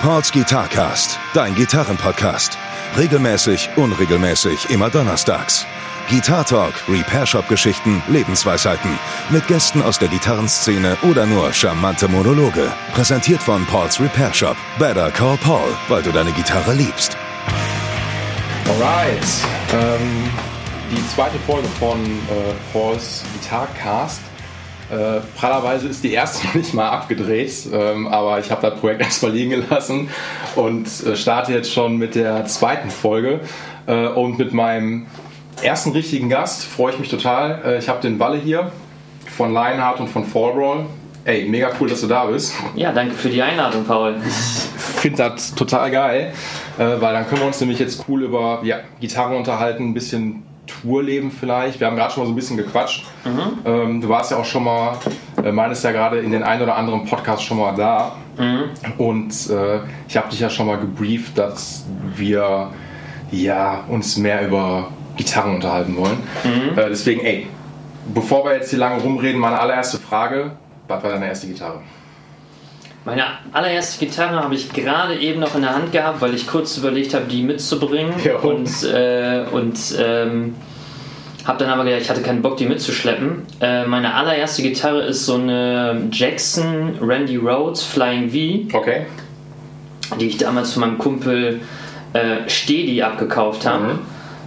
Pauls Guitarcast, dein Gitarrenpodcast. Regelmäßig, unregelmäßig, immer donnerstags. Guitar Talk, Repair Shop Geschichten, Lebensweisheiten. Mit Gästen aus der Gitarrenszene oder nur charmante Monologe. Präsentiert von Pauls Repair Shop. Better Call Paul, weil du deine Gitarre liebst. Alright. Ähm, die zweite Folge von äh, Pauls Guitarcast. Äh, prallerweise ist die erste noch nicht mal abgedreht, ähm, aber ich habe das Projekt erstmal liegen gelassen und äh, starte jetzt schon mit der zweiten Folge. Äh, und mit meinem ersten richtigen Gast freue ich mich total. Äh, ich habe den Walle hier von Lionheart und von Fallroll. Ey, mega cool, dass du da bist. Ja, danke für die Einladung, Paul. Ich finde das total geil, äh, weil dann können wir uns nämlich jetzt cool über ja, Gitarre unterhalten, ein bisschen Tourleben vielleicht. Wir haben gerade schon mal so ein bisschen gequatscht. Mhm. Ähm, du warst ja auch schon mal, äh, meinst ja gerade in den ein oder anderen Podcast schon mal da. Mhm. Und äh, ich habe dich ja schon mal gebrieft, dass wir ja, uns mehr über Gitarren unterhalten wollen. Mhm. Äh, deswegen, ey, bevor wir jetzt hier lange rumreden, meine allererste Frage: Was war deine erste Gitarre? Meine allererste Gitarre habe ich gerade eben noch in der Hand gehabt, weil ich kurz überlegt habe, die mitzubringen. Ja. Und, äh, und ähm, habe dann aber gedacht, ich hatte keinen Bock, die mitzuschleppen. Äh, meine allererste Gitarre ist so eine Jackson Randy Rhodes Flying V. Okay. Die ich damals von meinem Kumpel äh, Stedi abgekauft habe. Mhm.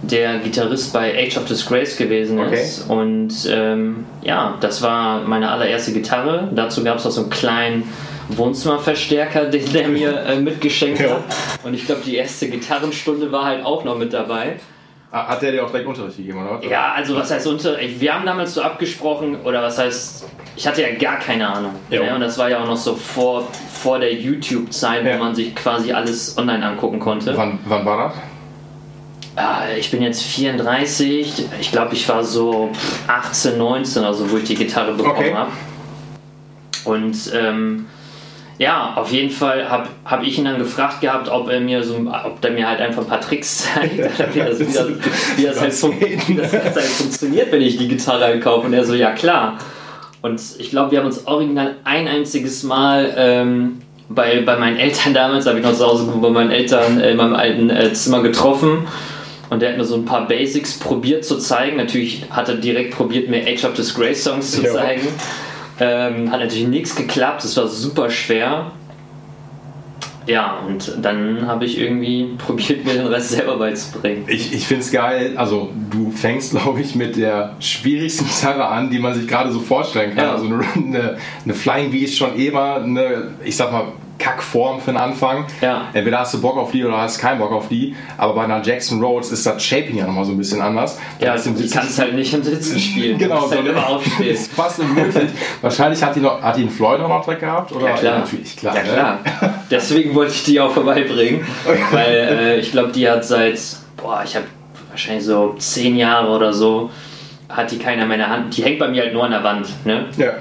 Der Gitarrist bei Age of Disgrace gewesen ist. Okay. Und ähm, ja, das war meine allererste Gitarre. Dazu gab es auch so einen kleinen Wohnzimmerverstärker, den der mir äh, mitgeschenkt ja. hat. Und ich glaube, die erste Gitarrenstunde war halt auch noch mit dabei. Ah, hat der dir auch gleich Unterricht gegeben, oder? Ja, also was heißt Unterricht? Wir haben damals so abgesprochen, oder was heißt, ich hatte ja gar keine Ahnung. Ne? Und das war ja auch noch so vor, vor der YouTube-Zeit, ja. wo man sich quasi alles online angucken konnte. Wann, wann war das? Ja, ich bin jetzt 34, ich glaube, ich war so 18, 19, also wo ich die Gitarre bekommen okay. habe. Und ähm, ja, auf jeden Fall habe hab ich ihn dann gefragt gehabt, ob er mir so, ob der mir halt einfach ein paar Tricks zeigt, wie das, wie das, wie das, halt, wie das halt funktioniert, wenn ich die Gitarre halt kaufe. Und er so, ja klar. Und ich glaube, wir haben uns original ein einziges Mal ähm, bei, bei meinen Eltern damals, habe ich noch zu Hause bei meinen Eltern äh, in meinem alten äh, Zimmer getroffen. Und der hat mir so ein paar Basics probiert zu zeigen. Natürlich hat er direkt probiert, mir Age of Disgrace Songs zu zeigen. Ähm, hat natürlich nichts geklappt, es war super schwer. Ja, und dann habe ich irgendwie probiert, mir den Rest selber beizubringen. Ich, ich finde es geil, also du fängst, glaube ich, mit der schwierigsten Gitarre an, die man sich gerade so vorstellen kann. Ja. Also eine, eine Flying V ist schon immer eine, ich sag mal, Kackform für den Anfang. Ja. Entweder hast du Bock auf die oder hast keinen Bock auf die. Aber bei einer Jackson Rhodes ist das Shaping ja nochmal so ein bisschen anders. Ja, also du kannst halt nicht im Sitzen spielen. genau, so halt immer aufstehen. ist fast unmöglich. Wahrscheinlich hat die noch, hat die einen Floyd auch noch Dreck gehabt? Oder? Ja, klar. Ja, natürlich, klar. Ja, ne? klar. Deswegen wollte ich die auch vorbeibringen. weil äh, ich glaube, die hat seit, boah, ich habe wahrscheinlich so zehn Jahre oder so, hat die keiner mehr in der Hand. Die hängt bei mir halt nur an der Wand. Ne? Ja.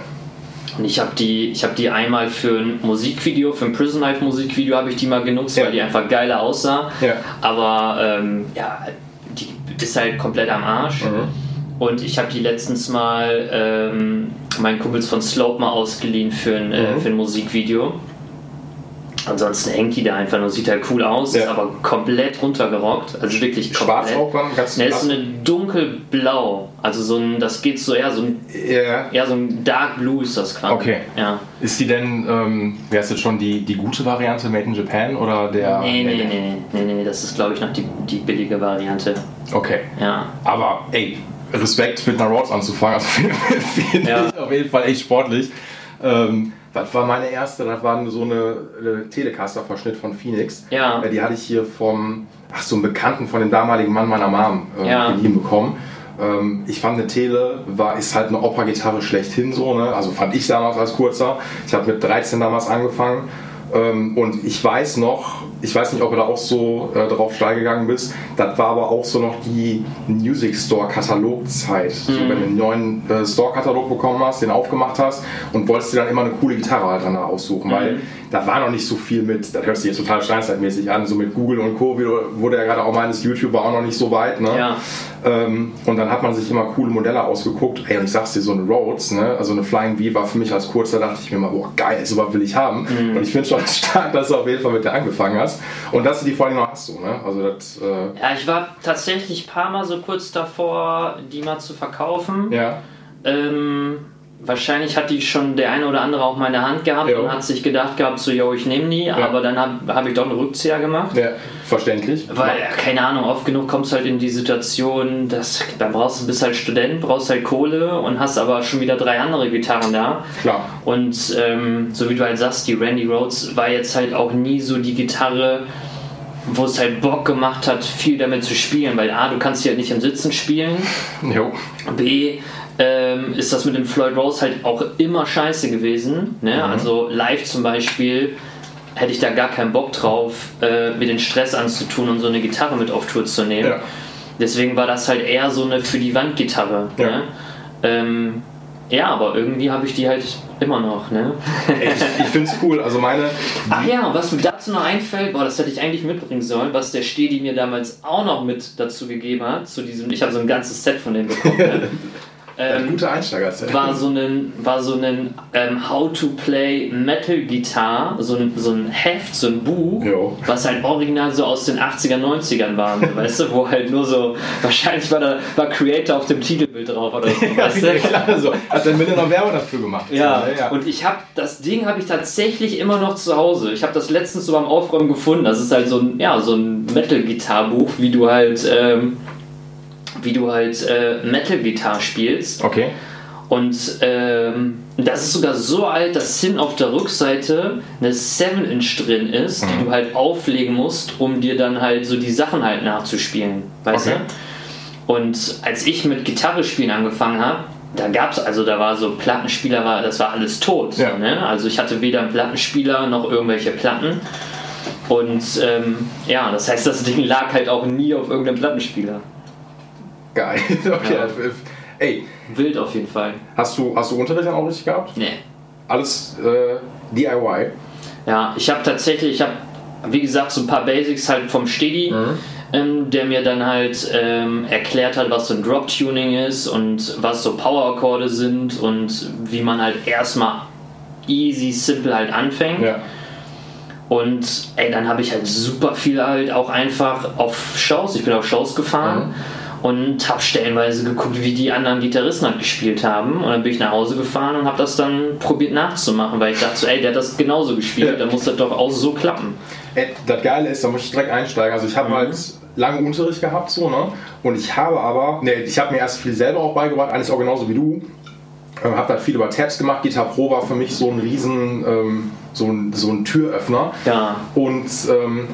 Und ich habe die, hab die einmal für ein Musikvideo, für ein Prison Life Musikvideo habe ich die mal genutzt, ja. weil die einfach geiler aussah. Ja. Aber ähm, ja, die ist halt komplett am Arsch. Mhm. Und ich habe die letztens mal ähm, meinen Kumpels von Slope mal ausgeliehen für ein, äh, mhm. äh, für ein Musikvideo. Ansonsten hängt die da einfach nur, sieht halt cool aus, ja. ist aber komplett runtergerockt. Also wirklich komplett. Schwarz auch dann? Ganz ne, ist so eine dunkelblau. Also so ein, das geht so eher so ein, yeah. eher so ein Dark Blue ist das quasi. Okay. Ja. Ist die denn, ähm, wäre es jetzt schon die, die gute Variante Made in Japan oder der. Nee, nee, nee, nee, nee, nee, das ist glaube ich noch die, die billige Variante. Okay. Ja. Aber ey, Respekt mit einer Rhodes anzufangen, also finde ja. ich auf jeden Fall echt sportlich. Ähm, das war meine erste, das war so eine, eine Telecaster-Verschnitt von Phoenix. Ja. Äh, die hatte ich hier vom, ach so, einem Bekannten von dem damaligen Mann meiner Mom äh, ja. geliehen bekommen. Ähm, ich fand eine Tele, war, ist halt eine Opera-Gitarre schlechthin so, ne? also fand ich damals als kurzer. Ich habe mit 13 damals angefangen und ich weiß noch, ich weiß nicht, ob du da auch so äh, drauf steil gegangen bist, das war aber auch so noch die Music Store Katalogzeit. Mhm. So, wenn du einen neuen äh, Store Katalog bekommen hast, den aufgemacht hast und wolltest dir dann immer eine coole Gitarre halt dann aussuchen, mhm. weil da war noch nicht so viel mit, das hört sich jetzt total steinzeitmäßig an, so mit Google und Co. wurde ja gerade auch meines YouTube war auch noch nicht so weit. Ne? Ja. Ähm, und dann hat man sich immer coole Modelle ausgeguckt. Ey, und ich sag's dir, so eine Rhodes, ne? also eine Flying V war für mich als Kurzer, dachte ich mir mal, boah, geil, sowas will ich haben. Mhm. Und ich finde schon stark, dass du auf jeden Fall mit der angefangen hast. Und dass du die vor allem noch hast, so, ne? Also das, äh ja, ich war tatsächlich ein paar Mal so kurz davor, die mal zu verkaufen. Ja. Ähm, wahrscheinlich hat die schon der eine oder andere auch mal in der Hand gehabt jo. und hat sich gedacht gehabt, so, yo, ich nehme die, ja. aber dann habe hab ich doch einen Rückzieher gemacht. Ja, verständlich. Weil, ja, keine Ahnung, oft genug kommst du halt in die Situation, dass dann brauchst du, bist halt Student, brauchst halt Kohle und hast aber schon wieder drei andere Gitarren da. Klar. Und ähm, so wie du halt sagst, die Randy Rhodes war jetzt halt auch nie so die Gitarre, wo es halt Bock gemacht hat, viel damit zu spielen, weil A, du kannst sie halt nicht im Sitzen spielen. Jo. B, ähm, ist das mit dem Floyd Rose halt auch immer scheiße gewesen. Ne? Mhm. Also live zum Beispiel hätte ich da gar keinen Bock drauf, äh, mir den Stress anzutun und so eine Gitarre mit auf Tour zu nehmen. Ja. Deswegen war das halt eher so eine für die Wand Gitarre. Ja, ne? ähm, ja aber irgendwie habe ich die halt immer noch. Ne? ich ich finde es cool. Also meine. Ach ja, was mir dazu noch einfällt, boah, das hätte ich eigentlich mitbringen sollen, was der Stedi mir damals auch noch mit dazu gegeben hat. Zu diesem, ich habe so ein ganzes Set von dem bekommen. Ne? Ähm, gute Einsteiger war so ein war so ein ähm, How to Play Metal Guitar, so ein, so ein Heft, so ein Buch, jo. was halt original so aus den 80er, 90ern war, weißt du, wo halt nur so, wahrscheinlich war da war Creator auf dem Titelbild drauf oder so, weißt du? klar, so. Hat der Miller noch Werbung dafür gemacht. Ja, ja. und ich habe, das Ding habe ich tatsächlich immer noch zu Hause. Ich habe das letztens so beim Aufräumen gefunden. Das ist halt so ein, ja, so ein Metal-Gitarre-Buch, wie du halt, ähm, wie du halt äh, Metal-Gitarre spielst. Okay. Und ähm, das ist sogar so alt, dass hin auf der Rückseite eine 7-Inch drin ist, mhm. die du halt auflegen musst, um dir dann halt so die Sachen halt nachzuspielen. Weißt okay. du? Und als ich mit Gitarre spielen angefangen habe, da gab es, also da war so Plattenspieler, war, das war alles tot. Ja. ne? Also ich hatte weder einen Plattenspieler noch irgendwelche Platten. Und ähm, ja, das heißt, das Ding lag halt auch nie auf irgendeinem Plattenspieler. Geil. okay. Ja. Ey. Wild auf jeden Fall. Hast du, hast du Unterricht dann auch richtig gehabt? Nee. Alles äh, DIY? Ja, ich habe tatsächlich, ich habe, wie gesagt, so ein paar Basics halt vom Stedi. Mhm. Ähm, der mir dann halt ähm, erklärt hat, was so ein Drop-Tuning ist und was so Power-Akkorde sind und wie man halt erstmal easy, simple halt anfängt. Ja. Und ey, dann habe ich halt super viel halt auch einfach auf Shows, ich bin auf Shows gefahren. Mhm und habe stellenweise geguckt, wie die anderen Gitarristen halt gespielt haben. Und dann bin ich nach Hause gefahren und habe das dann probiert nachzumachen, weil ich dachte so, ey, der hat das genauso gespielt, dann muss das doch auch so klappen. Ey, das Geile ist, da muss ich direkt einsteigen. Also ich habe mhm. halt lange Unterricht gehabt, so, ne? Und ich habe aber, ne, ich habe mir erst viel selber auch beigebracht, alles auch genauso wie du. Ähm, habe dann viel über Tabs gemacht. Guitar Pro war für mich so ein riesen, ähm, so, ein, so ein Türöffner. Ja. Und ähm,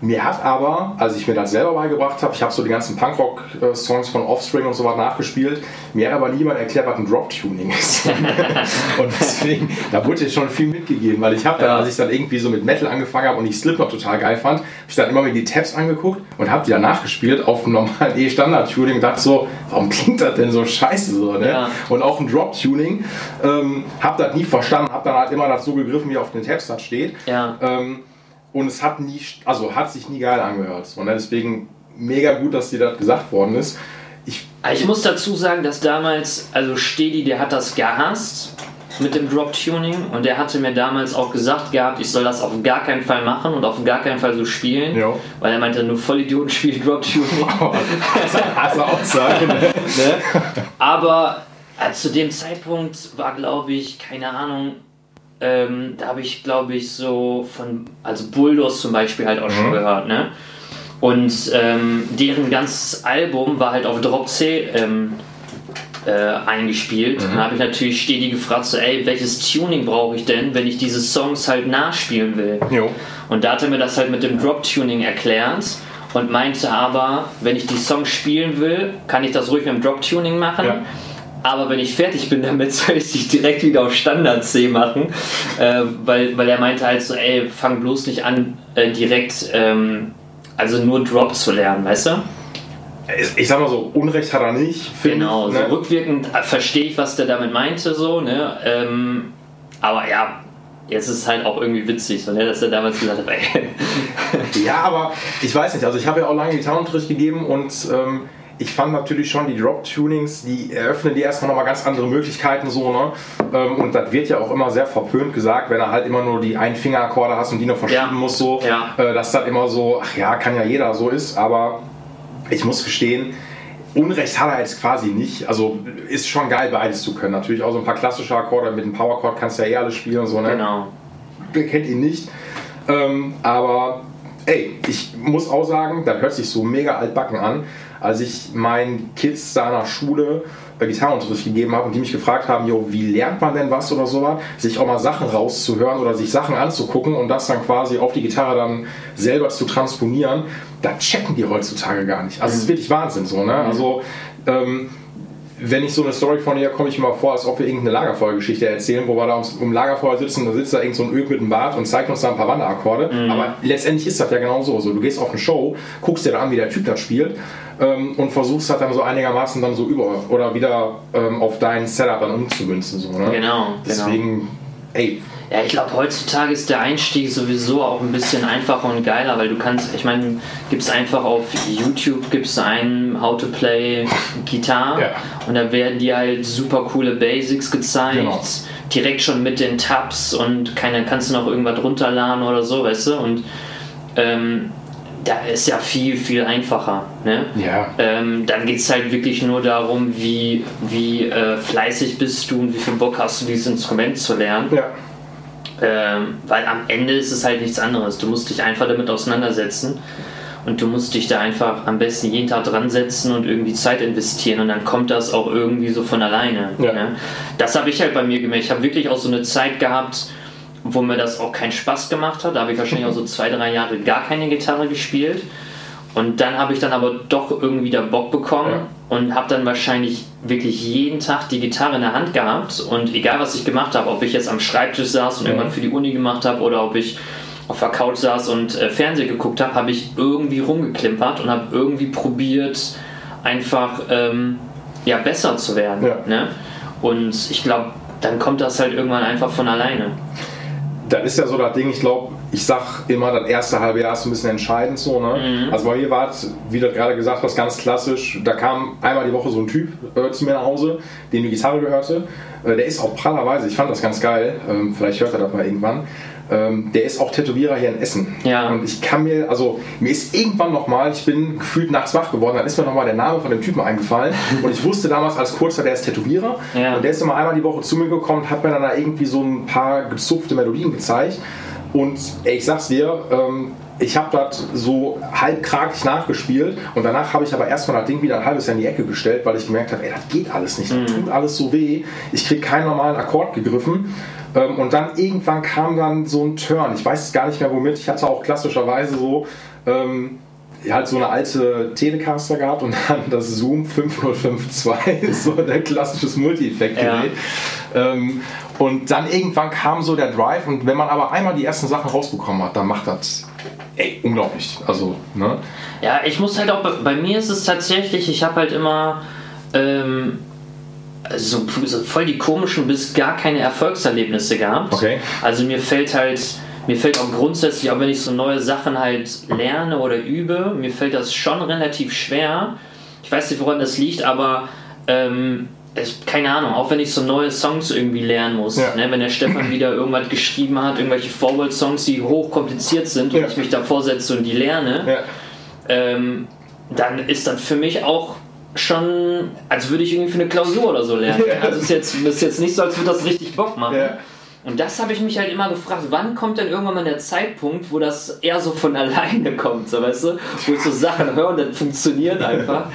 mir hat aber, als ich mir das selber beigebracht habe, ich habe so die ganzen Punkrock-Songs von Offspring und so was nachgespielt, mir hat aber niemand erklärt, was ein Drop-Tuning ist. und deswegen, da wurde schon viel mitgegeben, weil ich habe dann, als ich dann irgendwie so mit Metal angefangen habe und ich Slipknot total geil fand, habe ich dann immer mir die Tabs angeguckt und habe die dann nachgespielt auf einem normalen E-Standard-Tuning und dachte so, warum klingt das denn so scheiße so, ne? Ja. Und auch ein Drop-Tuning, ähm, habe das nie verstanden, habe dann halt immer das so gegriffen, wie auf den Tabs das steht. Ja. Ähm, und es hat nie, also hat sich nie geil angehört. Und deswegen mega gut, dass dir das gesagt worden ist. Ich, ich muss dazu sagen, dass damals, also Stedi, der hat das gehasst mit dem Drop Tuning und der hatte mir damals auch gesagt gehabt, ich soll das auf gar keinen Fall machen und auf gar keinen Fall so spielen, jo. weil er meinte, nur Vollidioten spielen Drop Tuning. Oh, hast du auch sagen. ne? Aber äh, zu dem Zeitpunkt war, glaube ich, keine Ahnung, ähm, da habe ich, glaube ich, so von, also Bulldogs zum Beispiel halt auch mhm. schon gehört, ne? Und ähm, deren ganzes Album war halt auf Drop C ähm, äh, eingespielt. Mhm. Dann habe ich natürlich stetig gefragt, so, ey, welches Tuning brauche ich denn, wenn ich diese Songs halt nachspielen will? Jo. Und da hat er mir das halt mit dem Drop-Tuning erklärt und meinte aber, wenn ich die Songs spielen will, kann ich das ruhig mit dem Drop-Tuning machen. Ja aber wenn ich fertig bin damit, soll ich dich direkt wieder auf Standard C machen. Äh, weil, weil er meinte halt so, ey, fang bloß nicht an, äh, direkt, ähm, also nur Drop zu lernen, weißt du? Ich sag mal so, Unrecht hat er nicht. Genau, ich, ne? so rückwirkend verstehe ich, was der damit meinte, so, ne? Ähm, aber ja, jetzt ist es halt auch irgendwie witzig, so, ne, dass er damals gesagt hat, ey. ja, aber ich weiß nicht, also ich habe ja auch lange Gitarrenunterricht gegeben und ähm, ich fand natürlich schon die Drop-Tunings, die eröffnen dir erstmal nochmal ganz andere Möglichkeiten so, ne? Ähm, und das wird ja auch immer sehr verpönt gesagt, wenn er halt immer nur die Einfingerakkorde hast und die noch verschieben ja. muss, so, ja. äh, dass das immer so, ach ja, kann ja jeder so ist, aber ich muss gestehen, Unrecht hat er jetzt quasi nicht. Also ist schon geil, beides zu können. Natürlich auch so ein paar klassische Akkorde mit dem Powerchord kannst du ja eh alles spielen. So, ne? Genau. Wer kennt ihn nicht? Ähm, aber ey, ich muss auch sagen, das hört sich so mega altbacken an als ich meinen Kids da nach Schule äh, Gitarrenunterricht gegeben habe und die mich gefragt haben, jo, wie lernt man denn was oder sowas, sich auch mal Sachen rauszuhören oder sich Sachen anzugucken und das dann quasi auf die Gitarre dann selber zu transponieren, da checken die heutzutage gar nicht. Also es ist wirklich Wahnsinn so, ne? Also ähm, wenn ich so eine Story von ihr komme ich mir mal vor, als ob wir irgendeine Lagerfeuergeschichte erzählen, wo wir da um Lagerfeuer sitzen, da sitzt da irgend so ein Öl mit dem Bart und zeigt uns da ein paar Wanderakkorde. Mhm. Aber letztendlich ist das ja genau so. Du gehst auf eine Show, guckst dir da an, wie der Typ das spielt ähm, und versuchst halt dann so einigermaßen dann so über oder wieder ähm, auf dein Setup dann umzumünzen. So, ne? Genau. Deswegen, genau. ey, ja, ich glaube, heutzutage ist der Einstieg sowieso auch ein bisschen einfacher und geiler, weil du kannst, ich meine, gibt es einfach auf YouTube, gibt es einen How to Play Gitarre ja. und da werden dir halt super coole Basics gezeigt. Genau. Direkt schon mit den Tabs und keine, kannst du noch irgendwas runterladen oder so, weißt du? Und ähm, da ist ja viel, viel einfacher. Ne? Ja. Ähm, dann geht es halt wirklich nur darum, wie, wie äh, fleißig bist du und wie viel Bock hast du, dieses Instrument zu lernen. Ja. Ähm, weil am Ende ist es halt nichts anderes. Du musst dich einfach damit auseinandersetzen und du musst dich da einfach am besten jeden Tag dran setzen und irgendwie Zeit investieren und dann kommt das auch irgendwie so von alleine. Ja. Ne? Das habe ich halt bei mir gemerkt. Ich habe wirklich auch so eine Zeit gehabt, wo mir das auch keinen Spaß gemacht hat. Da habe ich wahrscheinlich auch so zwei, drei Jahre gar keine Gitarre gespielt. Und dann habe ich dann aber doch irgendwie da Bock bekommen ja. und habe dann wahrscheinlich wirklich jeden Tag die Gitarre in der Hand gehabt. Und egal was ich gemacht habe, ob ich jetzt am Schreibtisch saß und ja. irgendwann für die Uni gemacht habe oder ob ich auf der Couch saß und äh, Fernsehen geguckt habe, habe ich irgendwie rumgeklimpert und habe irgendwie probiert, einfach ähm, ja, besser zu werden. Ja. Ne? Und ich glaube, dann kommt das halt irgendwann einfach von alleine das ist ja so das Ding, ich glaube, ich sag immer, das erste halbe Jahr ist ein bisschen entscheidend so. Ne? Mhm. Also bei mir war es, wie du gerade gesagt hast, ganz klassisch. Da kam einmal die Woche so ein Typ äh, zu mir nach Hause, dem die Gitarre gehörte. Äh, der ist auch prallerweise, ich fand das ganz geil, ähm, vielleicht hört er das mal irgendwann. Ähm, der ist auch Tätowierer hier in Essen. Ja. Und ich kann mir, also mir ist irgendwann nochmal, ich bin gefühlt nachts wach geworden, dann ist mir nochmal der Name von dem Typen eingefallen. und ich wusste damals als Kurzer, der ist Tätowierer. Ja. Und der ist immer einmal die Woche zu mir gekommen und hat mir dann da irgendwie so ein paar gezupfte Melodien gezeigt. Und ey, ich sag's dir, ähm, ich habe das so halbkragig nachgespielt und danach habe ich aber erstmal das Ding wieder ein halbes Jahr in die Ecke gestellt, weil ich gemerkt habe, ey, das geht alles nicht, das mhm. tut alles so weh, ich kriege keinen normalen Akkord gegriffen und dann irgendwann kam dann so ein Turn. Ich weiß gar nicht mehr womit. Ich hatte auch klassischerweise so ähm, halt so eine alte Telecaster gehabt und dann das Zoom 5052, so der klassisches Multi-Effekt-Gerät. Ja. Ähm, und dann irgendwann kam so der Drive und wenn man aber einmal die ersten Sachen rausbekommen hat, dann macht das ey, unglaublich. Also, ne? Ja, ich muss halt auch, bei, bei mir ist es tatsächlich, ich habe halt immer ähm, so, so voll die komischen bis gar keine Erfolgserlebnisse gehabt. Okay. Also mir fällt halt, mir fällt auch grundsätzlich, auch wenn ich so neue Sachen halt lerne oder übe, mir fällt das schon relativ schwer. Ich weiß nicht, woran das liegt, aber ähm, es, keine Ahnung, auch wenn ich so neue Songs irgendwie lernen muss, ja. ne, wenn der Stefan wieder irgendwas geschrieben hat, irgendwelche Forward-Songs, die hochkompliziert sind ja. und ich mich da vorsetze und die lerne, ja. ähm, dann ist das für mich auch schon, als würde ich irgendwie für eine Klausur oder so lernen. Also es ist jetzt, ist jetzt nicht so, als würde das richtig Bock machen. Ja. Und das habe ich mich halt immer gefragt, wann kommt denn irgendwann mal der Zeitpunkt, wo das eher so von alleine kommt, so weißt du? Wo ich so Sachen höre und das funktioniert einfach.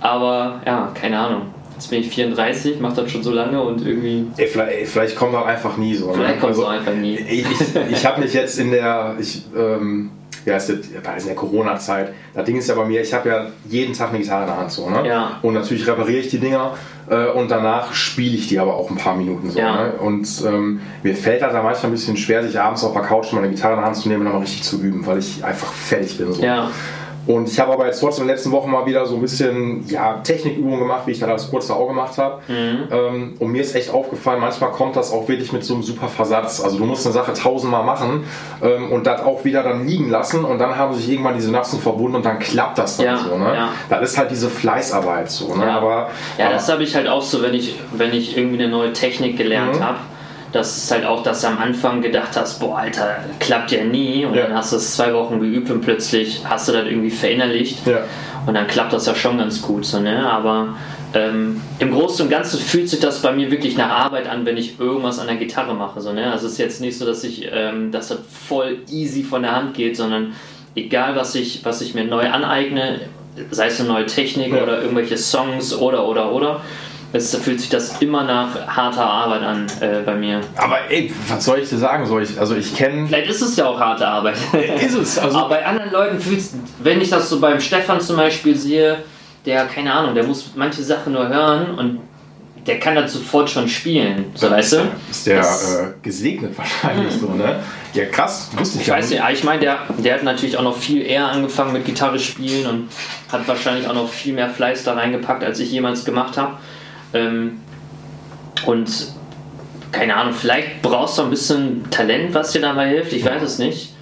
Aber ja, keine Ahnung. Jetzt bin ich 34, mache das schon so lange und irgendwie. Ey, vielleicht, vielleicht kommt auch einfach nie so. Ne? Vielleicht ne? kommt es also, einfach nie. Ich, ich, ich habe mich jetzt in der. Ich, ähm, wie heißt das, in der Corona-Zeit. Das Ding ist ja bei mir, ich habe ja jeden Tag eine Gitarre in der Hand so, ne? Ja. Und natürlich repariere ich die Dinger äh, und danach spiele ich die aber auch ein paar Minuten so. Ja. Ne? Und ähm, mir fällt das da manchmal ein bisschen schwer, sich abends auf der Couch mal eine Gitarre in der Hand zu nehmen und dann mal richtig zu üben, weil ich einfach fertig bin. So. Ja. Und ich habe aber jetzt trotzdem in den letzten Wochen mal wieder so ein bisschen ja, Technikübungen gemacht, wie ich da das kurze auch gemacht habe. Mhm. Ähm, und mir ist echt aufgefallen, manchmal kommt das auch wirklich mit so einem super Versatz. Also du musst eine Sache tausendmal machen ähm, und das auch wieder dann liegen lassen und dann haben sich irgendwann die Synapsen verbunden und dann klappt das dann Ja, so. Ne? ja. Das ist halt diese Fleißarbeit so. Ne? Ja. Aber, Ja, das habe ich halt auch so, wenn ich, wenn ich irgendwie eine neue Technik gelernt Mhm. habe. Das ist halt auch, dass du am Anfang gedacht hast, boah, Alter, klappt ja nie. Und Ja. dann hast du es zwei Wochen geübt und plötzlich hast du das irgendwie verinnerlicht. Ja. Und dann klappt das ja schon ganz gut. So, ne? Aber ähm, im Großen und Ganzen fühlt sich das bei mir wirklich nach Arbeit an, wenn ich irgendwas an der Gitarre mache. So, ne? Also es ist jetzt nicht so, dass ich, ähm, dass das voll easy von der Hand geht, sondern egal was ich, was ich mir neu aneigne, sei es eine neue Technik Ja. oder irgendwelche Songs oder oder oder, es fühlt sich das immer nach harter Arbeit an äh, bei mir. aber ey, was soll ich dir sagen? Soll ich, also ich kenne. Vielleicht ist es ja auch harte Arbeit. Ist es, also- Aber bei anderen Leuten fühlt wenn ich das so beim Stefan zum Beispiel sehe, der, keine Ahnung, der muss manche Sachen nur hören und der kann das sofort schon spielen. So, weißt du? Ist der äh, gesegnet wahrscheinlich so, ne? Ja, krass, wusste ich, Ich weiß nicht, ich meine, der, der hat natürlich auch noch viel eher angefangen mit Gitarre spielen und hat wahrscheinlich auch noch viel mehr Fleiß da reingepackt, als ich jemals gemacht habe. Ähm, und keine Ahnung, vielleicht brauchst du ein bisschen Talent, was dir dabei hilft, ich weiß es nicht.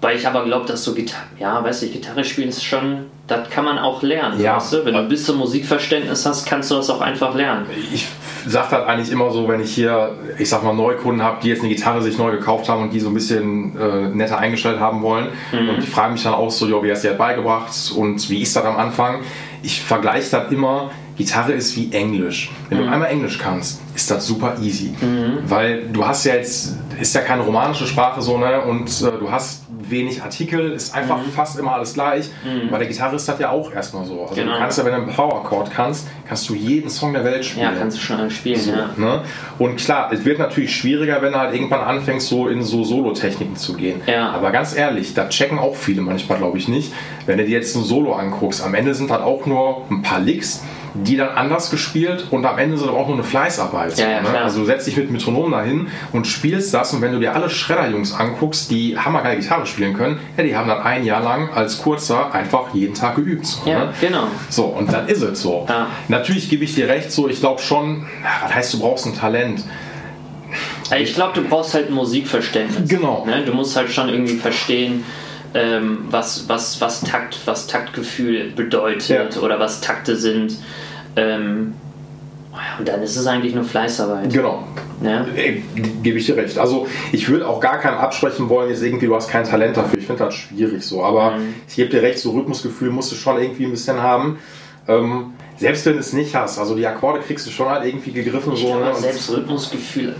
Weil ich aber glaube, dass so Gitarre, ja, weißt du, Gitarre spielen ist schon, das kann man auch lernen. Ja. Weißt du? Wenn du ein bisschen Musikverständnis hast, kannst du das auch einfach lernen. Ich sage das eigentlich immer so, wenn ich hier, ich sag mal, Neukunden habe, die jetzt eine Gitarre sich neu gekauft haben und die so ein bisschen äh, netter eingestellt haben wollen. Mhm. Und die fragen mich dann auch so, jo, wie hast du dir das beigebracht und wie ist das am Anfang? Ich vergleiche das immer, Gitarre ist wie Englisch. Wenn Mhm. du einmal Englisch kannst, ist das super easy. Weil du hast ja jetzt, ist ja keine romanische Sprache so, ne? Und äh, du hast wenig Artikel, ist einfach Mhm. fast immer alles gleich. Bei der Gitarre ist das ja auch erstmal so. Also Genau. du kannst ja, wenn du einen Power-Chord kannst, kannst du jeden Song der Welt spielen. Ja, kannst du schon spielen, So, ja. ne? Und klar, es wird natürlich schwieriger, wenn du halt irgendwann anfängst, so in so Solo-Techniken zu gehen. Ja. Aber ganz ehrlich, da checken auch viele manchmal, glaube ich, nicht. Wenn du dir jetzt ein Solo anguckst, am Ende sind halt auch nur ein paar Licks, die dann anders gespielt und am Ende sind aber auch nur eine Fleißarbeit. Ja, ja, ne? Also du setzt dich mit Metronom dahin und spielst das und wenn du dir alle Schredder-Jungs anguckst, die hammergeil Gitarre spielen können, ja, die haben dann ein Jahr lang als Kurzer einfach jeden Tag geübt. So, Ja, ne? genau. So, und dann ist es so. Ja. Natürlich gebe ich dir recht, so ich glaube schon, was heißt, du brauchst ein Talent. Also Ich glaube, du brauchst halt ein Musikverständnis. Genau. Ne? Du musst halt schon irgendwie verstehen, ähm, was, was, was, Takt, was Taktgefühl bedeutet Ja. oder was Takte sind. Ähm, und dann ist es eigentlich nur Fleißarbeit. Genau. Ne? Ey, Gebe ich dir recht. Also ich würde auch gar keinem absprechen wollen, jetzt irgendwie, du hast kein Talent dafür. Ich finde das schwierig so. Aber Mhm. ich gebe dir recht, so Rhythmusgefühl musst du schon irgendwie ein bisschen haben. Ähm, selbst wenn du es nicht hast, also die Akkorde kriegst du schon halt irgendwie gegriffen. Ich so, glaube, ne? Selbst Rhythmusgefühl äh,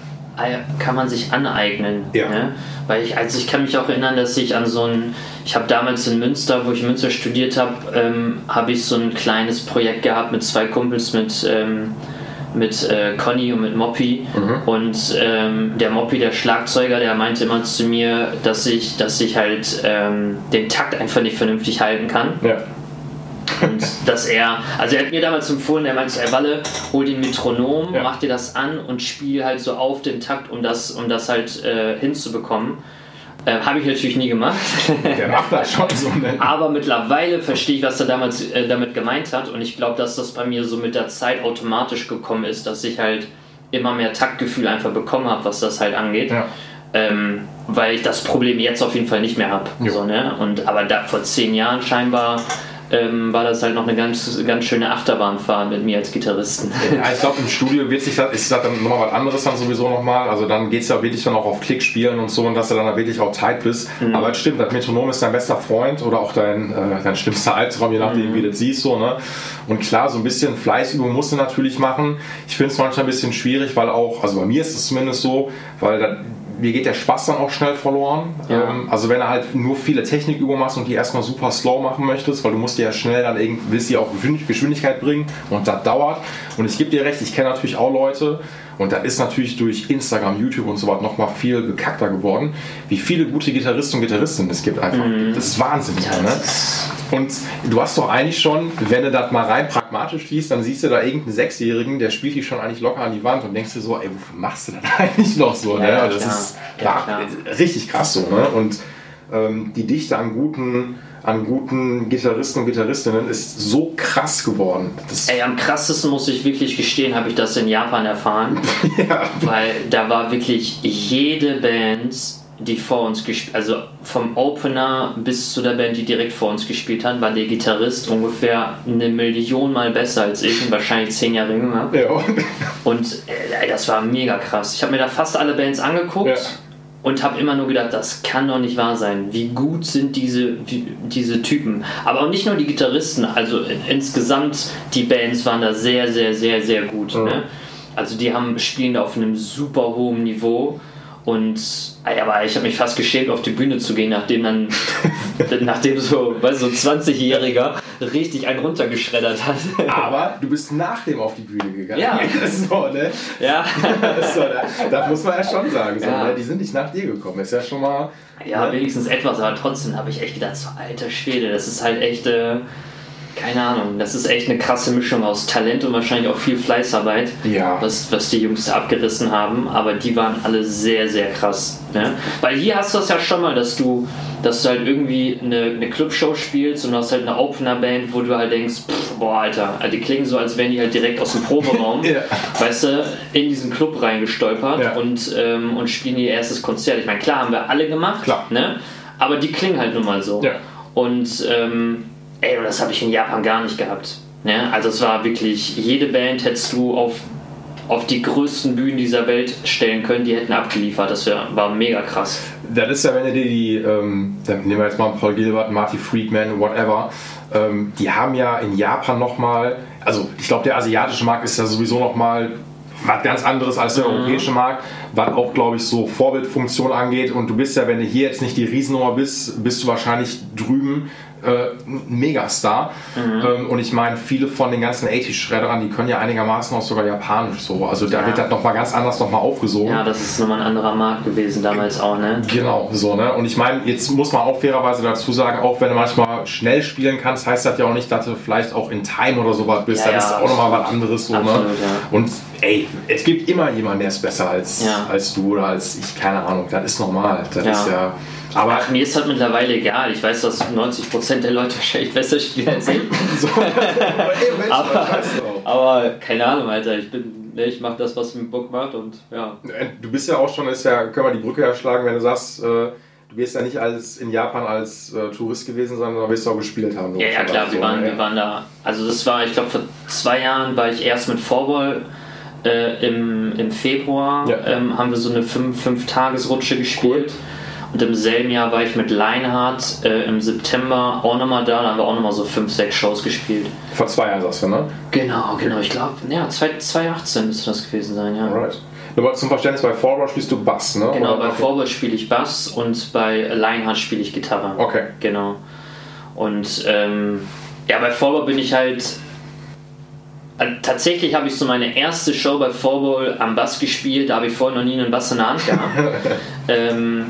kann man sich aneignen. Ja. Ne? Weil ich, also ich kann mich auch erinnern, dass ich an so ein, ich habe damals in Münster, wo ich in Münster studiert habe, ähm, habe ich so ein kleines Projekt gehabt mit zwei Kumpels, mit, ähm, mit äh, Conny und mit Moppy. Und ähm, der Moppy, der Schlagzeuger, der meinte immer zu mir, dass ich, dass ich halt ähm, den Takt einfach nicht vernünftig halten kann. ja. Und dass er, also er hat mir damals empfohlen, er meinte, ey Walle, hol den Metronom, Ja. mach dir das an und spiel halt so auf den Takt, um das, um das halt äh, hinzubekommen. Äh, Habe ich natürlich nie gemacht. Der macht das schon so. Ne? Aber mittlerweile verstehe ich, was er damals äh, damit gemeint hat. Und ich glaube, dass das bei mir so mit der Zeit automatisch gekommen ist, dass ich halt immer mehr Taktgefühl einfach bekommen habe, was das halt angeht. Ja. Ähm, weil ich das Problem jetzt auf jeden Fall nicht mehr habe. So, ne? Und aber da vor zehn Jahren scheinbar ähm, war das halt noch eine ganz, ganz schöne Achterbahnfahrt mit mir als Gitarristen. Ja, ich glaube, im Studio wird sich das, ist das dann nochmal was anderes dann sowieso nochmal. Also dann geht es ja wirklich dann auch auf Klick spielen und so und dass du dann da wirklich auch tight bist. Aber es stimmt, das Metronom ist dein bester Freund oder auch dein, äh, dein schlimmster Albtraum, je nachdem, wie du das siehst. So, ne? Und klar, so ein bisschen Fleißübung musst du natürlich machen. Ich finde es manchmal ein bisschen schwierig, weil auch, also bei mir ist es zumindest so, weil da, mir geht der Spaß dann auch schnell verloren. Ja. Ähm, also wenn du halt nur viele Technikübungen machst und die erstmal super slow machen möchtest, weil du musst dir ja schnell dann irgendwie, willst die auch Geschwind- Geschwindigkeit bringen und das dauert. Und ich gebe dir recht, ich kenne natürlich auch Leute und das ist natürlich durch Instagram, YouTube und so weiter nochmal viel bekackter geworden, wie viele gute Gitarristen und Gitarristinnen es gibt einfach. Das ist Wahnsinn. Ja, ne? Und du hast doch eigentlich schon, wenn du das mal rein pragmatisch liest, dann siehst du da irgendeinen Sechsjährigen, der spielt dich schon eigentlich locker an die Wand und denkst dir so, ey, wofür machst du das eigentlich noch so? Ja, ne? ja, Das klar. ist Ja, klar. richtig krass so. Ne? Und ähm, die Dichte an guten, an guten Gitarristen und Gitarristinnen ist so krass geworden. Das Ey, am krassesten muss ich wirklich gestehen, habe ich das in Japan erfahren. ja. Weil da war wirklich jede Band die vor uns gespielt, also vom Opener bis zu der Band, die direkt vor uns gespielt hat, war der Gitarrist ungefähr eine Million Mal besser als ich und wahrscheinlich zehn Jahre jünger. Ja. Und äh, das war mega krass. Ich habe mir da fast alle Bands angeguckt. Ja. Und habe immer nur gedacht, das kann doch nicht wahr sein. Wie gut sind diese, diese Typen. Aber auch nicht nur die Gitarristen, also insgesamt die Bands waren da sehr, sehr, sehr, sehr gut. Mhm. Ne? Also die haben spielen da auf einem super hohen Niveau. Und aber ich habe mich fast geschämt, auf die Bühne zu gehen, nachdem dann, nachdem so, weißt so 20-Jähriger richtig einen runtergeschreddert hat. Aber du bist nach dem auf die Bühne gegangen. Ja. so, ne? Ja. so, da, da, muss man ja schon sagen, so, ja. ne? die sind nicht nach dir gekommen. Ist ja schon mal. Ja, ne? wenigstens etwas, aber trotzdem habe ich echt gedacht, so alter Schwede, das ist halt echt. Äh, keine Ahnung, das ist echt eine krasse Mischung aus Talent und wahrscheinlich auch viel Fleißarbeit, ja. was, was die Jungs da abgerissen haben. Aber die waren alle sehr, sehr krass. Ne? Weil hier hast du das ja schon mal, dass du, dass du halt irgendwie eine, eine Clubshow spielst und du hast halt eine Opener-Band, wo du halt denkst, pff, boah, Alter, die klingen so, als wären die halt direkt aus dem Proberaum, ja. weißt du, in diesen Club reingestolpert ja. und, ähm, und spielen ihr erstes Konzert. Ich meine, klar, haben wir alle gemacht, klar. ne? aber die klingen halt nun mal so. Und ähm, Ey, und das habe ich in Japan gar nicht gehabt. Ja, also es war wirklich, jede Band hättest du auf, auf die größten Bühnen dieser Welt stellen können, die hätten abgeliefert. Das wär, war mega krass. Das ist ja, wenn du dir die, ähm, dann nehmen wir jetzt mal Paul Gilbert, Marty Friedman, whatever, ähm, die haben ja in Japan nochmal, also ich glaube, der asiatische Markt ist ja sowieso nochmal was ganz anderes als der mhm. europäische Markt, was auch, glaube ich, so Vorbildfunktion angeht. Und du bist ja, wenn du hier jetzt nicht die Riesennummer bist, bist du wahrscheinlich drüben äh, Megastar. Mhm. Ähm, und ich meine, viele von den ganzen 80-Schredderern, die können ja einigermaßen auch sogar Japanisch so. Also da ja. wird das nochmal ganz anders nochmal aufgesogen. Ja, das ist nochmal ein anderer Markt gewesen damals auch, ne? Genau, so, ne? Und ich meine, jetzt muss man auch fairerweise dazu sagen, auch wenn du manchmal schnell spielen kannst, heißt das ja auch nicht, dass du vielleicht auch in Time oder sowas bist. Ja, dann ist auch nochmal was anderes so, ne? Absolut, ne? Ja. Und ey, es gibt immer jemanden, der ist besser als, als du oder als ich, keine Ahnung. Das ist normal. Das ist ja aber Ach, mir ist halt mittlerweile egal. Ich weiß, dass 90% der Leute wahrscheinlich besser spielen als ich. so. aber, aber, keine Ahnung, Alter. Ich bin, ne, ich mache das, was mir Bock macht und ja. Äh, du bist ja auch schon, ist ja, können wir die Brücke erschlagen, wenn du sagst, äh, du wirst ja nicht als in Japan als äh, Tourist gewesen sondern wirst du auch gespielt haben. Ja, ja klar, wir, waren, ne? wir waren da. Also das war, ich glaube, vor zwei Jahren war ich erst mit Vorball äh, im, im Februar, ja. ähm, haben wir so eine 5-Tages-Rutsche gespielt. Cool und im selben Jahr war ich mit Leinhardt äh, im September auch nochmal da. Da haben wir auch nochmal so 5, 6 Shows gespielt. Vor zwei Jahren sagst du, ne? Genau, genau. Ich glaube, ja, 2018 müsste das gewesen sein, ja. Alright. Aber zum Verständnis, bei Forward spielst du Bass, ne? Genau, Oder? bei okay. Forward spiele ich Bass und bei Leinhardt spiele ich Gitarre. Okay. Genau. Und ähm, ja, bei Forward bin ich halt also tatsächlich habe ich so meine erste Show bei Forball am Bass gespielt, da habe ich vorher noch nie einen Bass in der Hand gehabt. ähm,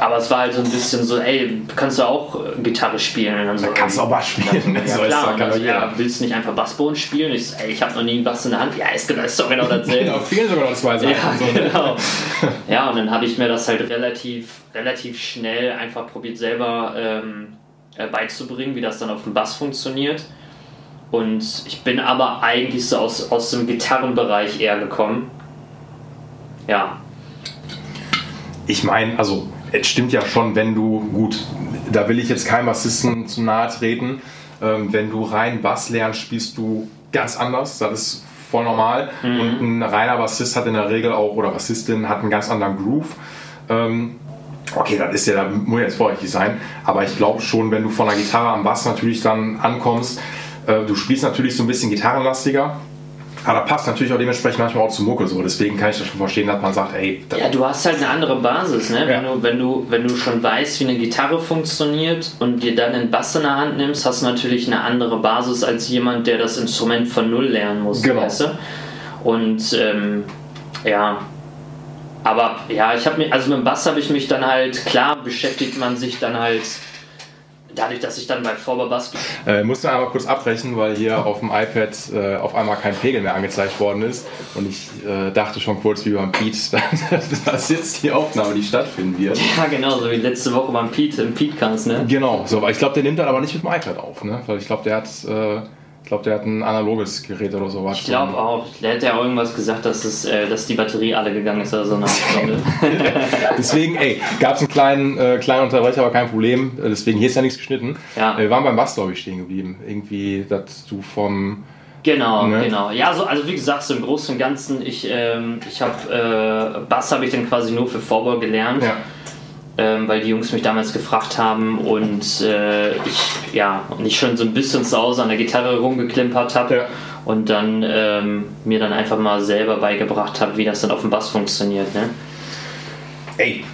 aber es war halt so ein bisschen so, ey, kannst du auch Gitarre spielen? Und so, kannst du auch Bass spielen. Ja, so klar. Und dann so, ja, willst du nicht einfach Bassboden spielen? Ich so, ey, ich habe noch nie einen Bass in der Hand. Ja, ist genau, ist doch genau dasselbe. genau, vielen sogar noch zwei Sachen. Ja, so. genau. ja, und dann habe ich mir das halt relativ, relativ schnell einfach probiert selber ähm, äh, beizubringen, wie das dann auf dem Bass funktioniert. Und ich bin aber eigentlich so aus, aus dem Gitarrenbereich eher gekommen. Ja. Ich meine, also es stimmt ja schon, wenn du, gut, da will ich jetzt keinem Bassisten zu nahe treten, ähm, wenn du rein Bass lernst, spielst du ganz anders. Das ist voll normal. Mhm. Und ein reiner Bassist hat in der Regel auch, oder Bassistin hat einen ganz anderen Groove. Ähm, okay, das ist ja, da muss jetzt vorsichtig sein, aber ich glaube schon, wenn du von der Gitarre am Bass natürlich dann ankommst, äh, du spielst natürlich so ein bisschen gitarrenlastiger. Aber da passt natürlich auch dementsprechend manchmal auch zu Mucke so. Deswegen kann ich das schon verstehen, dass man sagt, ey. Ja, du hast halt eine andere Basis, ne? Ja. Wenn, du, wenn, du, wenn du schon weißt, wie eine Gitarre funktioniert und dir dann einen Bass in der Hand nimmst, hast du natürlich eine andere Basis als jemand, der das Instrument von Null lernen muss. Genau. Weißt du? Und ähm, ja. Aber ja, ich habe mir, also mit dem Bass habe ich mich dann halt, klar beschäftigt man sich dann halt dadurch, dass ich dann bei Vorbass. Äh, musste einmal kurz abbrechen, weil hier auf dem iPad äh, auf einmal kein Pegel mehr angezeigt worden ist. Und ich äh, dachte schon kurz wie beim Pete, dass jetzt die Aufnahme, die stattfinden wird. Ja, genau, so wie letzte Woche beim Pete im Pete-Kanz, ne? Genau, so, aber ich glaube, der nimmt dann aber nicht mit dem iPad auf, ne? Weil ich glaube, der hat. Äh, ich glaube, der hat ein analoges Gerät oder sowas. Ich glaube auch. Der hat ja auch irgendwas gesagt, dass, es, äh, dass die Batterie alle gegangen ist oder so Stunde. deswegen, ey, gab es einen kleinen, äh, kleinen Unterbrecher, aber kein Problem. Äh, deswegen, hier ist ja nichts geschnitten. Ja. Wir waren beim Bass, glaube ich, stehen geblieben. Irgendwie, dass du vom... Genau, ne? genau. Ja, so, also wie gesagt, so im Großen und Ganzen, ich, ähm, ich habe, äh, Bass habe ich dann quasi nur für Vorbau gelernt. Ja ähm, weil die Jungs mich damals gefragt haben und äh, ich ja und ich schon so ein bisschen zu Hause an der Gitarre rumgeklimpert habe ja. und dann ähm, mir dann einfach mal selber beigebracht habe, wie das dann auf dem Bass funktioniert. Ne? Ey,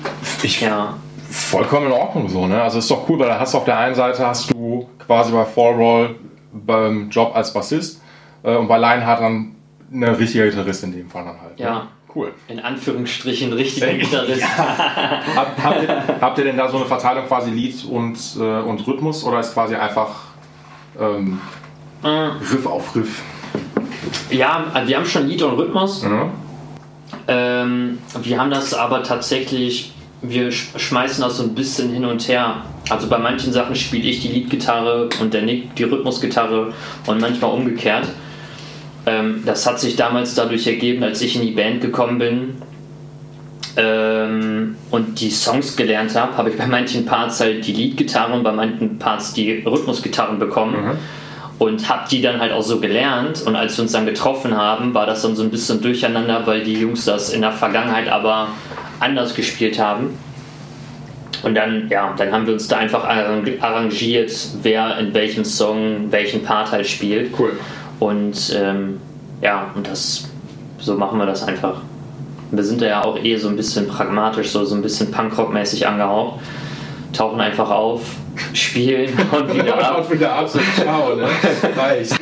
ich ja. vollkommen in Ordnung so, ne? Also ist doch cool, weil da hast du auf der einen Seite hast du quasi bei Fall Roll beim Job als Bassist äh, und bei Lionheart dann eine richtige Gitarrist in dem Fall dann halt. Ne? Ja. Ne? Cool. In Anführungsstrichen richtiger Gitarrist. Ja. Hab, habt, ihr, habt, ihr, denn da so eine Verteilung quasi Lied und, äh, und Rhythmus oder ist quasi einfach ähm, mhm. Riff auf Riff? Ja, wir haben schon Lied und Rhythmus. Mhm. Ähm, wir haben das aber tatsächlich, wir schmeißen das so ein bisschen hin und her. Also bei manchen Sachen spiele ich die Leadgitarre und der Nick die Rhythmusgitarre und manchmal umgekehrt. Ähm, das hat sich damals dadurch ergeben, als ich in die Band gekommen bin ähm, und die Songs gelernt habe, habe ich bei manchen Parts halt die Leadgitarren und bei manchen Parts die Rhythmusgitarren bekommen. Mhm. Und habe die dann halt auch so gelernt. Und als wir uns dann getroffen haben, war das dann so ein bisschen durcheinander, weil die Jungs das in der Vergangenheit aber anders gespielt haben. Und dann, ja, dann haben wir uns da einfach arrangiert, wer in welchem Song welchen Part halt spielt. Cool. Und ähm, ja, und das so machen wir das einfach. Wir sind ja auch eh so ein bisschen pragmatisch, so, so ein bisschen Punkrock-mäßig angehaucht. Tauchen einfach auf, spielen und wieder ab. und wieder ab, so ciao, ne? Reicht.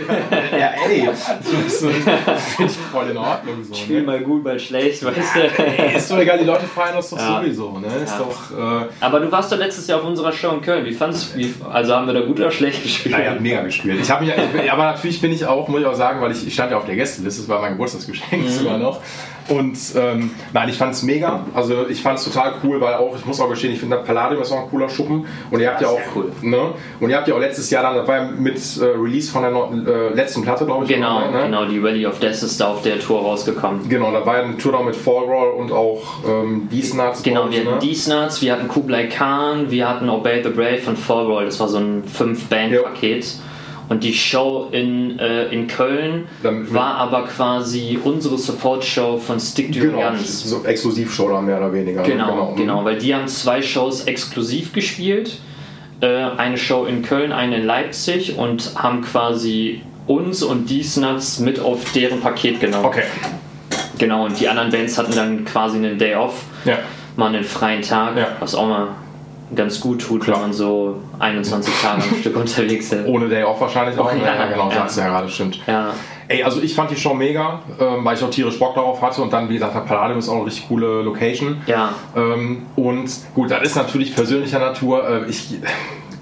ja, ey, das finde ich voll in Ordnung so. Spiel ne? mal gut, mal schlecht, weißt du. Ey, ist doch egal, die Leute feiern das doch ja. sowieso, ne? Ist ja. doch, äh Aber du warst doch letztes Jahr auf unserer Show in Köln. Wie fandest du, also haben wir da gut oder schlecht gespielt? Naja, mega gespielt. Ich mich, ich, aber natürlich bin ich auch, muss ich auch sagen, weil ich, ich stand ja auf der Gästeliste, das war mein Geburtstagsgeschenk mhm. sogar noch. Und ähm, nein, ich fand es mega. Also ich fand es total cool, weil auch, ich muss auch gestehen, ich finde Palladium ist auch ein cooler Schuppen. Und ihr habt ja auch, cool. ne? Und ihr habt ja auch letztes Jahr dann, das war ja mit äh, Release von der äh, letzten Platte, glaube ich. Genau, dabei, ne? genau, die Valley of Death ist da auf der Tour rausgekommen. Genau, da war ja eine Tour noch mit Fall Roll und auch ähm, Nuts. Genau, wir hatten ne? Nuts, wir hatten Kublai Khan, wir hatten Obey the Brave von Fall Roll. Das war so ein Fünf-Band-Paket. Ja. Und die Show in, äh, in Köln Dann, war aber quasi unsere Support-Show von Stick to genau, Guns. So Exklusivshow dann mehr oder weniger. Genau, genau, genau, weil die haben zwei Shows exklusiv gespielt. Äh, eine Show in Köln, eine in Leipzig und haben quasi uns und die Snuts mit auf deren Paket genommen. Okay. Genau, und die anderen Bands hatten dann quasi einen Day off. Ja. Mal einen freien Tag, ja. was auch mal ganz gut tut, Klar. wenn man so 21 Tage am Stück unterwegs ist. Ohne Day Off wahrscheinlich auch. Oh, ja, ja, genau, ja. sagst du ja gerade, stimmt. Ja. Ey, also ich fand die Show mega, ähm, weil ich auch tierisch Bock darauf hatte und dann, wie gesagt, der Palladium ist auch eine richtig coole Location. Ja. Ähm, und gut, das ist natürlich persönlicher Natur. Äh, ich,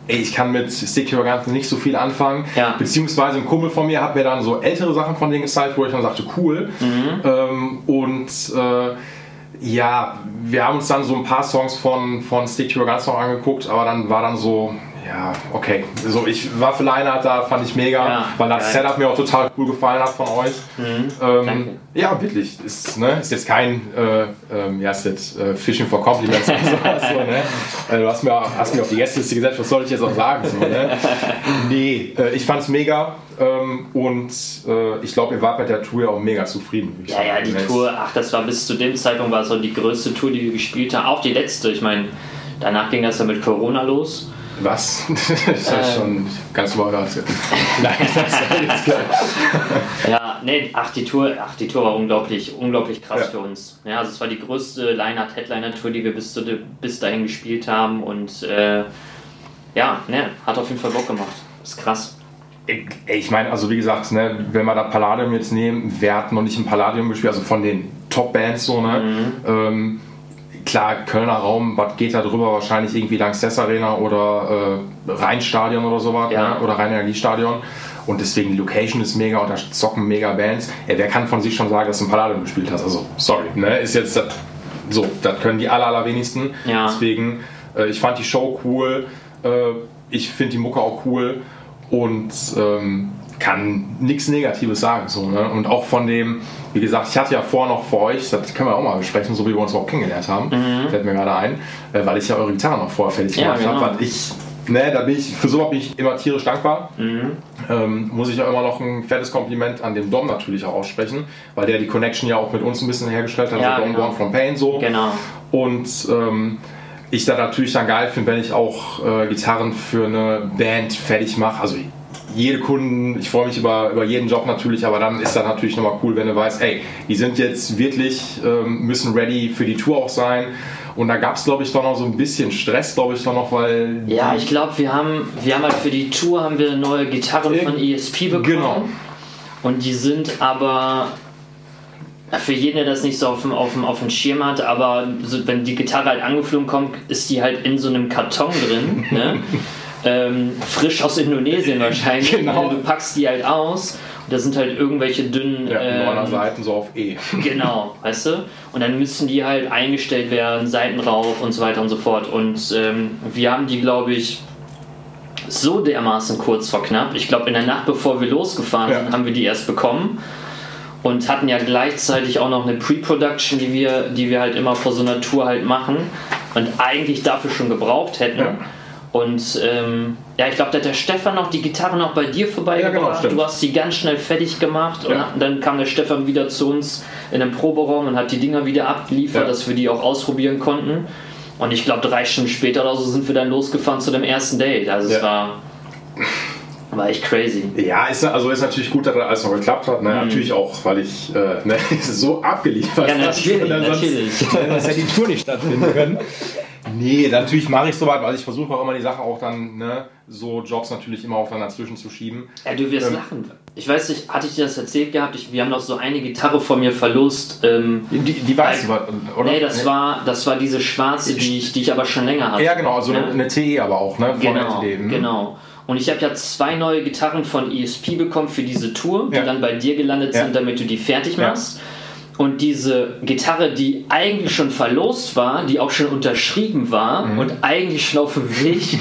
ey, ich kann mit Stick Your Guns nicht so viel anfangen. Ja. Beziehungsweise ein Kumpel von mir hat mir dann so ältere Sachen von denen gezeigt, wo ich dann sagte, cool. Mhm. Ähm, und äh, ja, wir haben uns dann so ein paar Songs von, von Stick to Your Guns noch angeguckt, aber dann war dann so, ja, okay. So, ich war für Leinart da, fand ich mega, ja, weil das geil. Setup mir auch total cool gefallen hat von euch. Mhm, ähm, ja, wirklich. Ist, ne, ist jetzt kein, äh, ähm, ja, ist jetzt äh, Fishing for Compliments oder sowas. So, ne? äh, du hast mir, hast mir auf die Gästeliste gesetzt, was soll ich jetzt auch sagen? So, ne? Nee, äh, ich fand's mega ähm, und äh, ich glaube, ihr wart bei der Tour ja auch mega zufrieden. Ja, ja, die Tour, ach, das war bis zu dem Zeitpunkt war so die größte Tour, die wir gespielt haben. Auch die letzte. Ich meine, danach ging das ja mit Corona los. Was? Das ist ähm, schon ganz überrascht. Nein, das ist jetzt klar. ja, nee, ach die Tour, ach die Tour war unglaublich, unglaublich krass ja. für uns. Ja, also es war die größte Line-Up Headliner Tour, die wir bis, zu, bis dahin gespielt haben und äh, ja, ne, hat auf jeden Fall Bock gemacht. ist krass. Ich, ich meine, also wie gesagt, ne, wenn wir da Palladium jetzt nehmen, wer hat noch nicht im Palladium gespielt, also von den Top-Bands so, ne? Mhm. Ähm, klar, Kölner Raum, was geht da drüber? Wahrscheinlich irgendwie Lanxess Arena oder äh, Rheinstadion oder sowas Ja. ne? oder Rhein-Energiestadion. Und deswegen die Location ist mega und da zocken mega Bands. Ey, wer kann von sich schon sagen, dass du im Palladium gespielt hast? Also, sorry, ne? Ist jetzt das, so, das können die aller, allerwenigsten. Ja. Deswegen, äh, ich fand die Show cool. Äh, ich finde die Mucke auch cool und ähm, kann nichts Negatives sagen. So, ne? Und auch von dem, wie gesagt, ich hatte ja vor noch für euch, das können wir auch mal besprechen, so wie wir uns auch kennengelernt haben, fällt mir gerade ein, äh, weil ich ja eure Gitarre noch vorher fertig Mhm. Ja, gemacht genau. habe, ich, ne, da bin ich, für sowas bin ich immer tierisch dankbar. Mhm. Ähm, muss ich ja immer noch ein fettes Kompliment an den Dom natürlich auch aussprechen, weil der die Connection ja auch mit uns ein bisschen hergestellt hat, Ja, also Dom genau. Born from Pain so. Genau. Und ähm, ich da natürlich dann geil finde, wenn ich auch äh, Gitarren für eine Band fertig mache. Also jede Kunden, ich freue mich über, über jeden Job natürlich, aber dann ist das natürlich nochmal cool, wenn du weißt, ey, die sind jetzt wirklich, ähm, müssen ready für die Tour auch sein. Und da gab es, glaube ich, doch noch so ein bisschen Stress, glaube ich, doch noch, weil. Ja, ich glaube, wir haben, wir haben halt für die Tour haben wir neue Gitarren von ESP bekommen. Genau. Und die sind aber für jeden, der das nicht so auf dem, auf dem, auf dem Schirm hat, aber so, wenn die Gitarre halt angeflogen kommt, ist die halt in so einem Karton drin. ne? ähm, frisch aus Indonesien wahrscheinlich. Genau. Du packst die halt aus und da sind halt irgendwelche dünnen. ja, ähm, Seiten so auf E. Genau, weißt du? Und dann müssen die halt eingestellt werden, Seiten rauf und so weiter und so fort. Und ähm, wir haben die, glaube ich, so dermaßen kurz vor knapp. Ich glaube, in der Nacht, bevor wir losgefahren Ja. sind, haben wir die erst bekommen. Und hatten ja gleichzeitig auch noch eine Pre-Production, die wir, die wir halt immer vor so einer Tour halt machen. Und eigentlich dafür schon gebraucht hätten. Ja. Und ähm, ja, ich glaube, da hat der Stefan noch die Gitarre noch bei dir vorbeigebracht. Ja, genau, du hast die ganz schnell fertig gemacht und Ja. dann kam der Stefan wieder zu uns in den Proberaum und hat die Dinger wieder abgeliefert, Ja. dass wir die auch ausprobieren konnten. Und ich glaube, drei Stunden später oder so sind wir dann losgefahren zu dem ersten Date. Also es war, war echt crazy. Ja, ist, also ist natürlich gut, dass das alles noch geklappt hat. Ne? Natürlich auch, weil ich äh, ne, so abgeliefert Mhm. Ja, habe. natürlich, Sonst- natürlich. Sonst hätte die Tour nicht stattfinden können. Nee, natürlich mache ich soweit, weil ich versuche auch immer die Sachen auch dann, ne, so Jobs natürlich immer auch dann dazwischen zu schieben. Ja, du wirst Ähm. lachen. Ich weiß nicht, hatte ich dir das erzählt gehabt? Ich, wir haben noch so eine Gitarre von mir verlost. Ähm, Die, die weiß Weil- ich, oder? nee, das war, das war diese schwarze, die ich, die ich aber schon länger hatte. Ja, genau, also Ja. eine, TE aber auch, ne? Von Genau, LTD. hm? genau. Und ich habe ja zwei neue Gitarren von ESP bekommen für diese Tour, die Ja. dann bei dir gelandet Ja. sind, damit du die fertig Ja. Und diese Gitarre, die eigentlich schon verlost war, die auch schon unterschrieben war Mhm. und eigentlich schon auf dem Weg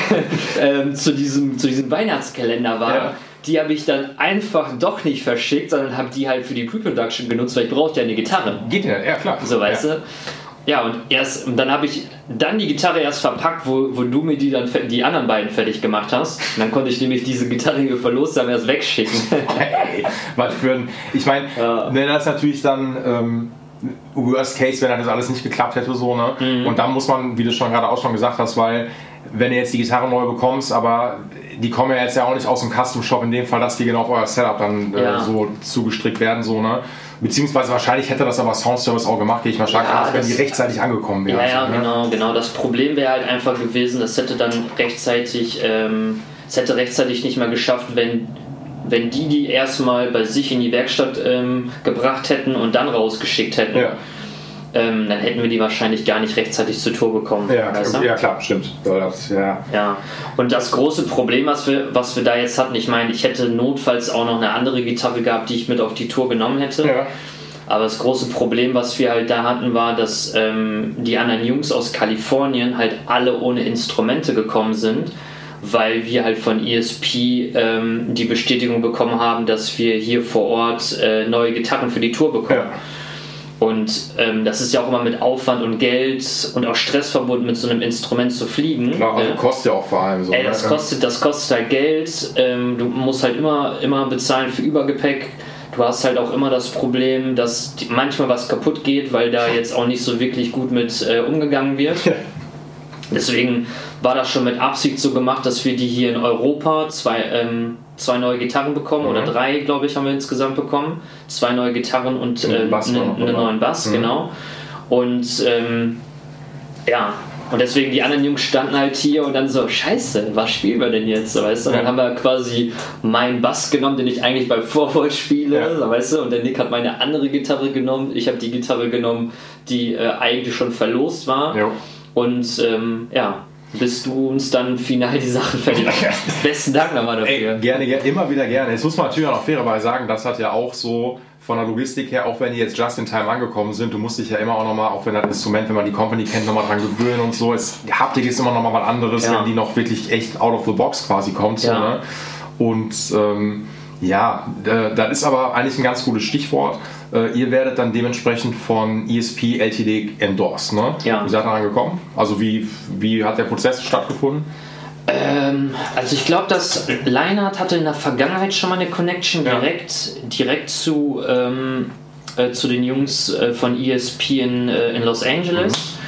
ähm, zu, diesem, zu diesem Weihnachtskalender war, Ja. die habe ich dann einfach doch nicht verschickt, sondern habe die halt für die Pre-Production genutzt, weil ich brauchte ja eine Gitarre. Geht nicht, ja klar. So, weißt ja. du? Ja, und erst, und dann habe ich dann die Gitarre erst verpackt, wo, wo du mir die dann die anderen beiden fertig gemacht hast. Und dann konnte ich nämlich diese Gitarre, die wir verlost haben, erst wegschicken. Ey, was für ein. Ich meine, Ja. ne, das ist natürlich dann. Ähm, Worst Case, wenn das alles nicht geklappt hätte, so, ne? Mhm. Und dann muss man, wie du schon gerade auch schon gesagt hast, weil wenn du jetzt die Gitarre neu bekommst, aber die kommen ja jetzt ja auch nicht aus dem Custom Shop, in dem Fall, dass die genau auf euer Setup dann äh, Ja. so zugestrickt werden, so, ne? Beziehungsweise wahrscheinlich hätte das aber Soundservice auch gemacht, gehe ich mal stark Ja, aus, wenn die rechtzeitig angekommen wären. Ja, ja, ne? genau, genau. Das Problem wäre halt einfach gewesen, das hätte dann rechtzeitig, ähm, es hätte rechtzeitig nicht mal geschafft, wenn, wenn die die erstmal bei sich in die Werkstatt ähm, gebracht hätten und dann rausgeschickt hätten. Ja, Ähm, dann hätten wir die wahrscheinlich gar nicht rechtzeitig zur Tour bekommen. ja, weißt du? ja, klar, stimmt. Ja. Ja, und das große Problem, was wir, was wir da jetzt hatten, ich meine, ich hätte notfalls auch noch eine andere Gitarre gehabt, die ich mit auf die Tour genommen hätte. Ja. Aber das große Problem, was wir halt da hatten, war, dass ähm, die anderen Jungs aus Kalifornien halt alle ohne Instrumente gekommen sind, weil wir halt von ESP ähm, die Bestätigung bekommen haben, dass wir hier vor Ort äh, neue Gitarren für die Tour bekommen. Ja. Und ähm, das ist ja auch immer mit Aufwand und Geld und auch Stress verbunden, mit so einem Instrument zu fliegen. Klar, also ne? kostet ja auch vor allem so. Ey, ne? das kostet, das kostet halt Geld. Ähm, du musst halt immer, immer bezahlen für Übergepäck. Du hast halt auch immer das Problem, dass die, manchmal was kaputt geht, weil da jetzt auch nicht so wirklich gut mit äh, umgegangen wird. Deswegen war das schon mit Absicht so gemacht, dass wir die hier in Europa zwei, ähm, zwei neue Gitarren bekommen oder Mhm. drei, glaube ich, haben wir insgesamt bekommen. Zwei neue Gitarren und äh, einen oder? neuen Bass, Mhm. genau. Und ähm, ja, Und deswegen die anderen Jungs standen halt hier und dann so, scheiße, was spielen wir denn jetzt? weißt du? Und dann haben wir quasi meinen Bass genommen, den ich eigentlich beim Vorwort spiele, ja. weißt du? Und der Nick hat meine andere Gitarre genommen, ich habe die Gitarre genommen, die äh, eigentlich schon verlost war. Ja. Und ähm, ja, bis du uns dann final die Sachen verlierst. Besten Dank nochmal dafür. Ey, gerne, gerne, immer wieder gerne. Jetzt muss man natürlich auch fairerweise sagen, das hat ja auch so von der Logistik her, auch wenn die jetzt just in time angekommen sind, du musst dich ja immer auch nochmal, auch wenn das Instrument, wenn man die Company kennt, nochmal dran gewöhnen und so. Es, Haptik ist immer nochmal was anderes, ja. wenn die noch wirklich echt out of the box quasi kommt. So, ja. ne? Und ähm, ja, äh, das ist aber eigentlich ein ganz gutes Stichwort. Äh, ihr werdet dann dementsprechend von ESP LTD endorsed. Ne? Ja. Wie seid ihr daran gekommen? Also wie, wie hat der Prozess stattgefunden? Ähm, also ich glaube, dass Leinart hatte in der Vergangenheit schon mal eine Connection ja. direkt, direkt zu, ähm, äh, zu den Jungs äh, von ESP in, äh, in Los Angeles. Mhm.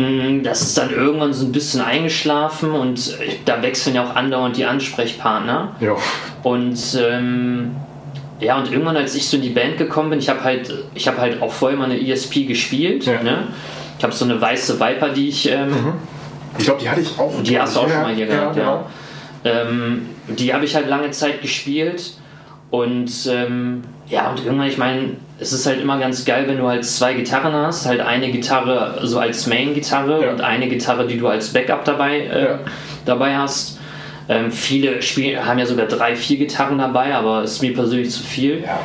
Mm, das ist dann irgendwann so ein bisschen eingeschlafen und da wechseln ja auch andauernd die Ansprechpartner. Ja. Und ähm, ja, und irgendwann, als ich so in die Band gekommen bin, ich habe halt, ich habe halt auch vorher mal eine ESP gespielt. Ja. Ne? Ich habe so eine weiße Viper, die ich ähm, mhm ich glaube, die hatte ich auch. Die hast du auch schon mal hier gehabt, ja. Genau. Ähm, die habe ich halt lange Zeit gespielt. Und ähm, ja, und irgendwann, ich meine, es ist halt immer ganz geil, wenn du halt zwei Gitarren hast. Halt eine Gitarre so als Main-Gitarre ja. und eine Gitarre, die du als Backup dabei, äh, ja. dabei hast. Ähm, viele Spiel haben ja sogar drei, vier Gitarren dabei, aber ist mir persönlich zu viel. Ja.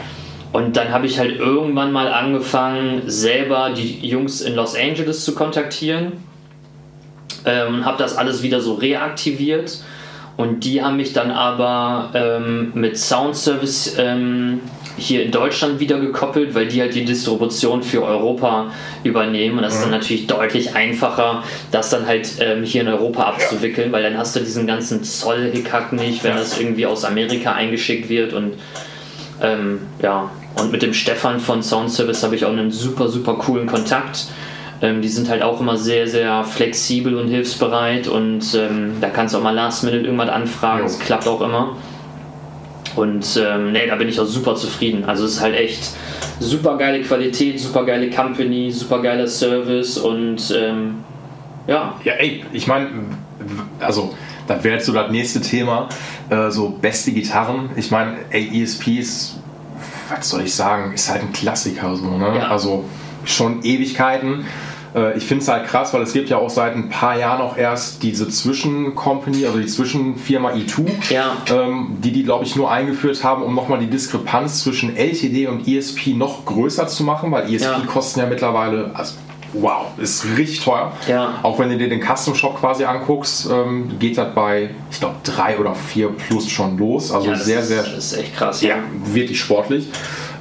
Und dann habe ich halt irgendwann mal angefangen, selber die Jungs in Los Angeles zu kontaktieren ähm, habe das alles wieder so reaktiviert und die haben mich dann aber ähm, mit Sound Service ähm, hier in Deutschland wieder gekoppelt, weil die halt die Distribution für Europa übernehmen. Und das ist dann mhm. natürlich deutlich einfacher, das dann halt ähm, hier in Europa abzuwickeln, weil dann hast du diesen ganzen Zollhickhack nicht, wenn das irgendwie aus Amerika eingeschickt wird. Und ähm, ja, und mit dem Stefan von Sound Service habe ich auch einen super, super coolen Kontakt. Ähm, die sind halt auch immer sehr, sehr flexibel und hilfsbereit. Und ähm, da kannst du auch mal last minute irgendwas anfragen, das klappt auch immer. Und ähm, nee, da bin ich auch super zufrieden. Also es ist halt echt super geile Qualität, super geile Company, super geiler Service und ähm, ja. Ja, ey, ich meine, also das wäre jetzt so das nächste Thema, äh, so beste Gitarren. Ich meine, ey, ESPs, was soll ich sagen, ist halt ein Klassiker so, ne? Ja. Also schon Ewigkeiten. Äh, ich finde es halt krass, weil es gibt ja auch seit ein paar Jahren auch erst diese Zwischencompany, also die Zwischenfirma E2, ja. ähm, die die, glaube ich, nur eingeführt haben, um nochmal die Diskrepanz zwischen LTD und ESP noch größer zu machen, weil ESP ja. kosten ja mittlerweile, also wow, ist richtig teuer. Ja. Auch wenn du dir den Custom Shop quasi anguckst, ähm, geht das bei, ich glaube, drei oder vier plus schon los. Also ja, sehr, ist, sehr. Das ist echt krass. Ja, wirklich sportlich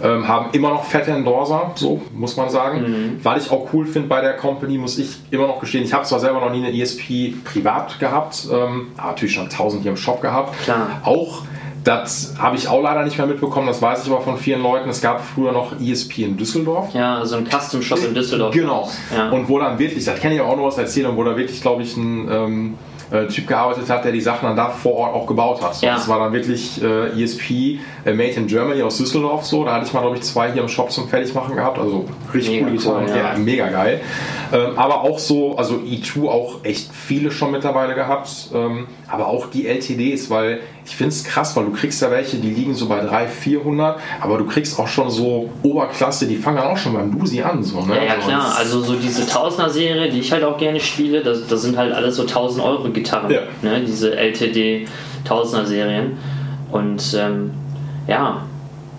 ähm, haben immer noch fette Endorser, so muss man sagen. Mhm. Was ich auch cool finde bei der Company, muss ich immer noch gestehen, ich habe zwar selber noch nie eine ESP privat gehabt, ähm, aber natürlich schon tausend hier im Shop gehabt. Klar. Auch das habe ich auch leider nicht mehr mitbekommen, das weiß ich aber von vielen Leuten. Es gab früher noch ESP in Düsseldorf. Ja, so ein Custom Shop in Düsseldorf. Genau. Ja. Und wo dann wirklich, das kann ich auch noch was erzählen, wo da wirklich, glaube ich, ein. Ähm, äh, Typ gearbeitet hat, der die Sachen dann da vor Ort auch gebaut hat. Ja. Das war dann wirklich äh, ESP äh, Made in Germany aus Düsseldorf so. Da hatte ich mal, glaube ich, zwei hier im Shop zum Fertigmachen gehabt. Also richtig mega coole Gitarren. Cool, ja. ja. mega geil. Ähm, aber auch so, also E2 auch echt viele schon mittlerweile gehabt. Ähm, aber auch die LTDs, weil ich finde es krass, weil du kriegst ja welche, die liegen so bei 300, 400, aber du kriegst auch schon so Oberklasse, die fangen auch schon beim Lusi an. So, ne? Ja, ja klar, also so diese Tausender-Serie, die ich halt auch gerne spiele, das, das sind halt alles so 1000 Euro Gitarren, ja. ne? diese LTD Tausender-Serien. Und ähm, ja,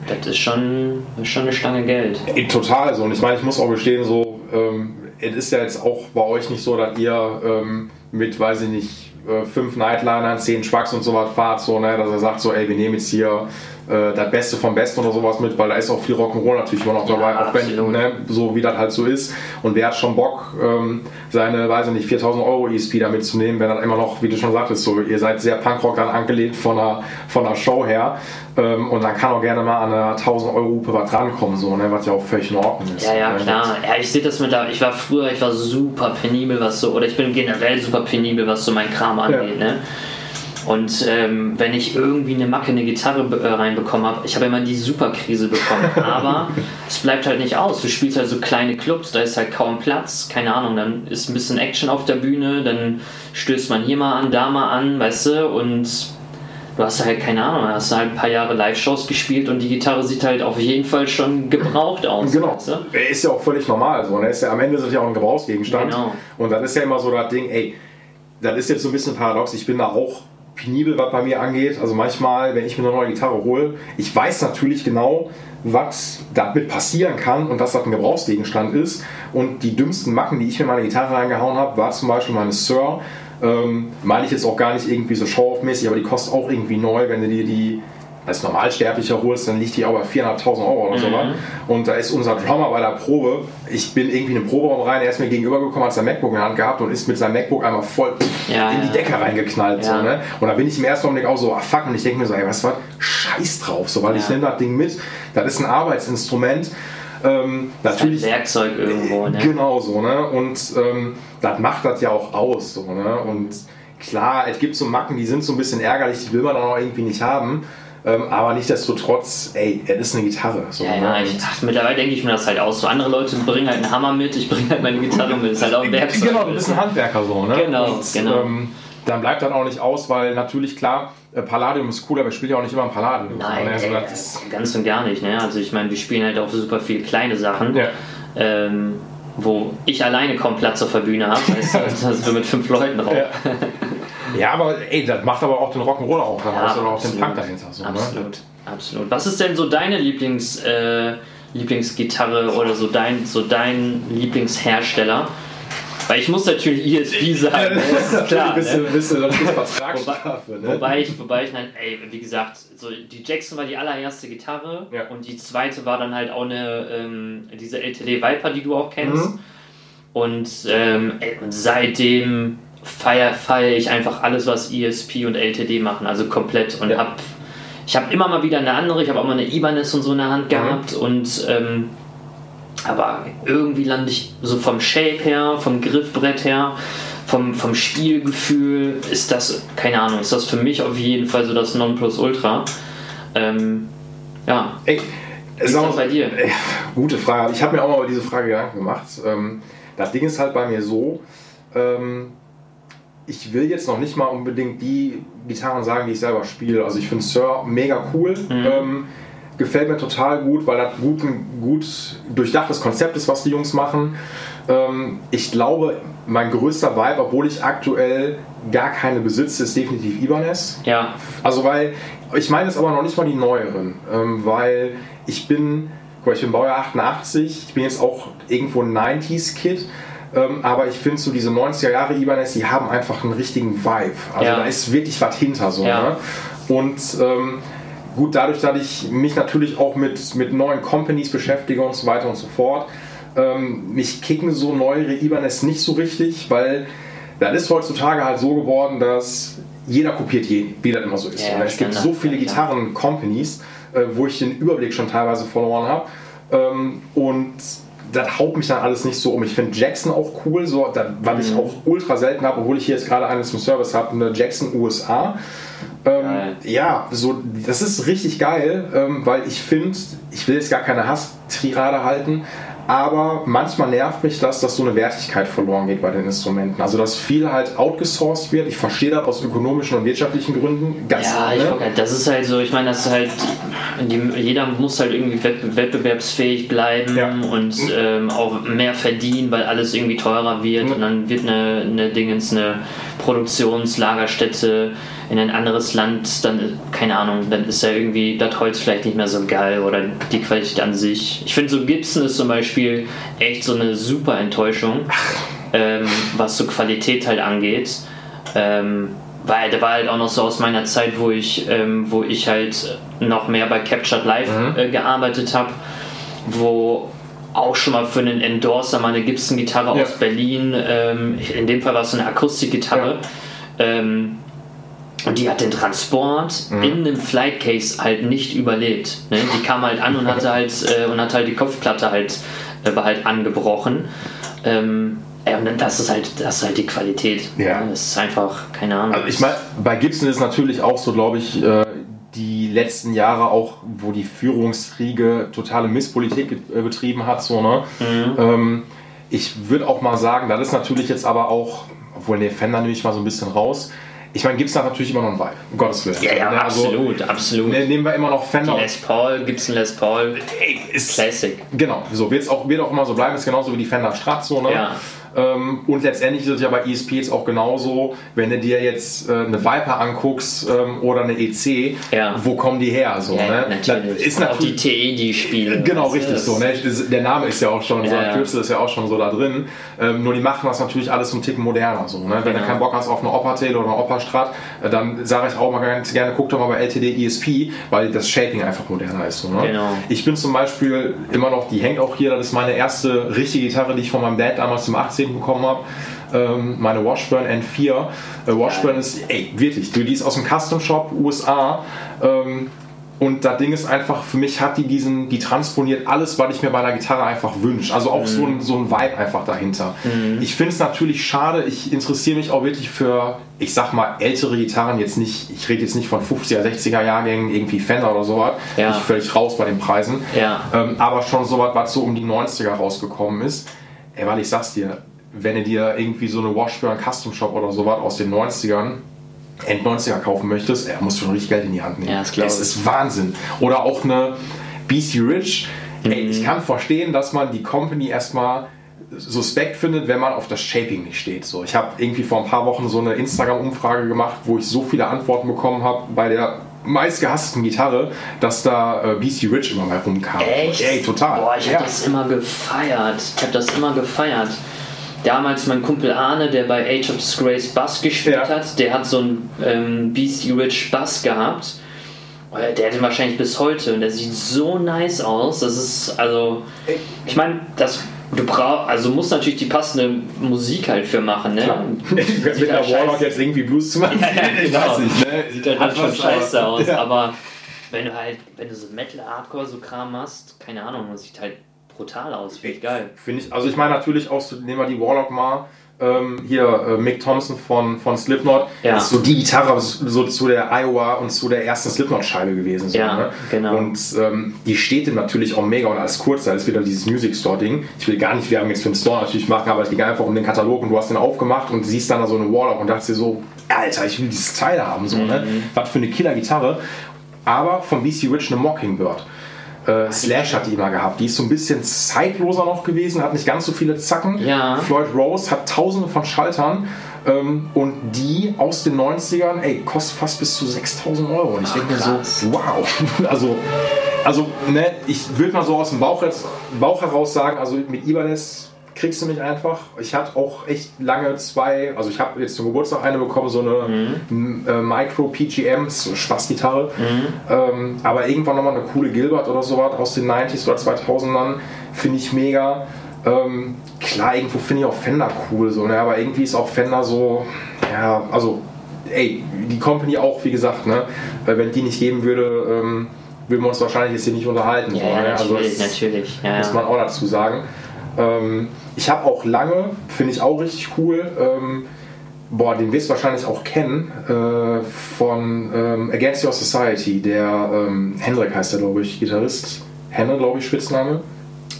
das ist schon, schon eine Stange Geld. Total so. Und ich meine, ich muss auch gestehen, so, ähm, es ist ja jetzt auch bei euch nicht so, dass ihr ähm, mit, weiß ich nicht, äh, fünf Nightlinern, zehn Trucks und sowas fahrt, so, ne, dass er sagt so, ey, wir nehmen jetzt hier äh, das Beste vom Besten oder sowas mit, weil da ist auch viel Rock'n'Roll natürlich immer noch dabei, ja, auch wenn, ne, so wie das halt so ist. Und wer hat schon Bock, ähm, seine, weiß ich nicht, 4000 Euro ESP da mitzunehmen, wenn dann immer noch, wie du schon sagtest, so, ihr seid sehr Punkrock dann angelegt von der, von der Show her. Ähm, und dann kann auch gerne mal an einer 1000 Euro Hupe was rankommen, so, ne, was ja auch völlig in Ordnung ist. Ja, ja, ne? klar. Ja, ich sehe das mit da, ich war früher, ich war super penibel, was so, oder ich bin generell super penibel, was so mein Kram angeht, ja. ne. Und ähm, wenn ich irgendwie eine Macke, eine Gitarre äh, reinbekommen habe, ich habe immer die Superkrise bekommen. Aber es bleibt halt nicht aus. Du spielst halt so kleine Clubs, da ist halt kaum Platz. Keine Ahnung, dann ist ein bisschen Action auf der Bühne, dann stößt man hier mal an, da mal an, weißt du, und du hast halt keine Ahnung, hast halt ein paar Jahre Live-Shows gespielt und die Gitarre sieht halt auf jeden Fall schon gebraucht aus. Genau. Weißt du? Ist ja auch völlig normal so. Ne? Ist ja, am Ende ist es ja auch ein Gebrauchsgegenstand. Genau. Und dann ist ja immer so das Ding, ey, das ist jetzt so ein bisschen paradox. Ich bin da auch penibel, was bei mir angeht. Also manchmal, wenn ich mir eine neue Gitarre hole, ich weiß natürlich genau, was damit passieren kann und dass das ein Gebrauchsgegenstand ist. Und die dümmsten Macken, die ich mir in meine Gitarre reingehauen habe, war zum Beispiel meine Sir. Ähm, meine ich jetzt auch gar nicht irgendwie so show-off-mäßig, aber die kostet auch irgendwie neu, wenn du dir die als Normalsterblicher holst, dann liegt die auch bei 400.000 Euro oder so was. Mhm. Und da ist unser Drummer bei der Probe. Ich bin irgendwie in den Proberaum rein, er ist mir gegenübergekommen, hat sein MacBook in der Hand gehabt und ist mit seinem MacBook einmal voll ja, in die Decke ja. reingeknallt. Ja. So, ne? Und da bin ich im ersten Augenblick auch so, ah fuck, und ich denke mir so, ey, was war Scheiß drauf, so, weil ich nehme das Ding mit. Das ist ein Arbeitsinstrument. Ähm, natürlich, ein Werkzeug irgendwo, ne? Genau so, ne? Und ähm, das macht das ja auch aus, so, ne? Und klar, es gibt so Macken, die sind so ein bisschen ärgerlich, die will man dann auch irgendwie nicht haben. Ähm, aber nichtsdestotrotz, ey, es ist eine Gitarre. So, ja, ja, ne? ich, ach, mittlerweile denke ich mir das halt aus. So andere Leute bringen halt einen Hammer mit, ich bringe halt meine Gitarre mit. Das ist halt auch ein Werkzeug. Genau, du bist ein Handwerker so, ne? Genau, und, genau. Ähm, dann bleibt dann auch nicht aus, weil natürlich klar, äh, Palladium ist cool, aber ich spiele ja auch nicht immer ein Palladium. Nein, also, ey, ganz und gar nicht. Ne? Also ich meine, wir spielen halt auch super viele kleine Sachen. Ja. Ähm, wo ich alleine kaum Platz auf der Bühne habe, weißt du, dass wir mit fünf Leuten drauf. Ja. Ja, aber ey, das macht aber auch den Rock'n'Roll auch, da ja, oder auch den Punk dahinter. So, ne? absolut. Ne? absolut. Was ist denn so deine Lieblings, äh, Lieblingsgitarre oder so dein, so dein Lieblingshersteller? Weil ich muss natürlich ESP sagen, das ist klar. Bist du, bist du Vertragsstrafe, ne? Wobei ich, wobei ich, nein, ey, wie gesagt, so die Jackson war die allererste Gitarre ja. und die zweite war dann halt auch eine, ähm, diese LTD Viper, die du auch kennst. Mhm. Und, ähm, ey, und seitdem feiere feier ich einfach alles, was ESP und LTD machen, also komplett und ja. hab ich habe immer mal wieder eine andere, ich habe auch mal eine Ibanez und so in der Hand gehabt mhm. und ähm, aber irgendwie lande ich so vom Shape her, vom Griffbrett her, vom, vom Spielgefühl ist das, keine Ahnung, ist das für mich auf jeden Fall so das Nonplusultra. Ähm, ja. Ey, Wie ist das bei dir? Ey, gute Frage. Ich habe mir auch mal über diese Frage Gedanken gemacht. Ähm, das Ding ist halt bei mir so, ähm, ich will jetzt noch nicht mal unbedingt die Gitarren sagen, die ich selber spiele. Also ich finde Sir mega cool. Mhm. Ähm, gefällt mir total gut, weil das gut, ein gut durchdachtes Konzept ist, was die Jungs machen. Ähm, ich glaube, mein größter Vibe, obwohl ich aktuell gar keine besitze, ist definitiv Ibanez. Ja. Also weil, ich meine es aber noch nicht mal die neueren, ähm, weil ich bin, ich bin Baujahr 88, ich bin jetzt auch irgendwo ein 90s-Kid. Ähm, aber ich finde so diese 90er Jahre Ibanez, die haben einfach einen richtigen Vibe. Also ja. da ist wirklich was hinter so. Ja. Ne? Und ähm, gut, dadurch, dass ich mich natürlich auch mit, mit neuen Companies beschäftige und so weiter und so fort, ähm, mich kicken so neuere Ibanez nicht so richtig, weil das ist heutzutage halt so geworden, dass jeder kopiert jeden, wie das immer so ist. Ja, es gibt so viele Gitarren-Companies, äh, wo ich den Überblick schon teilweise verloren habe. Ähm, und das haut mich dann alles nicht so um. Ich finde Jackson auch cool, so, das, was mhm. ich auch ultra selten habe, obwohl ich hier jetzt gerade eine zum Service habe, eine Jackson USA. Ähm, ja, so, das ist richtig geil, ähm, weil ich finde, ich will jetzt gar keine Hass-Tirade halten, aber manchmal nervt mich das, dass so eine Wertigkeit verloren geht bei den Instrumenten. Also dass viel halt outgesourced wird. Ich verstehe das aus ökonomischen und wirtschaftlichen Gründen. Ganz ja, ich, ne? das ist halt so, ich meine, das ist halt, jeder muss halt irgendwie wettbewerbsfähig bleiben ja. und ähm, auch mehr verdienen, weil alles irgendwie teurer wird mhm. und dann wird eine, eine Dingens, eine Produktionslagerstätte in ein anderes Land, dann, keine Ahnung, dann ist ja irgendwie das Holz vielleicht nicht mehr so geil oder die Qualität an sich. Ich finde so Gibson ist zum Beispiel echt so eine super Enttäuschung, ähm, was so Qualität halt angeht. Ähm, weil der war halt auch noch so aus meiner Zeit, wo ich, ähm, wo ich halt noch mehr bei Captured Live mhm. äh, gearbeitet habe, wo auch schon mal für einen Endorser mal eine Gibson-Gitarre ja. aus Berlin, ähm, in dem Fall war es so eine Akustikgitarre, ja. ähm, und die hat den Transport mhm. in einem Flightcase halt nicht überlebt. Ne? Die kam halt an und hatte halt äh, und hat halt die Kopfplatte halt, äh, war halt angebrochen. Ähm, Ja, das ist halt, das ist halt die Qualität. Ja. Das ist einfach, keine Ahnung. Also ich meine, bei Gibson ist natürlich auch so, glaube ich, äh, die letzten Jahre auch, wo die Führungsriege totale Misspolitik äh, betrieben hat, so, ne? Mhm. Ähm, ich würde auch mal sagen, das ist natürlich jetzt aber auch, obwohl der Fender nehme ich mal so ein bisschen raus. Ich meine, gibt es da natürlich immer noch einen Vibe, um Gottes Willen. ja, ja, Ne, also, absolut, absolut. ne, nehmen wir immer noch Fender. Les Paul, Gibson Les Paul, Ey, ist, Classic. Genau, so wird's auch, wird auch immer so bleiben, ist genauso wie die Fender Strat so, ne? Ja. Ähm, und letztendlich ist es ja bei ESP jetzt auch genauso, wenn du dir jetzt äh, eine Viper anguckst ähm, oder eine EC, Ja. wo kommen die her? So, Ja, ne? natürlich. Ist Und auch die natürlich TE, die spielen. Genau, du, richtig das- so. Ne? Der Name ist ja auch schon, so Ja, ein ja. Kürzel ist ja auch schon so da drin. Ähm, nur die machen das natürlich alles so einen Ticken moderner. So, ne? Wenn du Genau. keinen Bock hast auf eine Opa-Tail oder eine Opa-Strat, äh, dann sage ich auch mal ganz gerne, guck doch mal bei LTD ESP, weil das Shaping einfach moderner ist. So, ne? Genau. Ich bin zum Beispiel immer noch, die hängt auch hier, das ist meine erste richtige Gitarre, die ich von meinem Dad damals zum 18. bekommen habe. Ähm, meine Washburn N4. Äh, Washburn ist, ey, wirklich, die ist aus dem Custom Shop USA. Ähm, und das Ding ist einfach, für mich hat die diesen, die transponiert alles, was ich mir bei einer Gitarre einfach wünsche. Also auch so, ein, so ein Vibe einfach dahinter. Ich finde es natürlich schade, ich interessiere mich auch wirklich für, ich sag mal, ältere Gitarren, jetzt nicht, ich rede jetzt nicht von 50er, 60er Jahrgängen, irgendwie Fender oder sowas. Ja. Bin ich völlig raus bei den Preisen. Ja. Ähm, aber schon sowas, was so um die 90er rausgekommen ist. Ey, weil ich sag's dir, wenn du dir irgendwie so eine Washburn Custom Shop oder sowas aus den 90ern, End 90er kaufen möchtest, ey, musst du schon richtig Geld in die Hand nehmen. Ja, das glaub Es ist Wahnsinn. Oder auch eine BC Rich. Ey, Mhm. ich kann verstehen, dass man die Company erstmal suspekt findet, wenn man auf das Shaping nicht steht. So, ich habe irgendwie vor ein paar Wochen so eine Instagram-Umfrage gemacht, wo ich so viele Antworten bekommen habe bei der meistgehassten Gitarre, dass da äh, BC Rich immer mal rumkam. Echt? Ey, total. Boah, ich Ja. habe das immer gefeiert. Ich habe das immer gefeiert. Damals mein Kumpel Arne, der bei Age of Disgrace Bass gespielt Ja. hat, der hat so einen ähm, Beastie Rich Bass gehabt. Äh, Der hat den wahrscheinlich bis heute und der sieht so nice aus. Das ist, also, ich meine, das. Du brauchst, also musst natürlich die passende Musik halt für machen, ne? Mit halt Warlock scheiße- jetzt irgendwie Blues zu machen. Ja, ja, ich genau. weiß nicht, ne? Sieht halt schon scheiße aber- aus, Ja. aber wenn du halt, wenn du so Metal, Hardcore, so Kram hast, keine Ahnung, das sieht halt brutal aus, finde ich geil. Finde ich, also ich meine natürlich auch, so, nehmen wir die Warlock mal, ähm, hier äh, Mick Thompson von, von Slipknot, Ja. ist so die Gitarre so zu der Iowa und zu der ersten Slipknot-Scheibe gewesen. So, Ja, ne? genau. Und ähm, die steht ihm natürlich auch mega und als kurz, da ist wieder dieses Music Store-Ding. Ich will gar nicht Werbung jetzt für den Store natürlich machen, aber es ging einfach um den Katalog und du hast den aufgemacht und siehst dann da so eine Warlock und dachtest dir so, Alter, ich will dieses Teil haben, so, ne? Mhm. Was für eine Killer-Gitarre. Aber von BC Rich eine Mockingbird. Äh, Slash hat die immer gehabt. Die ist so ein bisschen zeitloser noch gewesen, hat nicht ganz so viele Zacken. Ja. Floyd Rose hat tausende von Schaltern. Ähm, und die aus den 90ern, ey, kostet fast bis zu 6000 Euro. Und ich denke mir so, wow. Also, also ne, ich würde mal so aus dem Bauch, Bauch heraus sagen, also mit Ibanez kriegst du mich einfach. Ich hatte auch echt lange zwei, also ich habe jetzt zum Geburtstag eine bekommen, so eine Mhm. äh, Micro PGM, so eine Spaßgitarre. Ähm, aber irgendwann nochmal eine coole Gilbert oder sowas aus den 90s oder 2000ern finde ich mega. Ähm, klar, irgendwo finde ich auch Fender cool, so, ne? aber irgendwie ist auch Fender so, ja, also, ey, die Company auch, wie gesagt, ne? Weil wenn die nicht geben würde, ähm, würden wir uns wahrscheinlich jetzt hier nicht unterhalten. Ja, ja, ne? Also natürlich, das- natürlich. Ja, muss man auch dazu sagen. Ähm, ich habe auch lange, finde ich auch richtig cool, ähm, boah, den wirst du wahrscheinlich auch kennen, äh, von ähm, Against Your Society, der ähm, Hendrik heißt der, glaube ich, Gitarrist. Henne, glaube ich, Spitzname.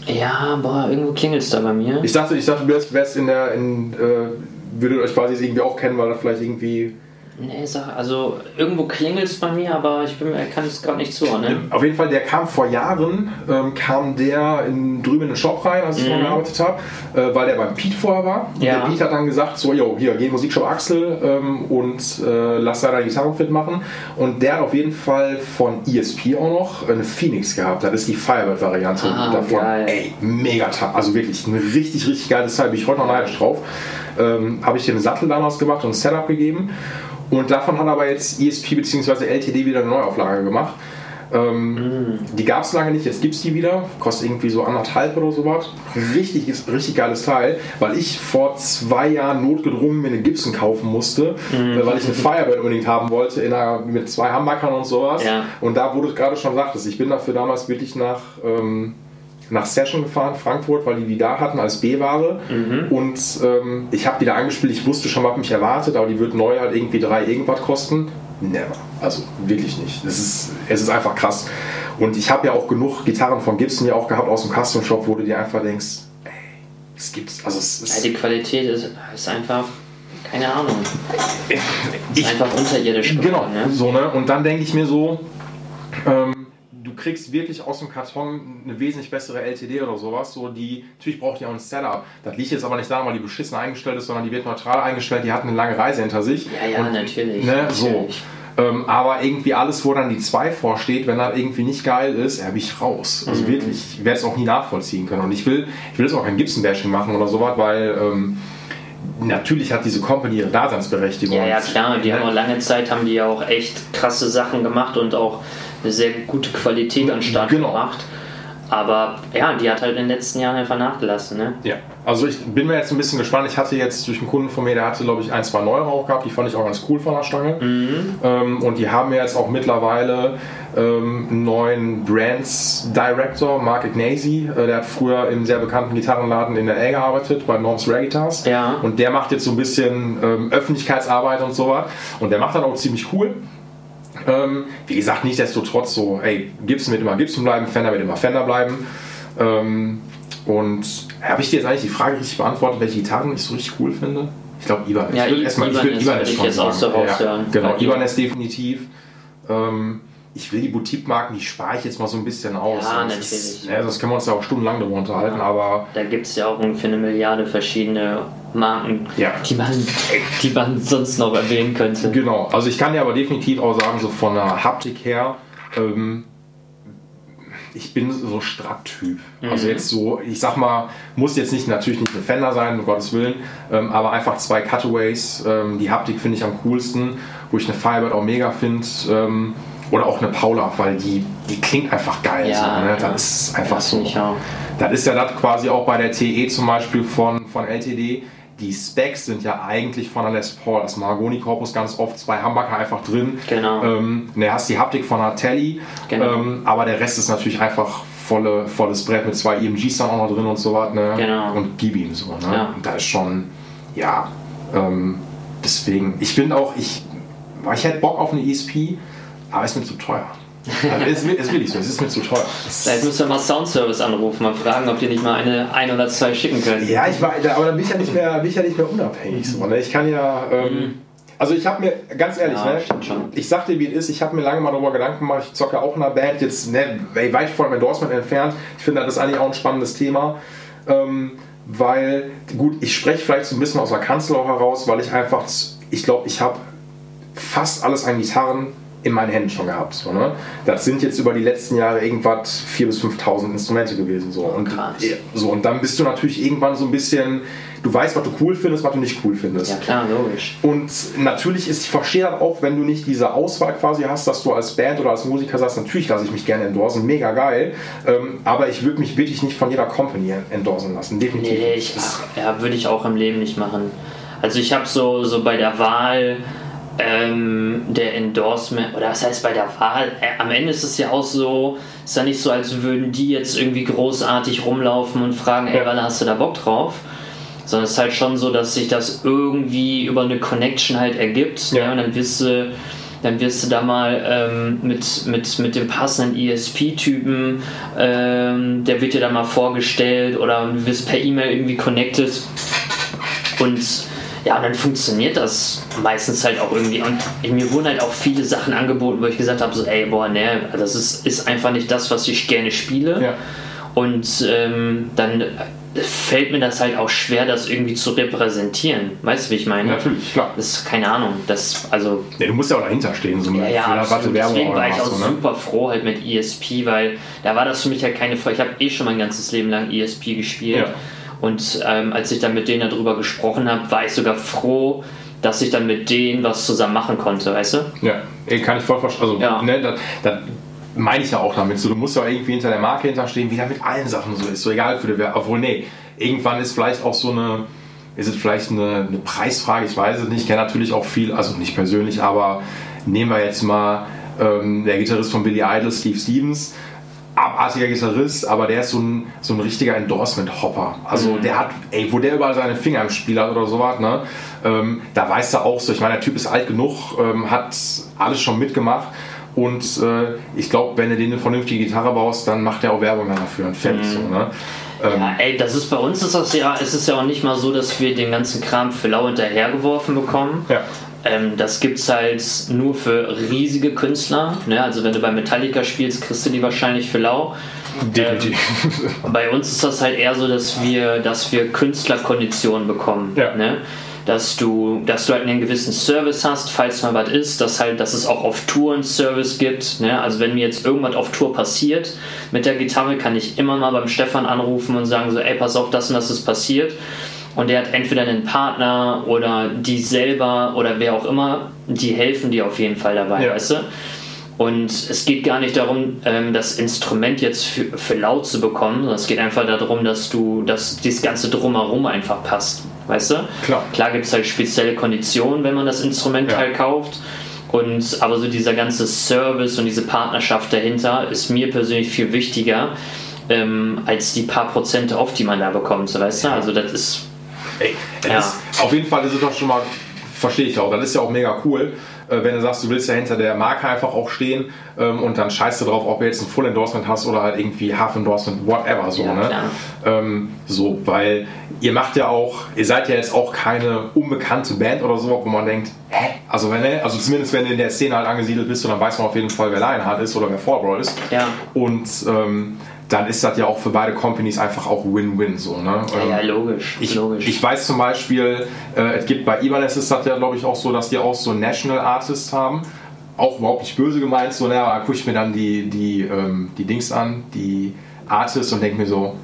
ja, boah, irgendwo klingelt es da bei mir. Ich dachte, ich dachte, du wärst, in der, in, äh, würdet euch quasi irgendwie auch kennen, weil er vielleicht irgendwie Nee, sag, also irgendwo klingelt es bei mir, aber ich bin, kann es gerade nicht zuordnen. Auf jeden Fall, der kam vor Jahren, ähm, kam der in, drüben in den Shop rein, als ich noch gearbeitet habe, äh, weil der beim Pete vorher war. Ja. der Pete hat dann gesagt, so, yo, hier, geh in Musikshop Axel ähm, und äh, lass da deine Gitarren fit machen. Und der hat auf jeden Fall von ESP auch noch eine Phoenix gehabt. Das ist die Firebird-Variante Ah, davon. geil. Ey, mega top. Also wirklich ein richtig, richtig geiles Teil. Bin ich heute noch neidisch drauf. Ähm, habe ich den Sattel damals gemacht und ein Setup gegeben. Und davon hat aber jetzt ESP bzw. LTD wieder eine Neuauflage gemacht. Ähm, Die gab es lange nicht, jetzt gibt es die wieder. Kostet irgendwie so anderthalb oder sowas. Richtig, richtig geiles Teil, weil ich vor zwei Jahren notgedrungen mir eine Gibson kaufen musste, äh, weil ich eine Firebird unbedingt haben wollte, in einer, mit zwei Hamburgern und sowas. Ja. Und da, wo du es gerade schon sagtest, ich bin dafür damals wirklich nach. Ähm, nach Session gefahren, Frankfurt, weil die die da hatten als B-Ware. Mhm. Und ähm, ich habe die da angespielt, ich wusste schon, was mich erwartet, aber die wird neu halt irgendwie drei irgendwas kosten. Never. Also wirklich nicht. Das ist, es ist einfach krass. Und ich habe ja auch genug Gitarren von Gibson ja auch gehabt aus dem Custom Shop, wo du dir einfach denkst, ey, es gibt's. Also es ist ja, die Qualität ist, ist einfach keine Ahnung. Ist ich, einfach unterirdisch. Genau, ne? so, ne? Und dann denke ich mir so, ähm, du kriegst wirklich aus dem Karton eine wesentlich bessere LTD oder sowas. So die, natürlich braucht die auch ein Setup. Das liegt jetzt aber nicht daran, weil die beschissen eingestellt ist, sondern die wird neutral eingestellt, die hat eine lange Reise hinter sich. Ja, ja, und, natürlich. Ne, natürlich. So. Ähm, aber irgendwie alles, wo dann die 2 vorsteht, wenn das irgendwie nicht geil ist, ja, bin ich raus. Also mhm. wirklich, ich werde es auch nie nachvollziehen können. Und ich will, ich will jetzt auch kein Gibson-Bashing machen oder sowas, weil ähm, natürlich hat diese Company ihre Daseinsberechtigung. Ja, ja, klar. Die ja. haben auch lange Zeit haben die ja auch echt krasse Sachen gemacht und auch eine sehr gute Qualität an Start genau. gebracht. Aber ja, die hat halt in den letzten Jahren einfach nachgelassen. Ne? Ja, also ich bin mir jetzt ein bisschen gespannt. Ich hatte jetzt durch einen Kunden von mir, der hatte glaube ich ein, zwei neue auch gehabt. Die fand ich auch ganz cool von der Stange. Mhm. Ähm, und die haben jetzt auch mittlerweile ähm, einen neuen Brands Director, Mark Ignasi. Äh, der hat früher im sehr bekannten Gitarrenladen in L.A. gearbeitet, bei Norms Rare Guitars. Ja. Und der macht jetzt so ein bisschen ähm, Öffentlichkeitsarbeit und so was. Und der macht dann auch ziemlich cool. Ähm, wie gesagt, nichtsdestotrotz so, ey, Gibson wird immer Gibson bleiben, Fender wird immer Fender bleiben. Ähm, und habe ich dir jetzt eigentlich die Frage richtig beantwortet, welche Gitarren ich so richtig cool finde? Ich glaube, Ibanez. Ja, ich würde erstmal Ibanez, Ibanez schon jetzt sagen. Auch so raushören. Ja, genau, Ibanez definitiv. Ähm, ich will die Boutique-Marken, die spare ich jetzt mal so ein bisschen aus. Ja, das natürlich. Ist, ja, das können wir uns ja auch stundenlang darüber unterhalten, ja. aber. Da gibt es ja auch ungefähr eine Milliarde verschiedene Marken, ja. die, man, die man sonst noch erwähnen könnte. Genau, also ich kann dir aber definitiv auch sagen, so von der Haptik her, ähm, ich bin so Strapp-Typ. Mhm. Also jetzt so, ich sag mal, muss jetzt nicht natürlich nicht ein Fender sein, um Gottes Willen, ähm, aber einfach zwei Cutaways. Ähm, die Haptik finde ich am coolsten, wo ich eine Firebird auch mega finde. Ähm, oder auch eine Paula, weil die, die klingt einfach geil. Ja, so, ne? Das ist einfach so. Das ist ja das quasi auch bei der TE zum Beispiel von, von LTD. Die Specs sind ja eigentlich von der Les Paul. Das Mahagoni-Korpus ganz oft, zwei Humbucker einfach drin. Genau. Ähm, ne, hast die Haptik von der Telly. Genau. Ähm, aber der Rest ist natürlich einfach volle, volles Brett mit zwei EMGs dann auch noch drin und so was. Ne? Genau. Und B-Beam so. Ne? Ja. Und da ist schon, ja, ähm, deswegen, ich bin auch, ich, ich hätte Bock auf eine ESP, aber ist mir zu teuer. Also ist, ist wirklich so, es ist mir zu teuer. Vielleicht müssen wir mal Soundservice anrufen, mal fragen, ob die nicht mal eine ein oder zwei schicken können. Ja, ich war, aber dann bin ich ja nicht mehr, bin ich ja nicht mehr unabhängig. So, ne? Ich kann ja. Ähm, mhm. also ich habe mir, ganz ehrlich, ja, ne, ich sag dir, wie es ist, ich habe mir lange mal darüber Gedanken gemacht, ich zocke auch in einer Band, jetzt ne, weit von dem Endorsement entfernt. Ich finde, das ist eigentlich auch ein spannendes Thema. Ähm, weil, gut, ich spreche vielleicht so ein bisschen aus der Kanzel auch heraus, weil ich einfach, ich glaube, ich habe fast alles an Gitarren in meinen Händen schon gehabt. So, ne? Das sind jetzt über die letzten Jahre irgendwas 4.000 bis 5.000 Instrumente gewesen. So. Und, so. und dann bist du natürlich irgendwann so ein bisschen, du weißt, was du cool findest, was du nicht cool findest. Ja klar, logisch. Und natürlich ist, ich verstehe das auch, wenn du nicht diese Auswahl quasi hast, dass du als Band oder als Musiker sagst, natürlich lasse ich mich gerne endorsen, mega geil, ähm, aber ich würde mich wirklich nicht von jeder Company endorsen lassen, definitiv. Nee, ich, ach, ja, würde ich auch im Leben nicht machen. Also ich habe so, so bei der Wahl ähm, der Endorsement, oder was heißt bei der Wahl? Äh, am Ende ist es ja auch so, ist ja nicht so, als würden die jetzt irgendwie großartig rumlaufen und fragen, ey, wann hast du da Bock drauf? Sondern es ist halt schon so, dass sich das irgendwie über eine Connection halt ergibt. Ja. ja und dann wirst du, dann wirst du da mal ähm, mit, mit, mit dem passenden ESP-Typen, ähm, der wird dir da mal vorgestellt oder du wirst per E-Mail irgendwie connected. Und ja, und dann funktioniert das meistens halt auch irgendwie. Und mir wurden halt auch viele Sachen angeboten, wo ich gesagt habe, so, ey, boah, ne, das ist, ist einfach nicht das, was ich gerne spiele. Ja. Und ähm, dann fällt mir das halt auch schwer, das irgendwie zu repräsentieren. Weißt du, wie ich meine? Natürlich, klar. Das ist keine Ahnung. Das, also, ja, du musst ja auch dahinter stehen. So ja, ja, absolut. Deswegen war ich auch so, ne? super froh halt mit ESP, weil da war das für mich halt keine Frage. Ich habe eh schon mein ganzes Leben lang ESP gespielt. Ja. Und ähm, als ich dann mit denen darüber gesprochen habe, war ich sogar froh, dass ich dann mit denen was zusammen machen konnte, weißt du? Ja, kann ich voll verstehen. Also, ja. ne, das, das meine ich ja auch damit. So, du musst ja irgendwie hinter der Marke hinterstehen, wie das mit allen Sachen so ist. So egal für die Werbung. Obwohl, nee, irgendwann ist vielleicht auch so eine, ist es vielleicht eine, eine Preisfrage, ich weiß es nicht. Ich kenne natürlich auch viel, also nicht persönlich, aber nehmen wir jetzt mal ähm, der Gitarrist von Billy Idol, Steve Stevens abartiger Gitarrist, aber der ist so ein, so ein richtiger Endorsement-Hopper. Also mhm. der hat, ey, wo der überall seine Finger im Spiel hat oder sowas, ne? Ähm, da weiß er auch so, ich meine, der Typ ist alt genug, ähm, hat alles schon mitgemacht. Und äh, ich glaube, wenn du den eine vernünftige Gitarre baust, dann macht er auch Werbung dafür und fertig mhm. so, ne? Ähm, ja, ey, das ist bei uns ist das ja, es ist ja auch nicht mal so, dass wir den ganzen Kram für lau hinterhergeworfen bekommen. Ja. Ähm, das es halt nur für riesige Künstler. Ne? Also wenn du bei Metallica spielst, kriegst du die wahrscheinlich für lau. Definitiv. Ähm, bei uns ist das halt eher so, dass wir, dass wir Künstlerkonditionen bekommen. Ja. Ne? dass du, dass du halt einen gewissen Service hast, falls mal was ist, dass halt, dass es auch auf Tour einen Service gibt. Ne? Also wenn mir jetzt irgendwas auf Tour passiert mit der Gitarre, kann ich immer mal beim Stefan anrufen und sagen so, ey, pass auf, das und das ist passiert und der hat entweder einen Partner oder die selber oder wer auch immer, die helfen dir auf jeden Fall dabei, ja. weißt du? Und es geht gar nicht darum, ähm, das Instrument jetzt für, für laut zu bekommen, sondern es geht einfach darum, dass du, dass dieses ganze Drumherum einfach passt, weißt du? Klar. Klar gibt es halt spezielle Konditionen, wenn man das Instrument ja. halt kauft. Und, aber so dieser ganze Service und diese Partnerschaft dahinter ist mir persönlich viel wichtiger ähm, als die paar Prozente auf, die man da bekommt, weißt du? Also das ist Ey, ja. ist, auf jeden Fall ist es doch schon mal, verstehe ich auch, das ist ja auch mega cool, äh, wenn du sagst, du willst ja hinter der Marke einfach auch stehen ähm, und dann scheißt du drauf, ob du jetzt ein Full Endorsement hast oder halt irgendwie Half Endorsement, whatever so, ja, ne? Ähm, so, weil ihr macht ja auch, ihr seid ja jetzt auch keine unbekannte Band oder so, wo man denkt, hä? Also wenn also zumindest wenn du in der Szene halt angesiedelt bist, dann weiß man auf jeden Fall, wer Lionheart ist oder wer Fallbroil ist. Ja. Und ähm, dann ist das ja auch für beide Companies einfach auch Win-Win so. Ne? Ja, ja, logisch. Ich, logisch. ich weiß zum Beispiel, äh, es gibt bei Ibanez ist das ja glaube ich auch so, dass die auch so National Artists haben. Auch überhaupt nicht böse gemeint, so, ne, aber da gucke ich mir dann die, die, ähm, die Dings an, die Artists und denke mir so,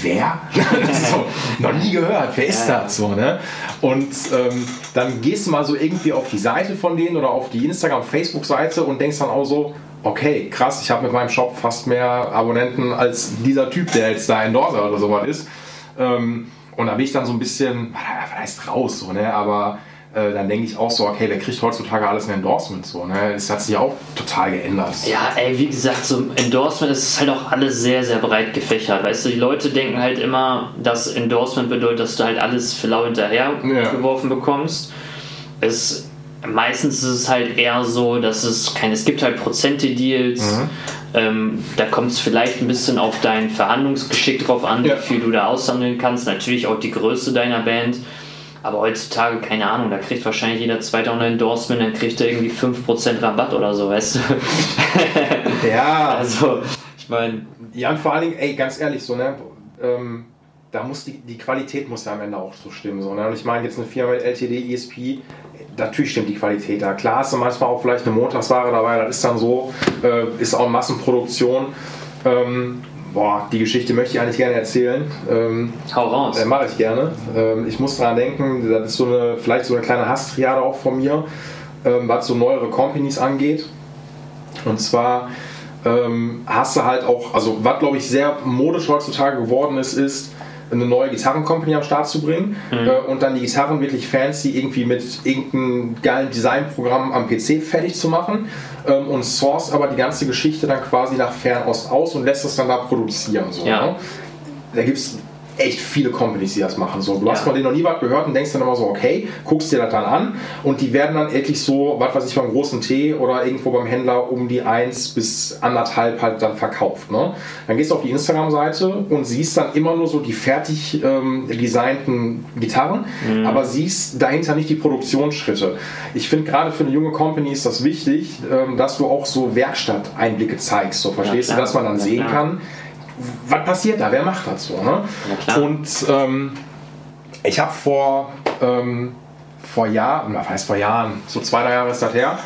wer? so, noch nie gehört, wer ist das? So, ne? Und ähm, dann gehst du mal so irgendwie auf die Seite von denen oder auf die Instagram, Facebook-Seite und denkst dann auch so, okay, krass, ich habe mit meinem Shop fast mehr Abonnenten als dieser Typ, der jetzt da Endorser oder sowas ist. Ähm, und da bin ich dann so ein bisschen, was heißt raus, so, ne? aber äh, dann denke ich auch so, okay, wer kriegt heutzutage alles ein Endorsement? So, ne? Das hat sich auch total geändert. Ja, ey, wie gesagt, so Endorsement ist halt auch alles sehr, sehr breit gefächert. Weißt du, die Leute denken halt immer, dass Endorsement bedeutet, dass du halt alles für lau hinterher ja. geworfen bekommst. Es meistens ist es halt eher so, dass es keine, es gibt halt Prozente-Deals. Mhm. Ähm, da kommt es vielleicht ein bisschen auf dein Verhandlungsgeschick drauf an, ja. wie viel du da aushandeln kannst. Natürlich auch die Größe deiner Band. Aber heutzutage, keine Ahnung, da kriegt wahrscheinlich jeder zweite auch ein Endorsement, dann kriegt er irgendwie 5% Rabatt oder so, weißt du? ja. Also, ich meine. Ja, und vor allen Dingen, ey, ganz ehrlich, so, ne? Ähm, da muss die, die Qualität muss ja am Ende auch so stimmen. So, ne? Und ich meine, jetzt eine Firma mit LTD, ESP, natürlich stimmt die Qualität da. Klar hast du manchmal auch vielleicht eine Montagsware dabei, das ist dann so, äh, ist auch Massenproduktion. Ähm, boah, die Geschichte möchte ich eigentlich gerne erzählen. Ähm, Hau raus. Äh, Mache ich gerne. Ähm, ich muss daran denken, das ist so eine, vielleicht so eine kleine Hasstriade auch von mir, ähm, was so neuere Companies angeht. Und zwar ähm, hast du halt auch, also was glaube ich sehr modisch heutzutage geworden ist, ist, eine neue Gitarrencompany am Start zu bringen mhm. äh, und dann die Gitarren wirklich fancy irgendwie mit irgendeinem geilen Designprogramm am PC fertig zu machen ähm, und source aber die ganze Geschichte dann quasi nach Fernost aus und lässt es dann da produzieren. So, ja. ne? Da gibt es echt viele Companies, die das machen. So, du ja. hast von denen noch nie was gehört und denkst dann immer so, okay, guckst dir das dann an und die werden dann endlich so, was weiß ich, beim großen T oder irgendwo beim Händler um die 1 bis anderthalb halt dann verkauft. Ne? Dann gehst du auf die Instagram-Seite und siehst dann immer nur so die fertig ähm, designten Gitarren, mhm. aber siehst dahinter nicht die Produktionsschritte. Ich finde gerade für eine junge Company ist das wichtig, ähm, dass du auch so Werkstatteinblicke zeigst, so verstehst ja, du, dass man dann ja, sehen kann, was passiert da? Wer macht das so? Ne? Und ähm, ich habe vor, ähm, vor Jahren, was heißt vor Jahren, so zwei, drei Jahre ist das her,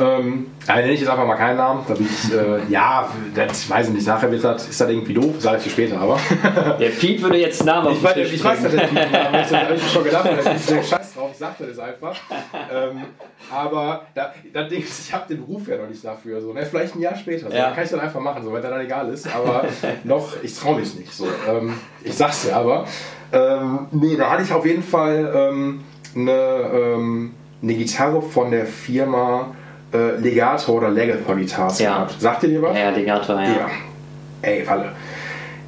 ähm, ja, nenne ich jetzt einfach mal keinen Namen. Da ich, äh, ja, das weiß ich nicht. Nachher wird das, ist das irgendwie doof, sage ich dir später, aber. Der Piet würde jetzt Namen Ich, weiß, ich weiß, dass der Piet Namen ich schon gedacht. Das ist der Scheiß drauf, ich sagte das einfach. Ähm, aber da, das Ding ist, ich habe den Ruf ja noch nicht dafür. So, ne? Vielleicht ein Jahr später. So. Ja. kann ich dann einfach machen, so, wenn der dann egal ist. Aber noch, ich traue mich nicht. So. Ähm, ich sag's dir aber. Ähm, nee, da hatte ich auf jeden Fall ähm, eine, ähm, eine Gitarre von der Firma äh, Legato oder Legator Guitars ja. gehabt. Sagt ihr dir was? Ja, Legato, ja. ja. ey, Walle,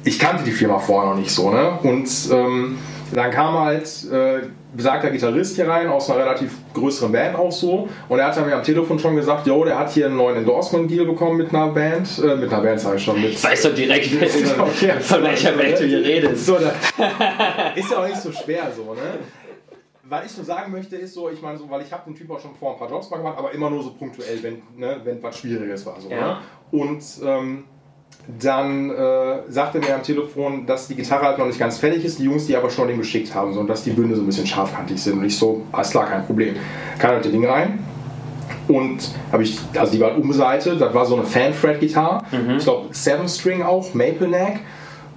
ich kannte die Firma vorher noch nicht so, ne? Und ähm, dann kam halt äh, besagter Gitarrist hier rein aus einer relativ größeren Band auch so und er hat mir am Telefon schon gesagt, yo, der hat hier einen neuen Endorsement-Deal bekommen mit einer Band, äh, mit einer Band sage ich schon. Mit, ich weiß doch direkt, okay, von welcher Band du hier redest. So, ist ja auch nicht so schwer so, ne? Was ich nur sagen möchte, ist so, ich meine so, weil ich habe den Typ auch schon vor ein paar Jobs mal gemacht, aber immer nur so punktuell, wenn, ne, wenn was Schwieriges war. So, ne? ja. ne? Und ähm, dann äh, sagte mir am Telefon, dass die Gitarre halt noch nicht ganz fertig ist, die Jungs die aber schon den geschickt haben so, und dass die Bünde so ein bisschen scharfkantig sind. Und ich so, alles klar, kein Problem. Kann halt das Ding rein. Und habe ich, also die war halt umseitet, das war so eine Fan-Fret-Gitarre. Mhm. Ich glaube, Seven String auch, Maple Neck.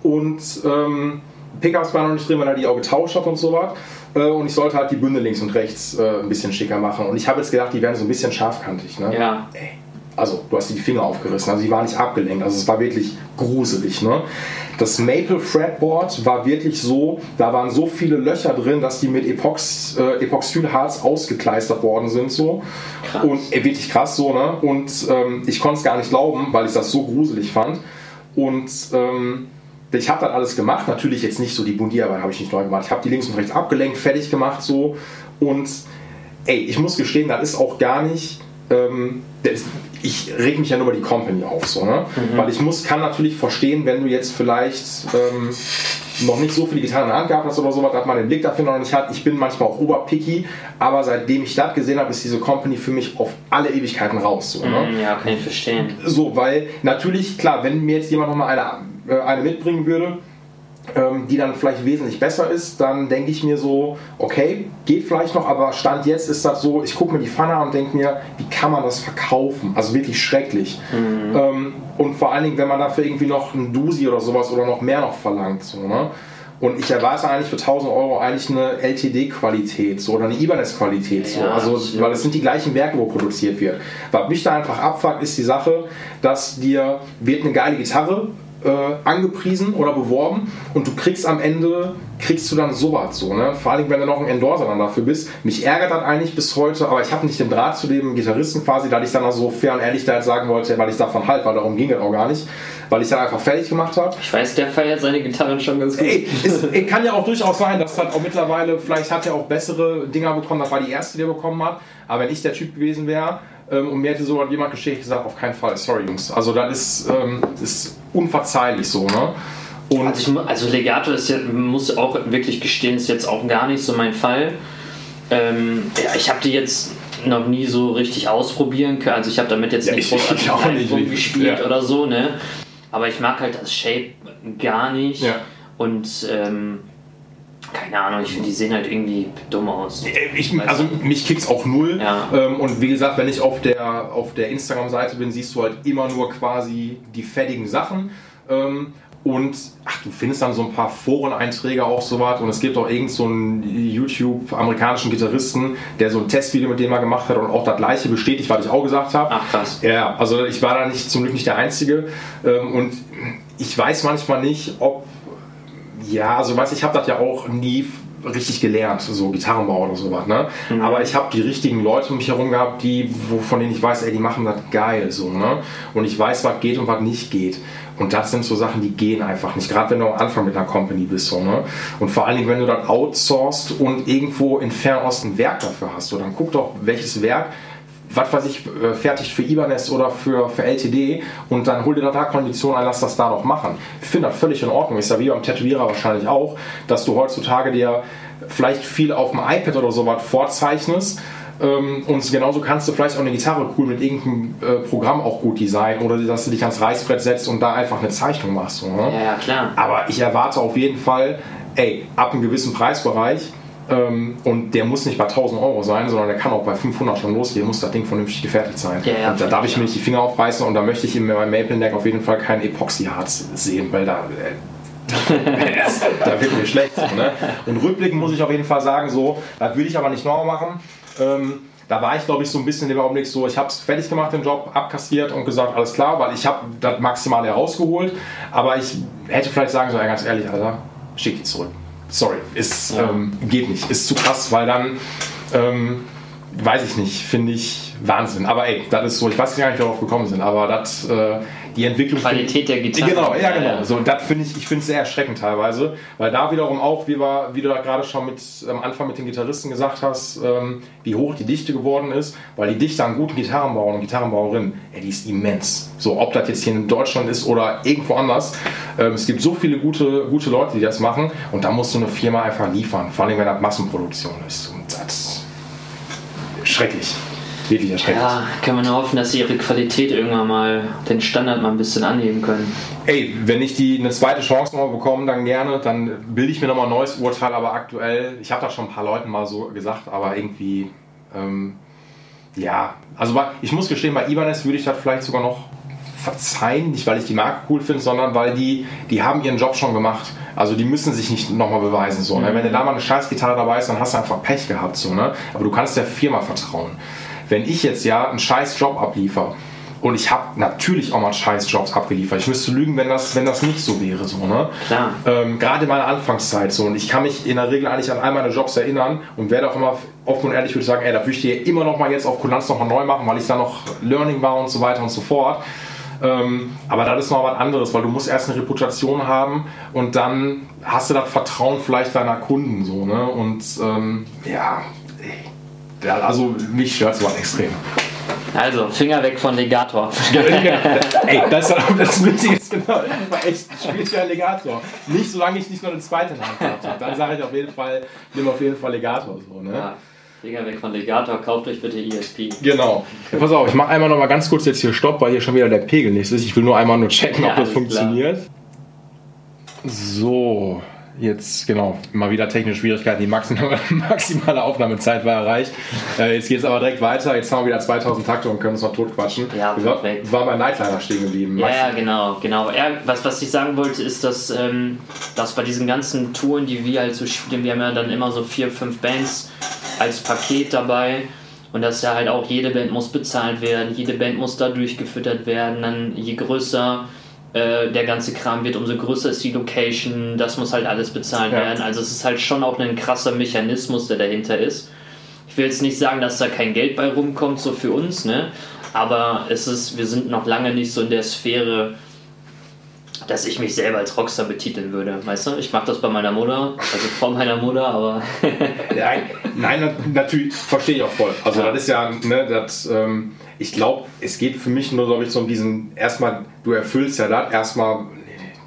Und ähm, Pickups waren noch nicht drin, weil er die auch getauscht hat und so was. Äh, und ich sollte halt die Bünde links und rechts äh, ein bisschen schicker machen. Und ich habe jetzt gedacht, die werden so ein bisschen scharfkantig. Ne? Ja. Ey also du hast die Finger aufgerissen, also die war nicht abgelenkt, also es war wirklich gruselig. Ne? Das Maple Fretboard war wirklich so, da waren so viele Löcher drin, dass die mit Epox, äh, Epoxylharz ausgekleistert worden sind so krass. und äh, wirklich krass so ne und ähm, ich konnte es gar nicht glauben, weil ich das so gruselig fand und ähm, ich habe dann alles gemacht, natürlich jetzt nicht so die Bundierarbeit habe ich nicht neu gemacht, ich habe die links und rechts abgelenkt, fertig gemacht so und ey, ich muss gestehen, das ist auch gar nicht ähm, ich reg mich ja nur über die Company auf, so, ne? Mhm. weil ich muss, kann natürlich verstehen, wenn du jetzt vielleicht ähm, noch nicht so in der Hand gehabt hast oder sowas, dass man den Blick dafür noch nicht hat. Ich bin manchmal auch oberpicky, aber seitdem ich das gesehen habe, ist diese Company für mich auf alle Ewigkeiten raus. So, ne? Mhm, ja, kann ich verstehen. So, weil natürlich, klar, wenn mir jetzt jemand nochmal eine, äh, eine mitbringen würde, die dann vielleicht wesentlich besser ist, dann denke ich mir so, okay, geht vielleicht noch, aber Stand jetzt ist das so, ich gucke mir die Pfanne an und denke mir, wie kann man das verkaufen? Also wirklich schrecklich. Mhm. Ähm, und vor allen Dingen, wenn man dafür irgendwie noch ein Dusi oder sowas oder noch mehr noch verlangt. So, ne? Und ich erwarte eigentlich für 1000 Euro eigentlich eine LTD-Qualität so, oder eine Ibanez-Qualität. So. Ja, also, weil es sind die gleichen Werke, wo produziert wird. Was mich da einfach abfuckt, ist die Sache, dass dir wird eine geile Gitarre äh, angepriesen oder beworben und du kriegst am Ende, kriegst du dann sowas so, ne? Vor allem, wenn du noch ein Endorser dann dafür bist. Mich ärgert das eigentlich bis heute, aber ich habe nicht den Draht zu dem Gitarristen quasi, da ich dann auch so fair und ehrlich da jetzt sagen wollte, weil ich davon halt, weil darum ging es auch gar nicht, weil ich dann einfach fertig gemacht habe. Ich weiß, der feiert seine Gitarren schon ganz gut. Ey, es, ey, kann ja auch durchaus sein, dass das auch mittlerweile, vielleicht hat er auch bessere Dinger bekommen, das war die erste, die er bekommen hat, aber wenn ich der Typ gewesen wäre, und mir hätte so jemand geschickt, ich gesagt, auf keinen Fall, sorry Jungs. Also das ist, ähm, ist unverzeihlich so, ne? Und also, ich, also Legato ist ja, muss auch wirklich gestehen, ist jetzt auch gar nicht so mein Fall. Ähm, ja, ich habe die jetzt noch nie so richtig ausprobieren können. Also ich habe damit jetzt ja, nicht großartig rumgespielt ja. oder so, ne? Aber ich mag halt das Shape gar nicht. Ja. Und ähm, keine Ahnung, ich finde, die sehen halt irgendwie dumm aus. Ich, also mich kickt's auch null. Ja. Ähm, und wie gesagt, wenn ich auf der, auf der Instagram-Seite bin, siehst du halt immer nur quasi die fettigen Sachen. Ähm, und ach, du findest dann so ein paar Foreneinträge auch so was. Und es gibt auch irgend so einen YouTube-amerikanischen Gitarristen, der so ein Testvideo mit dem mal gemacht hat und auch das gleiche bestätigt, was ich auch gesagt habe. Ach krass. Ja, also ich war da nicht zum Glück nicht der Einzige. Ähm, und ich weiß manchmal nicht, ob ja, also weiß ich habe das ja auch nie richtig gelernt, so Gitarrenbau oder sowas, ne? Mhm. Aber ich habe die richtigen Leute um mich herum gehabt, die, von denen ich weiß, ey, die machen das geil, so, ne? Und ich weiß, was geht und was nicht geht. Und das sind so Sachen, die gehen einfach nicht. Gerade wenn du am Anfang mit einer Company bist, so, ne? Und vor allen Dingen, wenn du dann outsourcest und irgendwo in Fernost ein Werk dafür hast, so, dann guck doch, welches Werk was weiß ich, äh, fertigt für Ibanez oder für, für LTD und dann hol dir da Konditionen ein, lass das da doch machen. Ich finde das völlig in Ordnung. Ist ja wie beim Tätowierer wahrscheinlich auch, dass du heutzutage dir vielleicht viel auf dem iPad oder sowas vorzeichnest. Ähm, und genauso kannst du vielleicht auch eine Gitarre cool mit irgendeinem äh, Programm auch gut designen oder dass du dich ans Reißbrett setzt und da einfach eine Zeichnung machst. Ne? Ja, klar. Aber ich erwarte auf jeden Fall, ey, ab einem gewissen Preisbereich ähm, und der muss nicht bei 1000 Euro sein, sondern der kann auch bei 500 schon losgehen, muss das Ding vernünftig gefertigt sein. Ja, ja, und da darf ich mir nicht die Finger aufreißen und da möchte ich in meinem Maple Neck auf jeden Fall kein Epoxyharz sehen, weil da. Äh, da wird mir schlecht. So, ne? Und rückblickend muss ich auf jeden Fall sagen, so, das will ich aber nicht nochmal machen. Ähm, da war ich, glaube ich, so ein bisschen dem Augenblick so, ich habe es fertig gemacht, den Job, abkassiert und gesagt, alles klar, weil ich habe das maximal herausgeholt. Aber ich hätte vielleicht sagen sollen, ganz ehrlich, Alter, schick die zurück sorry, ist, ja. ähm, geht nicht, ist zu krass, weil dann, ähm, weiß ich nicht, finde ich Wahnsinn. Aber ey, das ist so, ich weiß gar nicht, wie wir darauf gekommen sind, aber das, äh, die Entwicklung. Qualität der Gitarre. Genau, ja, genau. So, und das finde ich, ich finde es sehr erschreckend teilweise, weil da wiederum auch, wie, wir, wie du da gerade schon mit, am Anfang mit den Gitarristen gesagt hast, ähm, wie hoch die Dichte geworden ist, weil die Dichte an guten Gitarrenbauern und Gitarrenbauerinnen, ey, die ist immens. So, ob das jetzt hier in Deutschland ist oder irgendwo anders. Ähm, es gibt so viele gute, gute Leute, die das machen und da musst du eine Firma einfach liefern, vor allem wenn das Massenproduktion ist. Und das schrecklich. Wirklich erschreckend. Ja, kann man nur hoffen, dass sie ihre Qualität irgendwann mal den Standard mal ein bisschen anheben können. Ey, wenn ich die eine zweite Chance nochmal bekomme, dann gerne, dann bilde ich mir nochmal ein neues Urteil, aber aktuell, ich habe das schon ein paar Leuten mal so gesagt, aber irgendwie, ähm, ja, also ich muss gestehen, bei Ibanez würde ich das vielleicht sogar noch verzeihen, nicht weil ich die Marke cool finde, sondern weil die, die haben ihren Job schon gemacht. Also die müssen sich nicht nochmal beweisen. So, ne? Wenn du da mal eine Scheißgitarre dabei ist, dann hast du einfach Pech gehabt. So, ne? Aber du kannst der Firma vertrauen. Wenn ich jetzt ja einen scheiß Job abliefer, und ich habe natürlich auch mal scheiß Jobs abgeliefert. Ich müsste lügen, wenn das, wenn das nicht so wäre. So, ne? Klar. Ähm, Gerade in meiner Anfangszeit so. Und ich kann mich in der Regel eigentlich an all meine Jobs erinnern und werde auch immer offen und ehrlich würde sagen, ey, da würde ich dir immer noch mal jetzt auf Kulanz noch mal neu machen, weil ich da noch Learning war und so weiter und so fort. Ähm, aber das ist noch was anderes, weil du musst erst eine Reputation haben und dann hast du das Vertrauen vielleicht deiner Kunden so, ne? Und ähm, ja, ja, also mich stört es extrem. Also, Finger weg von Legator. Ey, das ist das Witzige ist genau, echt, spielt ja Legator. Nicht solange ich nicht noch eine zweite Hand habe. Dann sage ich auf jeden Fall, nimm auf jeden Fall Legator. So, ne? Ja. Finger weg von Legator, kauft euch bitte ESP. Genau. Ja, pass auf, ich mache einmal noch mal ganz kurz jetzt hier Stopp, weil hier schon wieder der Pegel nicht ist. Ich will nur einmal nur checken, ja, ob das funktioniert. Klar. So, Jetzt, genau, mal wieder technische Schwierigkeiten. Die maximale, Aufnahmezeit war erreicht. Äh, jetzt geht es aber direkt weiter. Jetzt haben wir wieder 2000 Takte und können uns noch totquatschen. Ja, perfekt. War bei Nightliner stehen geblieben. Ja, ja, genau, genau. Ja, was, was ich sagen wollte, ist, dass, ähm, dass bei diesen ganzen Touren, die wir halt so spielen, wir haben ja dann immer so vier, fünf Bands als Paket dabei. Und dass ja halt auch jede Band muss bezahlt werden, jede Band muss da durchgefüttert werden. Dann je größer äh, der ganze Kram wird, umso größer ist die Location, das muss halt alles bezahlt ja. werden. Also es ist halt schon auch ein krasser Mechanismus, der dahinter ist. Ich will jetzt nicht sagen, dass da kein Geld bei rumkommt, so für uns, ne? Aber es ist, wir sind noch lange nicht so in der Sphäre, dass ich mich selber als Rockstar betiteln würde. Weißt du, ich mache das bei meiner Mutter, also vor meiner Mutter, aber. nein, nein, natürlich, verstehe ich auch voll. Also, ja. das ist ja, ne, das, ähm, ich glaube, es geht für mich nur, glaube ich, so um diesen, erstmal, du erfüllst ja das erstmal,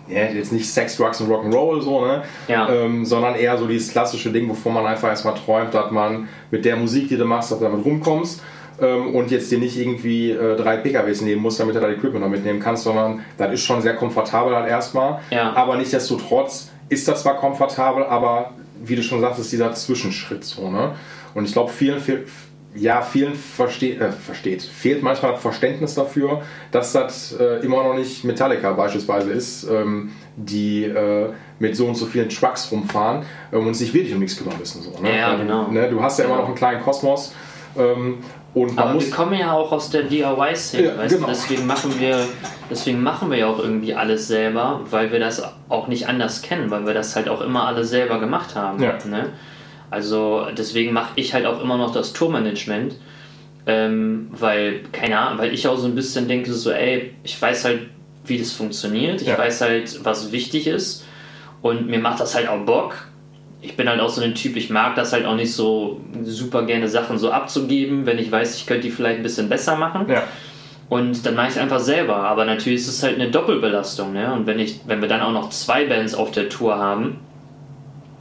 ja, jetzt nicht Sex, Drugs und Rock'n'Roll so, ne? Ja. Ähm, sondern eher so dieses klassische Ding, wovon man einfach erstmal träumt, dass man mit der Musik, die du machst, dass du damit rumkommst ähm, und jetzt dir nicht irgendwie äh, drei PKWs nehmen musst, damit du dein Equipment noch mitnehmen kannst, sondern das ist schon sehr komfortabel halt erstmal. Ja. Aber nichtsdestotrotz ist das zwar komfortabel, aber wie du schon sagst, ist dieser Zwischenschritt so. Ne? Und ich glaube, vielen, vielen, ja, vielen versteht, äh, versteht, fehlt manchmal das Verständnis dafür, dass das äh, immer noch nicht Metallica beispielsweise ist, ähm, die äh, mit so und so vielen Trucks rumfahren ähm, und sich wirklich um nichts kümmern müssen. So, ne? Ja, genau. Ne, du hast ja immer noch einen kleinen Kosmos. Ähm, und Aber wir kommen ja auch aus der DIY-Szene, ja, genau. deswegen machen wir, deswegen machen wir ja auch irgendwie alles selber, weil wir das auch nicht anders kennen, weil wir das halt auch immer alles selber gemacht haben. Ja. Ne? Also deswegen mache ich halt auch immer noch das Tourmanagement, ähm, weil, keine Ahnung, weil ich auch so ein bisschen denke, so, ey, ich weiß halt, wie das funktioniert, ich ja. weiß halt, was wichtig ist und mir macht das halt auch Bock ich bin halt auch so ein Typ, ich mag das halt auch nicht so super gerne Sachen so abzugeben, wenn ich weiß, ich könnte die vielleicht ein bisschen besser machen. Ja. Und dann mache ich es einfach selber. Aber natürlich ist es halt eine Doppelbelastung. Ne? Und wenn, ich, wenn wir dann auch noch zwei Bands auf der Tour haben,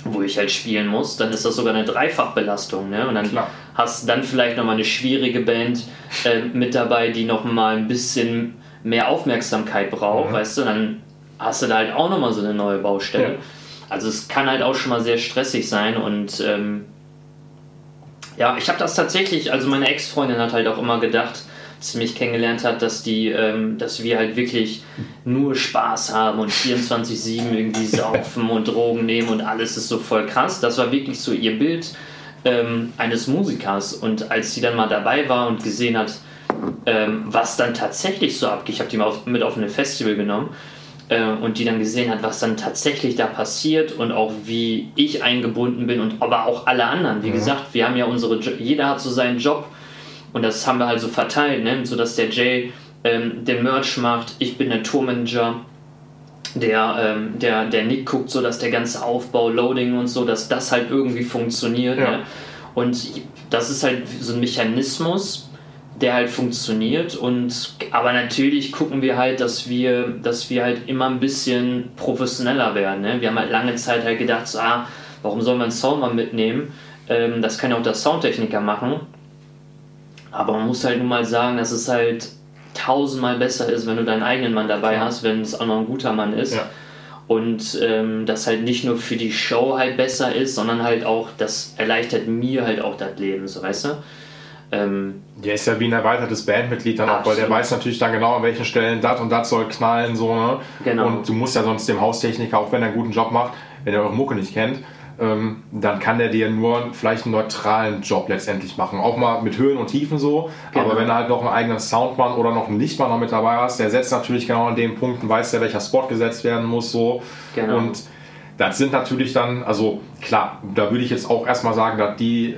wo ich halt spielen muss, dann ist das sogar eine Dreifachbelastung. Ne? Und dann Klar. hast du dann vielleicht nochmal eine schwierige Band äh, mit dabei, die nochmal ein bisschen mehr Aufmerksamkeit braucht, mhm. weißt du, dann hast du da halt auch nochmal so eine neue Baustelle. Ja. Also es kann halt auch schon mal sehr stressig sein und ähm, ja, ich habe das tatsächlich, also meine Ex-Freundin hat halt auch immer gedacht, als sie mich kennengelernt hat, dass die, ähm, dass wir halt wirklich nur Spaß haben und 24-7 irgendwie saufen und Drogen nehmen und alles ist so voll krass. Das war wirklich so ihr Bild ähm, eines Musikers. Und als sie dann mal dabei war und gesehen hat, ähm, was dann tatsächlich so abgeht, ich habe die mal auf, mit auf ein Festival genommen und die dann gesehen hat, was dann tatsächlich da passiert und auch wie ich eingebunden bin und aber auch alle anderen. Wie mhm. gesagt, wir haben ja unsere, jo jeder hat so seinen Job und das haben wir halt so verteilt, ne? sodass der Jay ähm, den Merch macht, ich bin der Tourmanager, der, ähm, der, der Nick guckt so, dass der ganze Aufbau, Loading und so, dass das halt irgendwie funktioniert. Ja. Ne? Und das ist halt so ein Mechanismus, der halt funktioniert und aber natürlich gucken wir halt, dass wir, dass wir halt immer ein bisschen professioneller werden. Ne? Wir haben halt lange Zeit halt gedacht, so, ah, warum soll man Sound mal mitnehmen? Ähm, das kann ja auch der Soundtechniker machen. Aber man muss halt nun mal sagen, dass es halt tausendmal besser ist, wenn du deinen eigenen Mann dabei hast, wenn es auch noch ein guter Mann ist. Ja. Und ähm, das halt nicht nur für die Show halt besser ist, sondern halt auch, das erleichtert mir halt auch das Leben, so weißt du? Ähm, der ist ja wie ein erweitertes Bandmitglied dann auch, weil der weiß natürlich dann genau, an welchen Stellen das und das soll knallen, so, ne? Genau. Und du musst ja sonst dem Haustechniker, auch wenn er einen guten Job macht, wenn er eure Mucke nicht kennt, ähm, dann kann der dir nur vielleicht einen neutralen Job letztendlich machen. Auch mal mit Höhen und Tiefen so. Genau. Aber wenn du halt noch einen eigenen Soundmann oder noch einen Lichtmann noch mit dabei hast, der setzt natürlich genau an den Punkten, weiß der, welcher Spot gesetzt werden muss, so. Genau. Und das sind natürlich dann, also klar, da würde ich jetzt auch erstmal sagen, dass die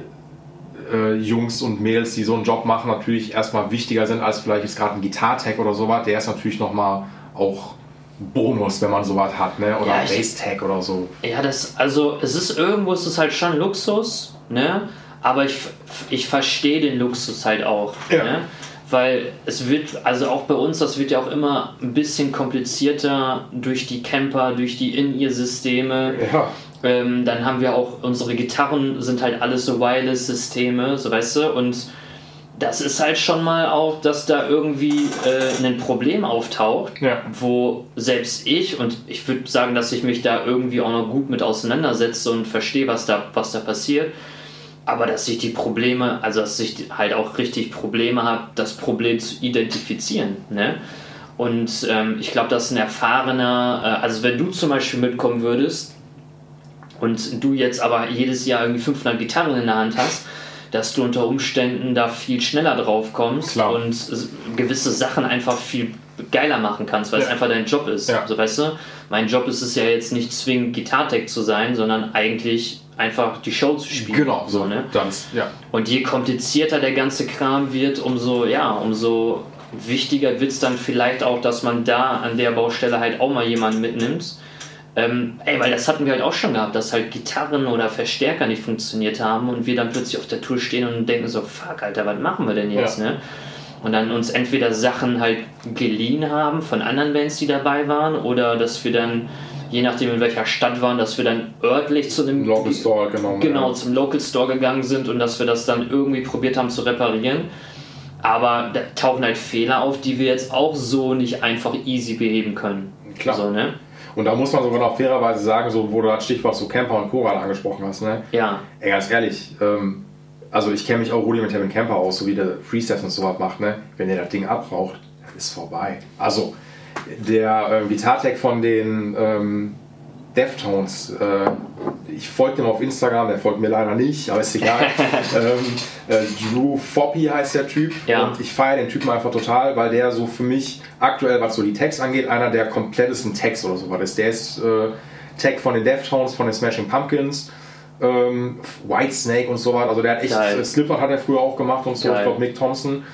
äh, Jungs und Mädels, die so einen Job machen, natürlich erstmal wichtiger sind als vielleicht jetzt gerade ein Gitartech oder sowas. Der ist natürlich nochmal auch Bonus, wenn man sowas hat, ne? Oder ja, Bass-Tag oder so. Ja, das, also es ist irgendwo ist es halt schon Luxus, ne? Aber ich, ich verstehe den Luxus halt auch. Ja. Ne? Weil es wird, also auch bei uns, das wird ja auch immer ein bisschen komplizierter durch die Camper, durch die In-Ear-Systeme. Ja. Ähm, dann haben wir auch, unsere Gitarren sind halt alles so Wireless-Systeme, so weißt du, und das ist halt schon mal auch, dass da irgendwie äh, ein Problem auftaucht, ja. wo selbst ich, und ich würde sagen, dass ich mich da irgendwie auch noch gut mit auseinandersetze und verstehe, was da, was da passiert, aber dass ich die Probleme, also dass ich halt auch richtig Probleme habe, das Problem zu identifizieren. Ne? Und ähm, ich glaube, dass ein erfahrener, äh, also wenn du zum Beispiel mitkommen würdest, und du jetzt aber jedes Jahr irgendwie 500 Gitarren in der Hand hast, dass du unter Umständen da viel schneller drauf kommst Klar. und gewisse Sachen einfach viel geiler machen kannst, weil ja. es einfach dein Job ist. Ja. So weißt du, mein Job ist es ja jetzt nicht zwingend Gitartech zu sein, sondern eigentlich einfach die Show zu spielen. Genau, so, ne? Ganz, ja. Und je komplizierter der ganze Kram wird, umso, ja, umso wichtiger wird es dann vielleicht auch, dass man da an der Baustelle halt auch mal jemanden mitnimmt, ähm, ey, weil das hatten wir halt auch schon gehabt, dass halt Gitarren oder Verstärker nicht funktioniert haben und wir dann plötzlich auf der Tour stehen und denken so, fuck, Alter, was machen wir denn jetzt, ja. ne? Und dann uns entweder Sachen halt geliehen haben von anderen Bands, die dabei waren, oder dass wir dann, je nachdem in welcher Stadt waren, dass wir dann örtlich zu dem Local Store genau, genau ja. zum Local Store gegangen sind und dass wir das dann irgendwie probiert haben zu reparieren. Aber da tauchen halt Fehler auf, die wir jetzt auch so nicht einfach easy beheben können. Klar. So, ne? Und da muss man sogar noch fairerweise sagen, so, wo du das Stichwort so Camper und Choral angesprochen hast. Ne? Ja. Ey, ganz ehrlich, ähm, also ich kenne mich auch rudimentär mit Camper aus, so wie der Freestyle und sowas macht. Ne? Wenn der das Ding abraucht, ist vorbei. Also der ähm, Gitartech von den ähm, Deftones. Äh, ich folge dem auf Instagram, der folgt mir leider nicht, aber ist egal. ähm, äh, Drew Foppy heißt der Typ ja. und ich feiere den Typen einfach total, weil der so für mich aktuell, was so die Tags angeht, einer der komplettesten Tags oder so was ist. Der ist äh, Tag von den Deftones, von den Smashing Pumpkins. Ähm, Whitesnake und so was. Also der hat echt, Geil. Slipknot hat er früher auch gemacht und so, Geil. ich glaube Mick Thompson.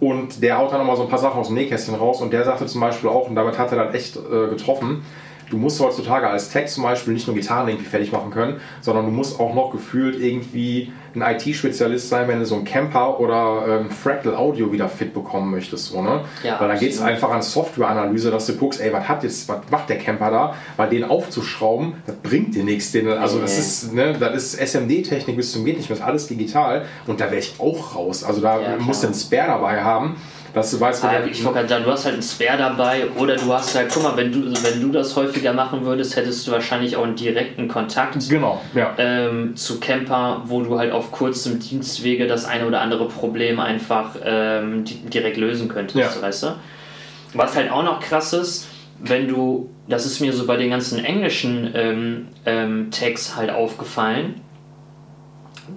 Und der haut dann nochmal so ein paar Sachen aus dem Nähkästchen raus und der sagte zum Beispiel auch, und damit hat er dann echt äh, getroffen, du musst heutzutage als Tech zum Beispiel nicht nur Gitarren irgendwie fertig machen können, sondern du musst auch noch gefühlt irgendwie ein IT-Spezialist sein, wenn du so ein Camper oder ähm, Fractal Audio wieder fit bekommen möchtest. So, ne? Ja, Weil dann geht es einfach an Software-Analyse, dass du guckst, ey, was hat jetzt, was macht der Camper da? Weil den aufzuschrauben, das bringt dir nichts. Den, also das ist, ne, das ist SMD-Technik bis zum geht nicht mehr, das ist alles digital und da wäre ich auch raus. Also da ja, musst du einen Spare dabei haben dass du weißt, ah, ich wollte sagen, du hast halt einen Spare dabei oder du hast halt, guck mal, wenn du, wenn du das häufiger machen würdest, hättest du wahrscheinlich auch einen direkten Kontakt genau, ja. ähm, zu Camper, wo du halt auf kurzem Dienstwege das eine oder andere Problem einfach ähm, direkt lösen könntest, ja. weißt du? Was halt auch noch krass ist, wenn du, das ist mir so bei den ganzen englischen ähm, ähm Tags halt aufgefallen,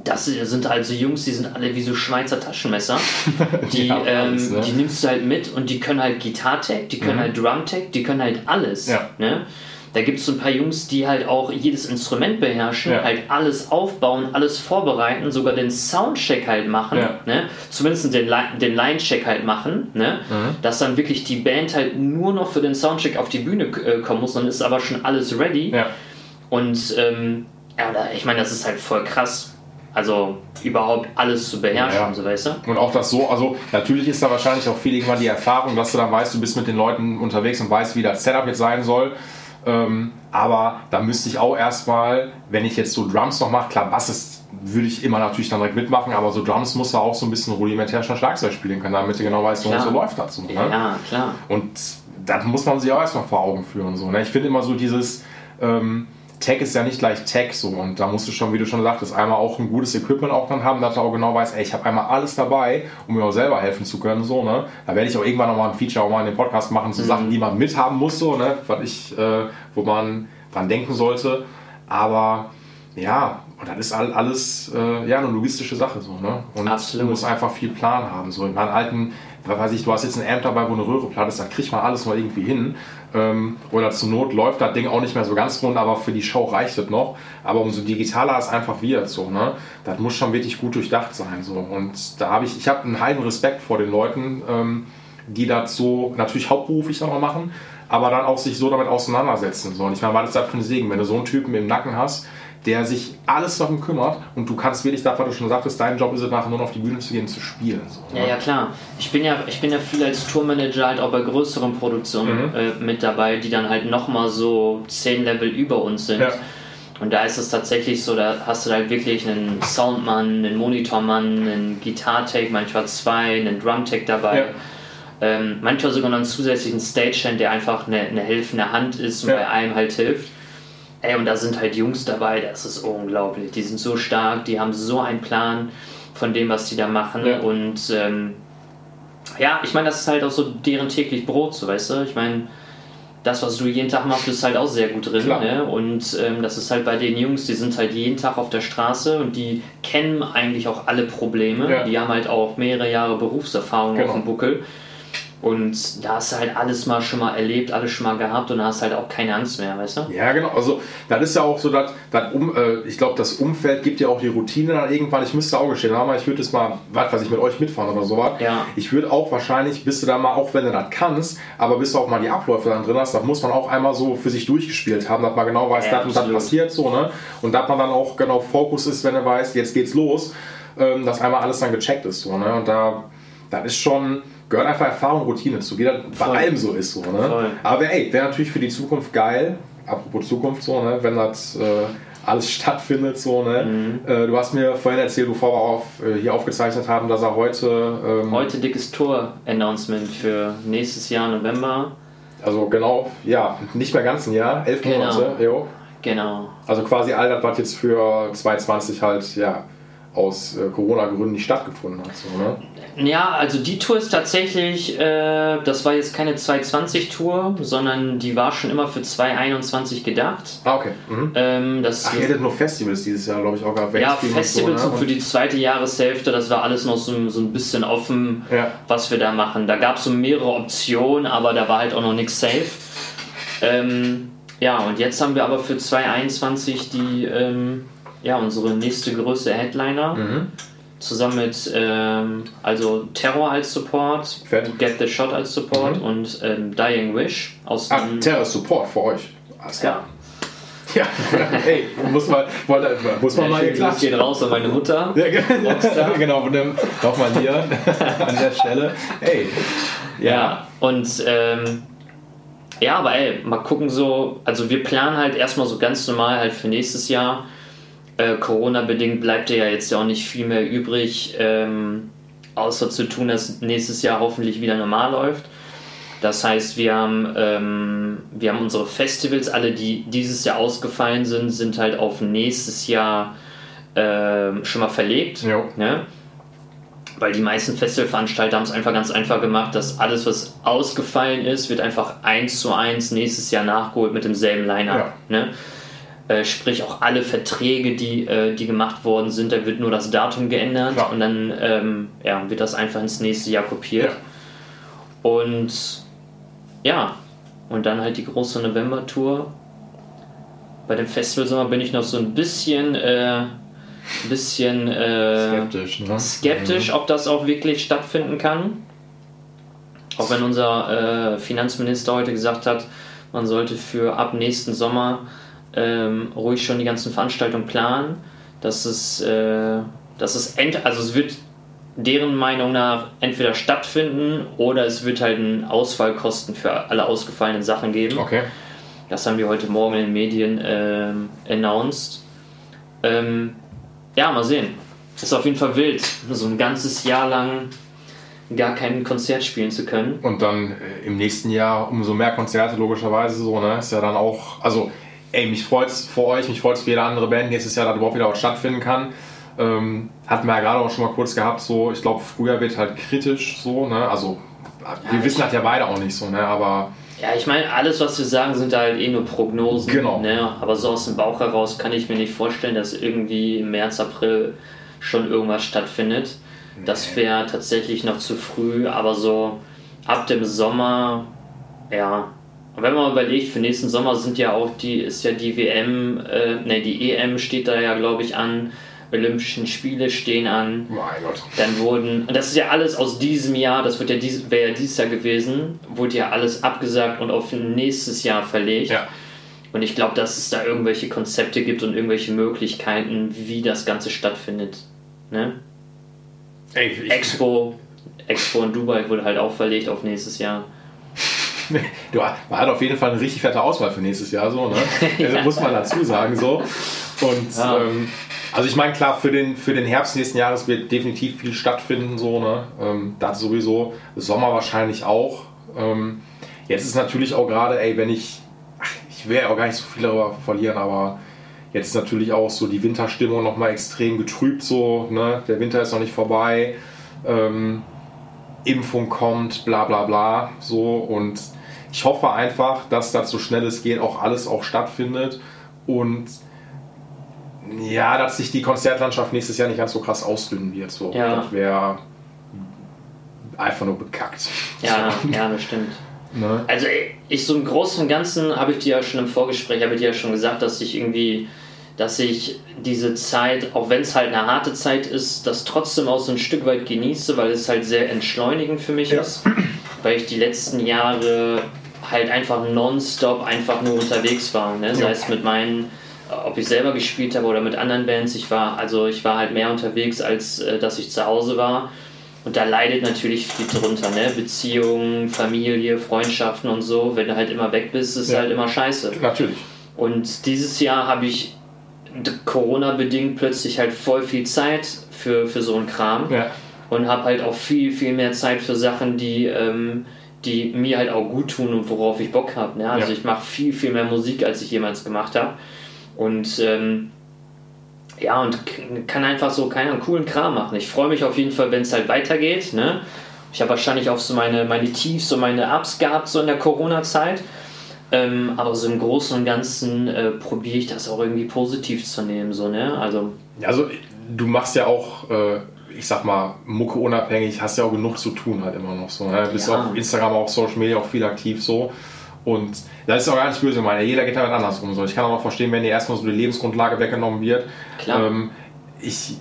das sind halt so Jungs, die sind alle wie so Schweizer Taschenmesser. Die, ja, alles, ähm, ne? die nimmst du halt mit und die können halt Gitartech, die können mhm. halt Drumtech, die können halt alles. Ja. Ne? Da gibt es so ein paar Jungs, die halt auch jedes Instrument beherrschen, ja. halt alles aufbauen, alles vorbereiten, sogar den Soundcheck halt machen, ja. ne? zumindest den, den Line-Check halt machen, ne? Mhm. dass dann wirklich die Band halt nur noch für den Soundcheck auf die Bühne äh, kommen muss, dann ist aber schon alles ready. Ja. Und ähm, ja, ich meine, das ist halt voll krass. Also überhaupt alles zu beherrschen, ja, so weißt du? Und auch das so, also natürlich ist da wahrscheinlich auch viel irgendwann die Erfahrung, dass du dann weißt, du bist mit den Leuten unterwegs und weißt, wie das Setup jetzt sein soll. Ähm, aber da müsste ich auch erstmal, wenn ich jetzt so Drums noch mache, klar, Bass ist, würde ich immer natürlich dann direkt mitmachen, aber so Drums muss er auch so ein bisschen rudimentär schon Schlagzeug spielen können, damit du genau weißt, wo es so läuft dazu. Ne? Ja, klar. Und das muss man sich auch erstmal vor Augen führen. So, ne? Ich finde immer so dieses. Ähm, Tech ist ja nicht gleich Tech so und da musst du schon, wie du schon sagtest, einmal auch ein gutes Equipment auch dann haben, dass du auch genau weißt, ey, ich habe einmal alles dabei, um mir auch selber helfen zu können, so, ne? Da werde ich auch irgendwann nochmal ein Feature auch mal in den Podcast machen zu mhm. Sachen, die man mithaben muss, so, ne? Was ich, äh, wo man dran denken sollte, aber ja, und das ist alles äh, ja, eine logistische Sache so, ne? Und Absolut. du musst einfach viel Plan haben. So in meinen alten, weiß ich, du hast jetzt ein Amp dabei, wo eine Röhre platt ist, da kriegt man alles mal irgendwie hin. Ähm, oder zur Not läuft das Ding auch nicht mehr so ganz rund, aber für die Show reicht es noch. Aber umso digitaler es einfach wird, so, ne? Das muss schon wirklich gut durchdacht sein. So. Und da habe ich, ich habe einen heiden Respekt vor den Leuten, ähm, die das so natürlich hauptberuflich nochmal machen, aber dann auch sich so damit auseinandersetzen. So. Und ich meine, was ist das für ein Segen, wenn du so einen Typen im Nacken hast, der sich alles darum kümmert und du kannst wirklich, das, was du schon sagtest, dein Job ist es nachher nur noch auf die Bühne zu gehen, zu spielen. So, ja, ne? ja, klar. Ich bin ja, ich bin ja viel als Tourmanager halt auch bei größeren Produktionen mhm. äh, mit dabei, die dann halt nochmal so zehn Level über uns sind. Ja. Und da ist es tatsächlich so, da hast du halt wirklich einen Soundmann, einen Monitormann, einen Gitartech, manchmal zwei, einen Drumtech dabei. Ja. Ähm, manchmal sogar noch einen zusätzlichen Stagehand, der einfach eine, eine helfende Hand ist und ja. bei einem halt hilft. Ey, und da sind halt Jungs dabei, das ist unglaublich. Die sind so stark, die haben so einen Plan von dem, was die da machen. Ja. Und ähm, ja, ich meine, das ist halt auch so deren täglich Brot, so weißt du. Ich meine, das, was du jeden Tag machst, ist halt auch sehr gut drin. Ne? Und ähm, das ist halt bei den Jungs, die sind halt jeden Tag auf der Straße und die kennen eigentlich auch alle Probleme. Ja. Die haben halt auch mehrere Jahre Berufserfahrung genau. auf dem Buckel. Und da hast du halt alles mal schon mal erlebt, alles schon mal gehabt und da hast halt auch keine Angst mehr, weißt du? Ja, genau. Also, das ist ja auch so, dass, dass um, äh, ich glaube, das Umfeld gibt ja auch die Routine dann irgendwann. Ich müsste auch gestehen, aber ich würde jetzt mal, was weiß ich, mit euch mitfahren oder sowas. Ja. Ich würde auch wahrscheinlich, bis du da mal, auch wenn du das kannst, aber bis du auch mal die Abläufe dann drin hast, das muss man auch einmal so für sich durchgespielt haben, dass man genau weiß, ja, das und das passiert so, ne? Und dass man dann auch genau Fokus ist, wenn er weiß, jetzt geht's los, ähm, dass einmal alles dann gecheckt ist, so, ne? Und da, das ist schon gehört einfach Erfahrung, Routine zu, wie das bei allem so ist. So, ne? Aber ey, wäre natürlich für die Zukunft geil, apropos Zukunft so, ne? wenn das äh, alles stattfindet. So, ne? Mhm. Äh, du hast mir vorhin erzählt, bevor wir auf, äh, hier aufgezeichnet haben, dass er heute... Ähm, heute dickes Tour-Announcement für nächstes Jahr November. Also genau, ja, nicht mehr ganz ein Jahr, elf genau. Monate. Jo. Genau. Also quasi all das, was jetzt für 2020 halt, ja, aus äh, Corona-Gründen nicht stattgefunden hat. So, ne? Ja, also die Tour ist tatsächlich, äh, das war jetzt keine 220-Tour, sondern die war schon immer für 221 gedacht. Ah, okay. Mhm. Ähm, das Ach, ihr hättet nur Festivals dieses Jahr, glaube ich, auch gehabt. Ja, Festivals so, ne? für die zweite Jahreshälfte, das war alles noch so, so ein bisschen offen, ja. was wir da machen. Da gab es so mehrere Optionen, aber da war halt auch noch nichts safe. Ähm, ja, und jetzt haben wir aber für 2021 die... Ähm, ja, unsere nächste größte Headliner. Mhm. Zusammen mit ähm, also Terror als Support, Fett. Get the Shot als Support mhm. und ähm, Dying Wish aus ah, Terror Support für euch. Alles Ja. Ja, hey, muss man, muss man ja, mal hier geht raus an meine Mutter. Ja, genau, nochmal hier an der Stelle. Hey. Ja, ja und ähm, ja, aber ey, mal gucken so, also wir planen halt erstmal so ganz normal halt für nächstes Jahr äh, Corona-bedingt bleibt ja jetzt ja auch nicht viel mehr übrig, ähm, außer zu tun, dass nächstes Jahr hoffentlich wieder normal läuft. Das heißt, wir haben, ähm, wir haben unsere Festivals, alle, die dieses Jahr ausgefallen sind, sind halt auf nächstes Jahr äh, schon mal verlegt. Ne? Weil die meisten Festivalveranstalter haben es einfach ganz einfach gemacht, dass alles, was ausgefallen ist, wird einfach eins zu eins nächstes Jahr nachgeholt mit demselben Line-Up. Ja. Ne? Äh, sprich auch alle Verträge, die, äh, die gemacht worden sind, da wird nur das Datum geändert Klar. und dann ähm, ja, wird das einfach ins nächste Jahr kopiert. Ja. Und ja, und dann halt die große November-Tour. Bei dem Festivalsommer bin ich noch so ein bisschen, äh, bisschen äh, Skeptisch, ne? skeptisch, ob das auch wirklich stattfinden kann. Auch wenn unser äh, Finanzminister heute gesagt hat, man sollte für ab nächsten Sommer ähm, ruhig schon die ganzen Veranstaltungen planen. Dass es, äh, dass es ent also es wird deren Meinung nach entweder stattfinden oder es wird halt einen Ausfallkosten für alle ausgefallenen Sachen geben. Okay. Das haben die heute Morgen in den Medien ähm, announced. Ähm, ja, mal sehen. Ist auf jeden Fall wild, so ein ganzes Jahr lang gar kein Konzert spielen zu können. Und dann äh, im nächsten Jahr umso mehr Konzerte, logischerweise so, ne? Ist ja dann auch, also, ey, mich freut's für euch, mich freut's für jede andere Band nächstes Jahr, dass überhaupt wieder was stattfinden kann. Ähm, hatten wir ja gerade auch schon mal kurz gehabt, so, ich glaube, früher wird halt kritisch so, ne? Also, wir Ja, wissen das ja beide auch nicht so, ne? Aber Ja, ich meine, alles, was wir sagen, sind halt eh nur Prognosen. Genau. Ne? Aber so aus dem Bauch heraus kann ich mir nicht vorstellen, dass irgendwie im März, April schon irgendwas stattfindet. Das wäre tatsächlich noch zu früh, aber so ab dem Sommer, ja. Und wenn man überlegt, für nächsten Sommer sind ja auch die, ist ja die WM, äh, ne, die EM steht da ja, glaube ich, an. Olympischen Spiele stehen an. mein Gott. Dann wurden, und das ist ja alles aus diesem Jahr, das wird ja dies, wäre ja dieses Jahr gewesen, wurde ja alles abgesagt und auf nächstes Jahr verlegt. Ja. Und ich glaube, dass es da irgendwelche Konzepte gibt und irgendwelche Möglichkeiten, wie das Ganze stattfindet. Ne? Ey, Expo, Expo in Dubai wurde halt auch verlegt auf nächstes Jahr. Du, man hat auf jeden Fall eine richtig fette Auswahl für nächstes Jahr, so, ne? Also, muss man dazu sagen, so. Und, Ja. ähm, also ich meine, klar, für den, für den Herbst nächsten Jahres wird definitiv viel stattfinden, so, ne? Ähm, das sowieso. Sommer wahrscheinlich auch. Ähm, jetzt ist natürlich auch gerade, ey, wenn ich, ach, ich will ja auch gar nicht so viel darüber verlieren, aber jetzt ist natürlich auch so die Winterstimmung nochmal extrem getrübt, so, ne? Der Winter ist noch nicht vorbei. Ähm, Impfung kommt, bla bla bla, so und ich hoffe einfach, dass das so schnell es geht auch alles auch stattfindet und ja, dass sich die Konzertlandschaft nächstes Jahr nicht ganz so krass ausdünnen wird. So. Ja. Das wäre einfach nur bekackt. Ja, ja, das stimmt. Ne? Also ich so im Großen und Ganzen habe ich dir ja schon im Vorgespräch, habe ich dir ja schon gesagt, dass ich irgendwie, dass ich diese Zeit, auch wenn es halt eine harte Zeit ist, das trotzdem auch so ein Stück weit genieße, weil es halt sehr entschleunigend für mich Ja. ist. Weil ich die letzten Jahre halt einfach nonstop einfach nur unterwegs war. Ne? Sei es mit meinen, ob ich selber gespielt habe oder mit anderen Bands. Ich war, also ich war halt mehr unterwegs, als äh, dass ich zu Hause war. Und da leidet natürlich viel drunter, ne? Beziehungen, Familie, Freundschaften und so. Wenn du halt immer weg bist, ist Ja. halt immer scheiße. Natürlich. Und dieses Jahr habe ich Corona-bedingt plötzlich halt voll viel Zeit für, für so einen Kram Ja. und habe halt auch viel, viel mehr Zeit für Sachen, die, ähm, die mir halt auch gut tun und worauf ich Bock habe. Ne? Also Ja. ich mache viel, viel mehr Musik, als ich jemals gemacht habe. Und ähm, ja, und kann einfach so keinen coolen Kram machen. Ich freue mich auf jeden Fall, wenn es halt weitergeht. Ne? Ich habe wahrscheinlich auch so meine, meine Tiefs und meine Ups gehabt, so in der Corona-Zeit. Ähm, aber so im Großen und Ganzen äh, probiere ich das auch irgendwie positiv zu nehmen. So, ne? Also, Also du machst ja auch, äh, ich sag mal, Mucke unabhängig, hast ja auch genug zu tun halt immer noch so. Ne? Bist Ja. auf Instagram, auf Social Media auch viel aktiv so. Und das ist auch gar nicht böse gemeint. Jeder geht damit anders um. So. Ich kann auch verstehen, wenn dir erstmal so die Lebensgrundlage weggenommen wird. Klar. Ähm, ich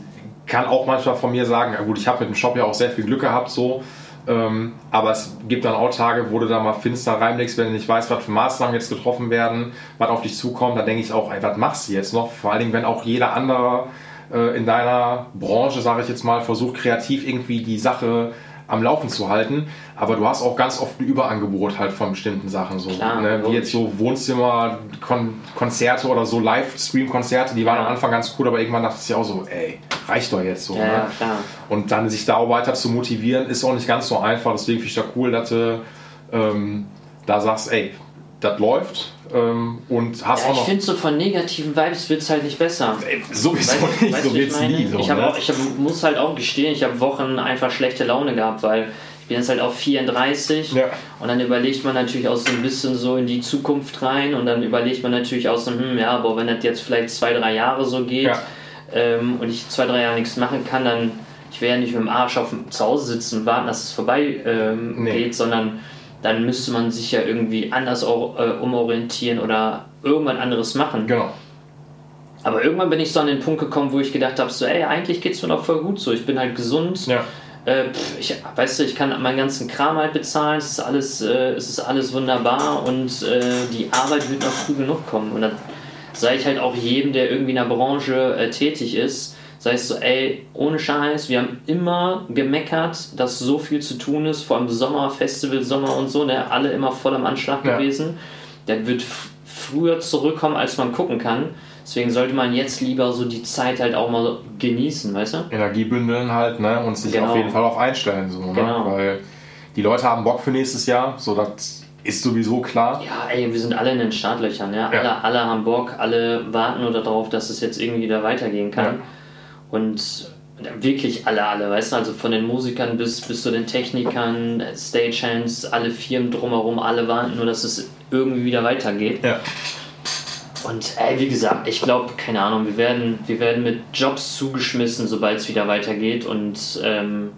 kann auch manchmal von mir sagen, ja gut, ich habe mit dem Shop ja auch sehr viel Glück gehabt so. Ähm, aber es gibt dann auch Tage, wo du da mal finster reinlegst, wenn du nicht weißt, was für Maßnahmen jetzt getroffen werden, was auf dich zukommt. Da denke ich auch, ey, was machst du jetzt noch? Vor allen Dingen, wenn auch jeder andere äh, in deiner Branche, sage ich jetzt mal, versucht kreativ irgendwie die Sache am Laufen zu halten. Aber du hast auch ganz oft ein Überangebot halt von bestimmten Sachen. So, Klar, ne? Wie jetzt so Wohnzimmer, Kon Konzerte oder so Livestream-Konzerte, die waren Ja. am Anfang ganz cool, aber irgendwann dachte ich auch so, ey, reicht doch jetzt so. ja, ne? ja. Und dann sich da auch weiter zu motivieren, ist auch nicht ganz so einfach. Deswegen finde ich da cool, dass du ähm, da sagst, ey, das läuft ähm, und hast Ja, auch ich noch. finde so von negativen Vibes wird es halt nicht besser. Ey, sowieso Weißt- nicht, weißt so wird's meine? nie. So, ich, ne? auch, ich hab, muss halt auch gestehen, ich habe Wochen einfach schlechte Laune gehabt, weil ich bin jetzt halt auch 34 ja. und dann überlegt man natürlich auch so ein bisschen so in die Zukunft rein und dann überlegt man natürlich auch so, hm, ja, aber wenn das jetzt vielleicht zwei, drei Jahre so geht ja. ähm, und ich zwei, drei Jahre nichts machen kann, dann ich werde ja nicht mit dem Arsch auf dem Zuhause sitzen und warten, dass es vorbei ähm, nee. geht, sondern dann müsste man sich ja irgendwie anders auch, äh, umorientieren oder irgendwann anderes machen. Genau. Aber irgendwann bin ich so an den Punkt gekommen, wo ich gedacht habe, so, ey, eigentlich geht es mir doch voll gut so. Ich bin halt gesund. Ja. Äh, ich, weißt du, ich kann meinen ganzen Kram halt bezahlen, es ist alles, äh, es ist alles wunderbar und äh, die Arbeit wird noch früh genug kommen. Und dann sage ich halt auch jedem, der irgendwie in der Branche äh, tätig ist, sag ich so, ey, ohne Scheiß, wir haben immer gemeckert, dass so viel zu tun ist, vor allem Sommer, Festival, Sommer und so, ne, alle immer voll am Anschlag ja. gewesen. Der wird früher zurückkommen, als man gucken kann. Deswegen sollte man jetzt lieber so die Zeit halt auch mal genießen, weißt du? Energie bündeln halt, ne? Und sich genau. auf jeden Fall auf einstellen, so, ne? Genau. Weil die Leute haben Bock für nächstes Jahr, so das ist sowieso klar. Ja, ey, wir sind alle in den Startlöchern, ja. ja. Alle, alle haben Bock, alle warten nur darauf, dass es jetzt irgendwie wieder weitergehen kann. Ja. Und wirklich alle, alle, weißt du, also von den Musikern bis, bis zu den Technikern, Stagehands, alle Firmen drumherum, alle warten nur, dass es irgendwie wieder weitergeht. Ja. Und ey, wie gesagt, ich glaube, keine Ahnung, wir werden, wir werden mit Jobs zugeschmissen, sobald es wieder weitergeht und ähm,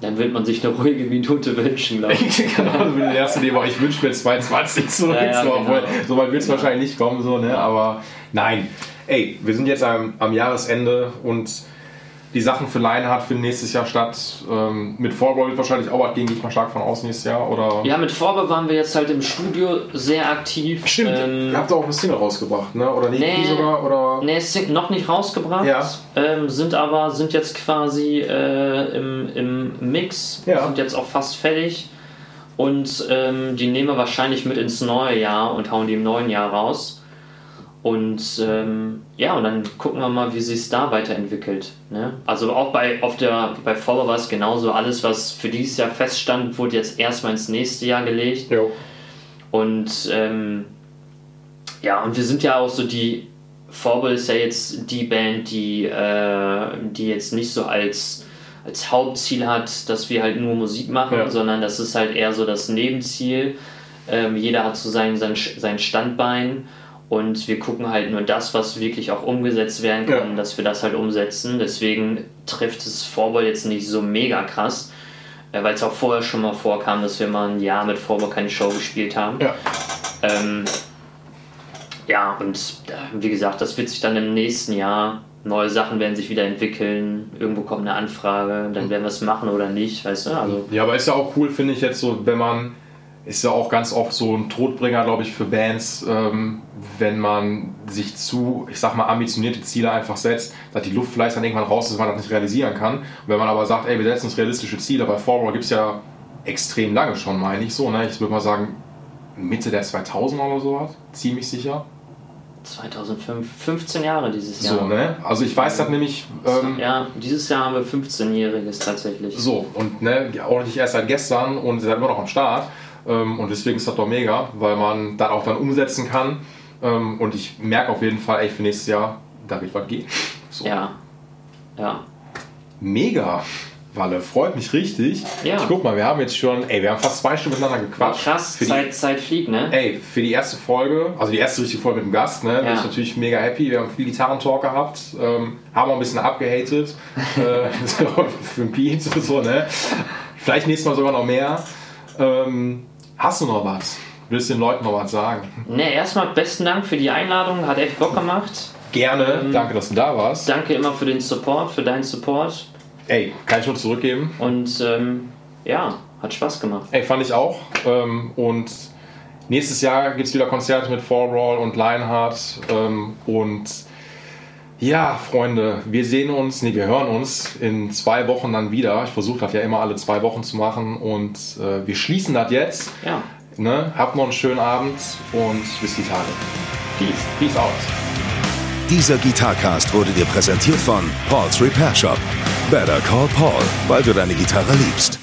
dann wird man sich eine ruhige Minute wünschen, glaube ich. genau, also die erste Idee war, ich wünsche mir 220 zurück, ja, ja, so, genau. obwohl so weit wird es genau. wahrscheinlich nicht kommen, so, ne? aber nein. Ey, wir sind jetzt am, am Jahresende und die Sachen für Lionheart finden nächstes Jahr statt. Ähm, mit Vorbau wird wahrscheinlich auch was gehen, gehe ich mal stark von aus nächstes Jahr, oder? Ja, mit Vorbau waren wir jetzt halt im Studio sehr aktiv. Stimmt, ähm, ihr habt auch eine Single rausgebracht, ne? Oder nicht nee, sogar? Oder? Nee, noch nicht rausgebracht. Ja. Ähm, sind aber, sind jetzt quasi äh, im, im Mix, ja. sind jetzt auch fast fertig. Und ähm, die nehmen wir wahrscheinlich mit ins neue Jahr und hauen die im neuen Jahr raus. Und ähm, ja, und dann gucken wir mal, wie sich es da weiterentwickelt. Ne? Also auch bei auf der bei Follow war es genauso. Alles, was für dieses Jahr feststand, wurde jetzt erstmal ins nächste Jahr gelegt. Jo. Und ähm, ja, und wir sind ja auch so die Vorbild ist ja jetzt die Band, die, äh, die jetzt nicht so als, als Hauptziel hat, dass wir halt nur Musik machen, ja. sondern das ist halt eher so das Nebenziel. Ähm, jeder hat so sein, sein, sein Standbein und wir gucken halt nur das, was wirklich auch umgesetzt werden kann, ja. dass wir das halt umsetzen. Deswegen trifft es Vorball jetzt nicht so mega krass, äh, weil es auch vorher schon mal vorkam, dass wir mal ein Jahr mit Vorball keine Show gespielt haben. Ja, ähm, ja und wie gesagt, das wird sich dann im nächsten Jahr, neue Sachen werden sich wieder entwickeln, irgendwo kommt eine Anfrage, dann werden wir es machen oder nicht, weißt du? Also, ja, aber ist ja auch cool, finde ich jetzt so, wenn man ist ja auch ganz oft so ein Todbringer, glaube ich, für Bands, ähm, wenn man sich zu, ich sag mal, ambitionierte Ziele einfach setzt, dass die Luft vielleicht dann irgendwann raus ist, dass man das nicht realisieren kann. Und wenn man aber sagt, ey, wir setzen uns realistische Ziele, bei Forward gibt es ja extrem lange schon, meine ich so. Ne? Ich würde mal sagen, Mitte der 2000 oder so was, ziemlich sicher. 2005, 15 Jahre dieses Jahr. So, ne? Also ich weiß das nämlich. Ähm, ja, dieses Jahr haben wir 15-Jähriges tatsächlich. So, und ne, auch nicht erst seit gestern und seid immer noch am Start. Ähm, und deswegen ist das doch mega, weil man dann auch dann umsetzen kann. Ähm, und ich merke auf jeden Fall, ey, für nächstes Jahr, da wird was gehen. So. Ja. Ja. Mega. Walle, freut mich richtig. Ja. Ich guck mal, wir haben jetzt schon, ey, wir haben fast zwei Stunden miteinander gequatscht. Krass, für Zeit, die, Zeit fliegt, ne? Ey, für die erste Folge, also die erste richtige Folge mit dem Gast, ne, ja. bin ich natürlich mega happy. Wir haben viel Gitarrentalk gehabt, ähm, haben auch ein bisschen abgehatet äh, für ein Beat und so, ne? Vielleicht nächstes Mal sogar noch mehr. Ähm, Hast du noch was? Willst du den Leuten noch was sagen? Ne, erstmal besten Dank für die Einladung, hat echt Bock gemacht. Gerne, ähm, danke, dass du da warst. Danke immer für den Support, für deinen Support. Ey, kann ich nur zurückgeben. Und ähm, ja, hat Spaß gemacht. Ey, fand ich auch. Ähm, und nächstes Jahr gibt es wieder Konzerte mit Fall Roll und Lionheart. Ähm, und ja, Freunde, wir sehen uns, nee, wir hören uns in zwei Wochen dann wieder. Ich versuche das ja immer alle zwei Wochen zu machen und äh, wir schließen das jetzt. Ja. Ne? Habt noch einen schönen Abend und bis die Tage. Peace. Peace out. Dieser Gitarcast wurde dir präsentiert von Paul's Repair Shop. Better call Paul, weil du deine Gitarre liebst.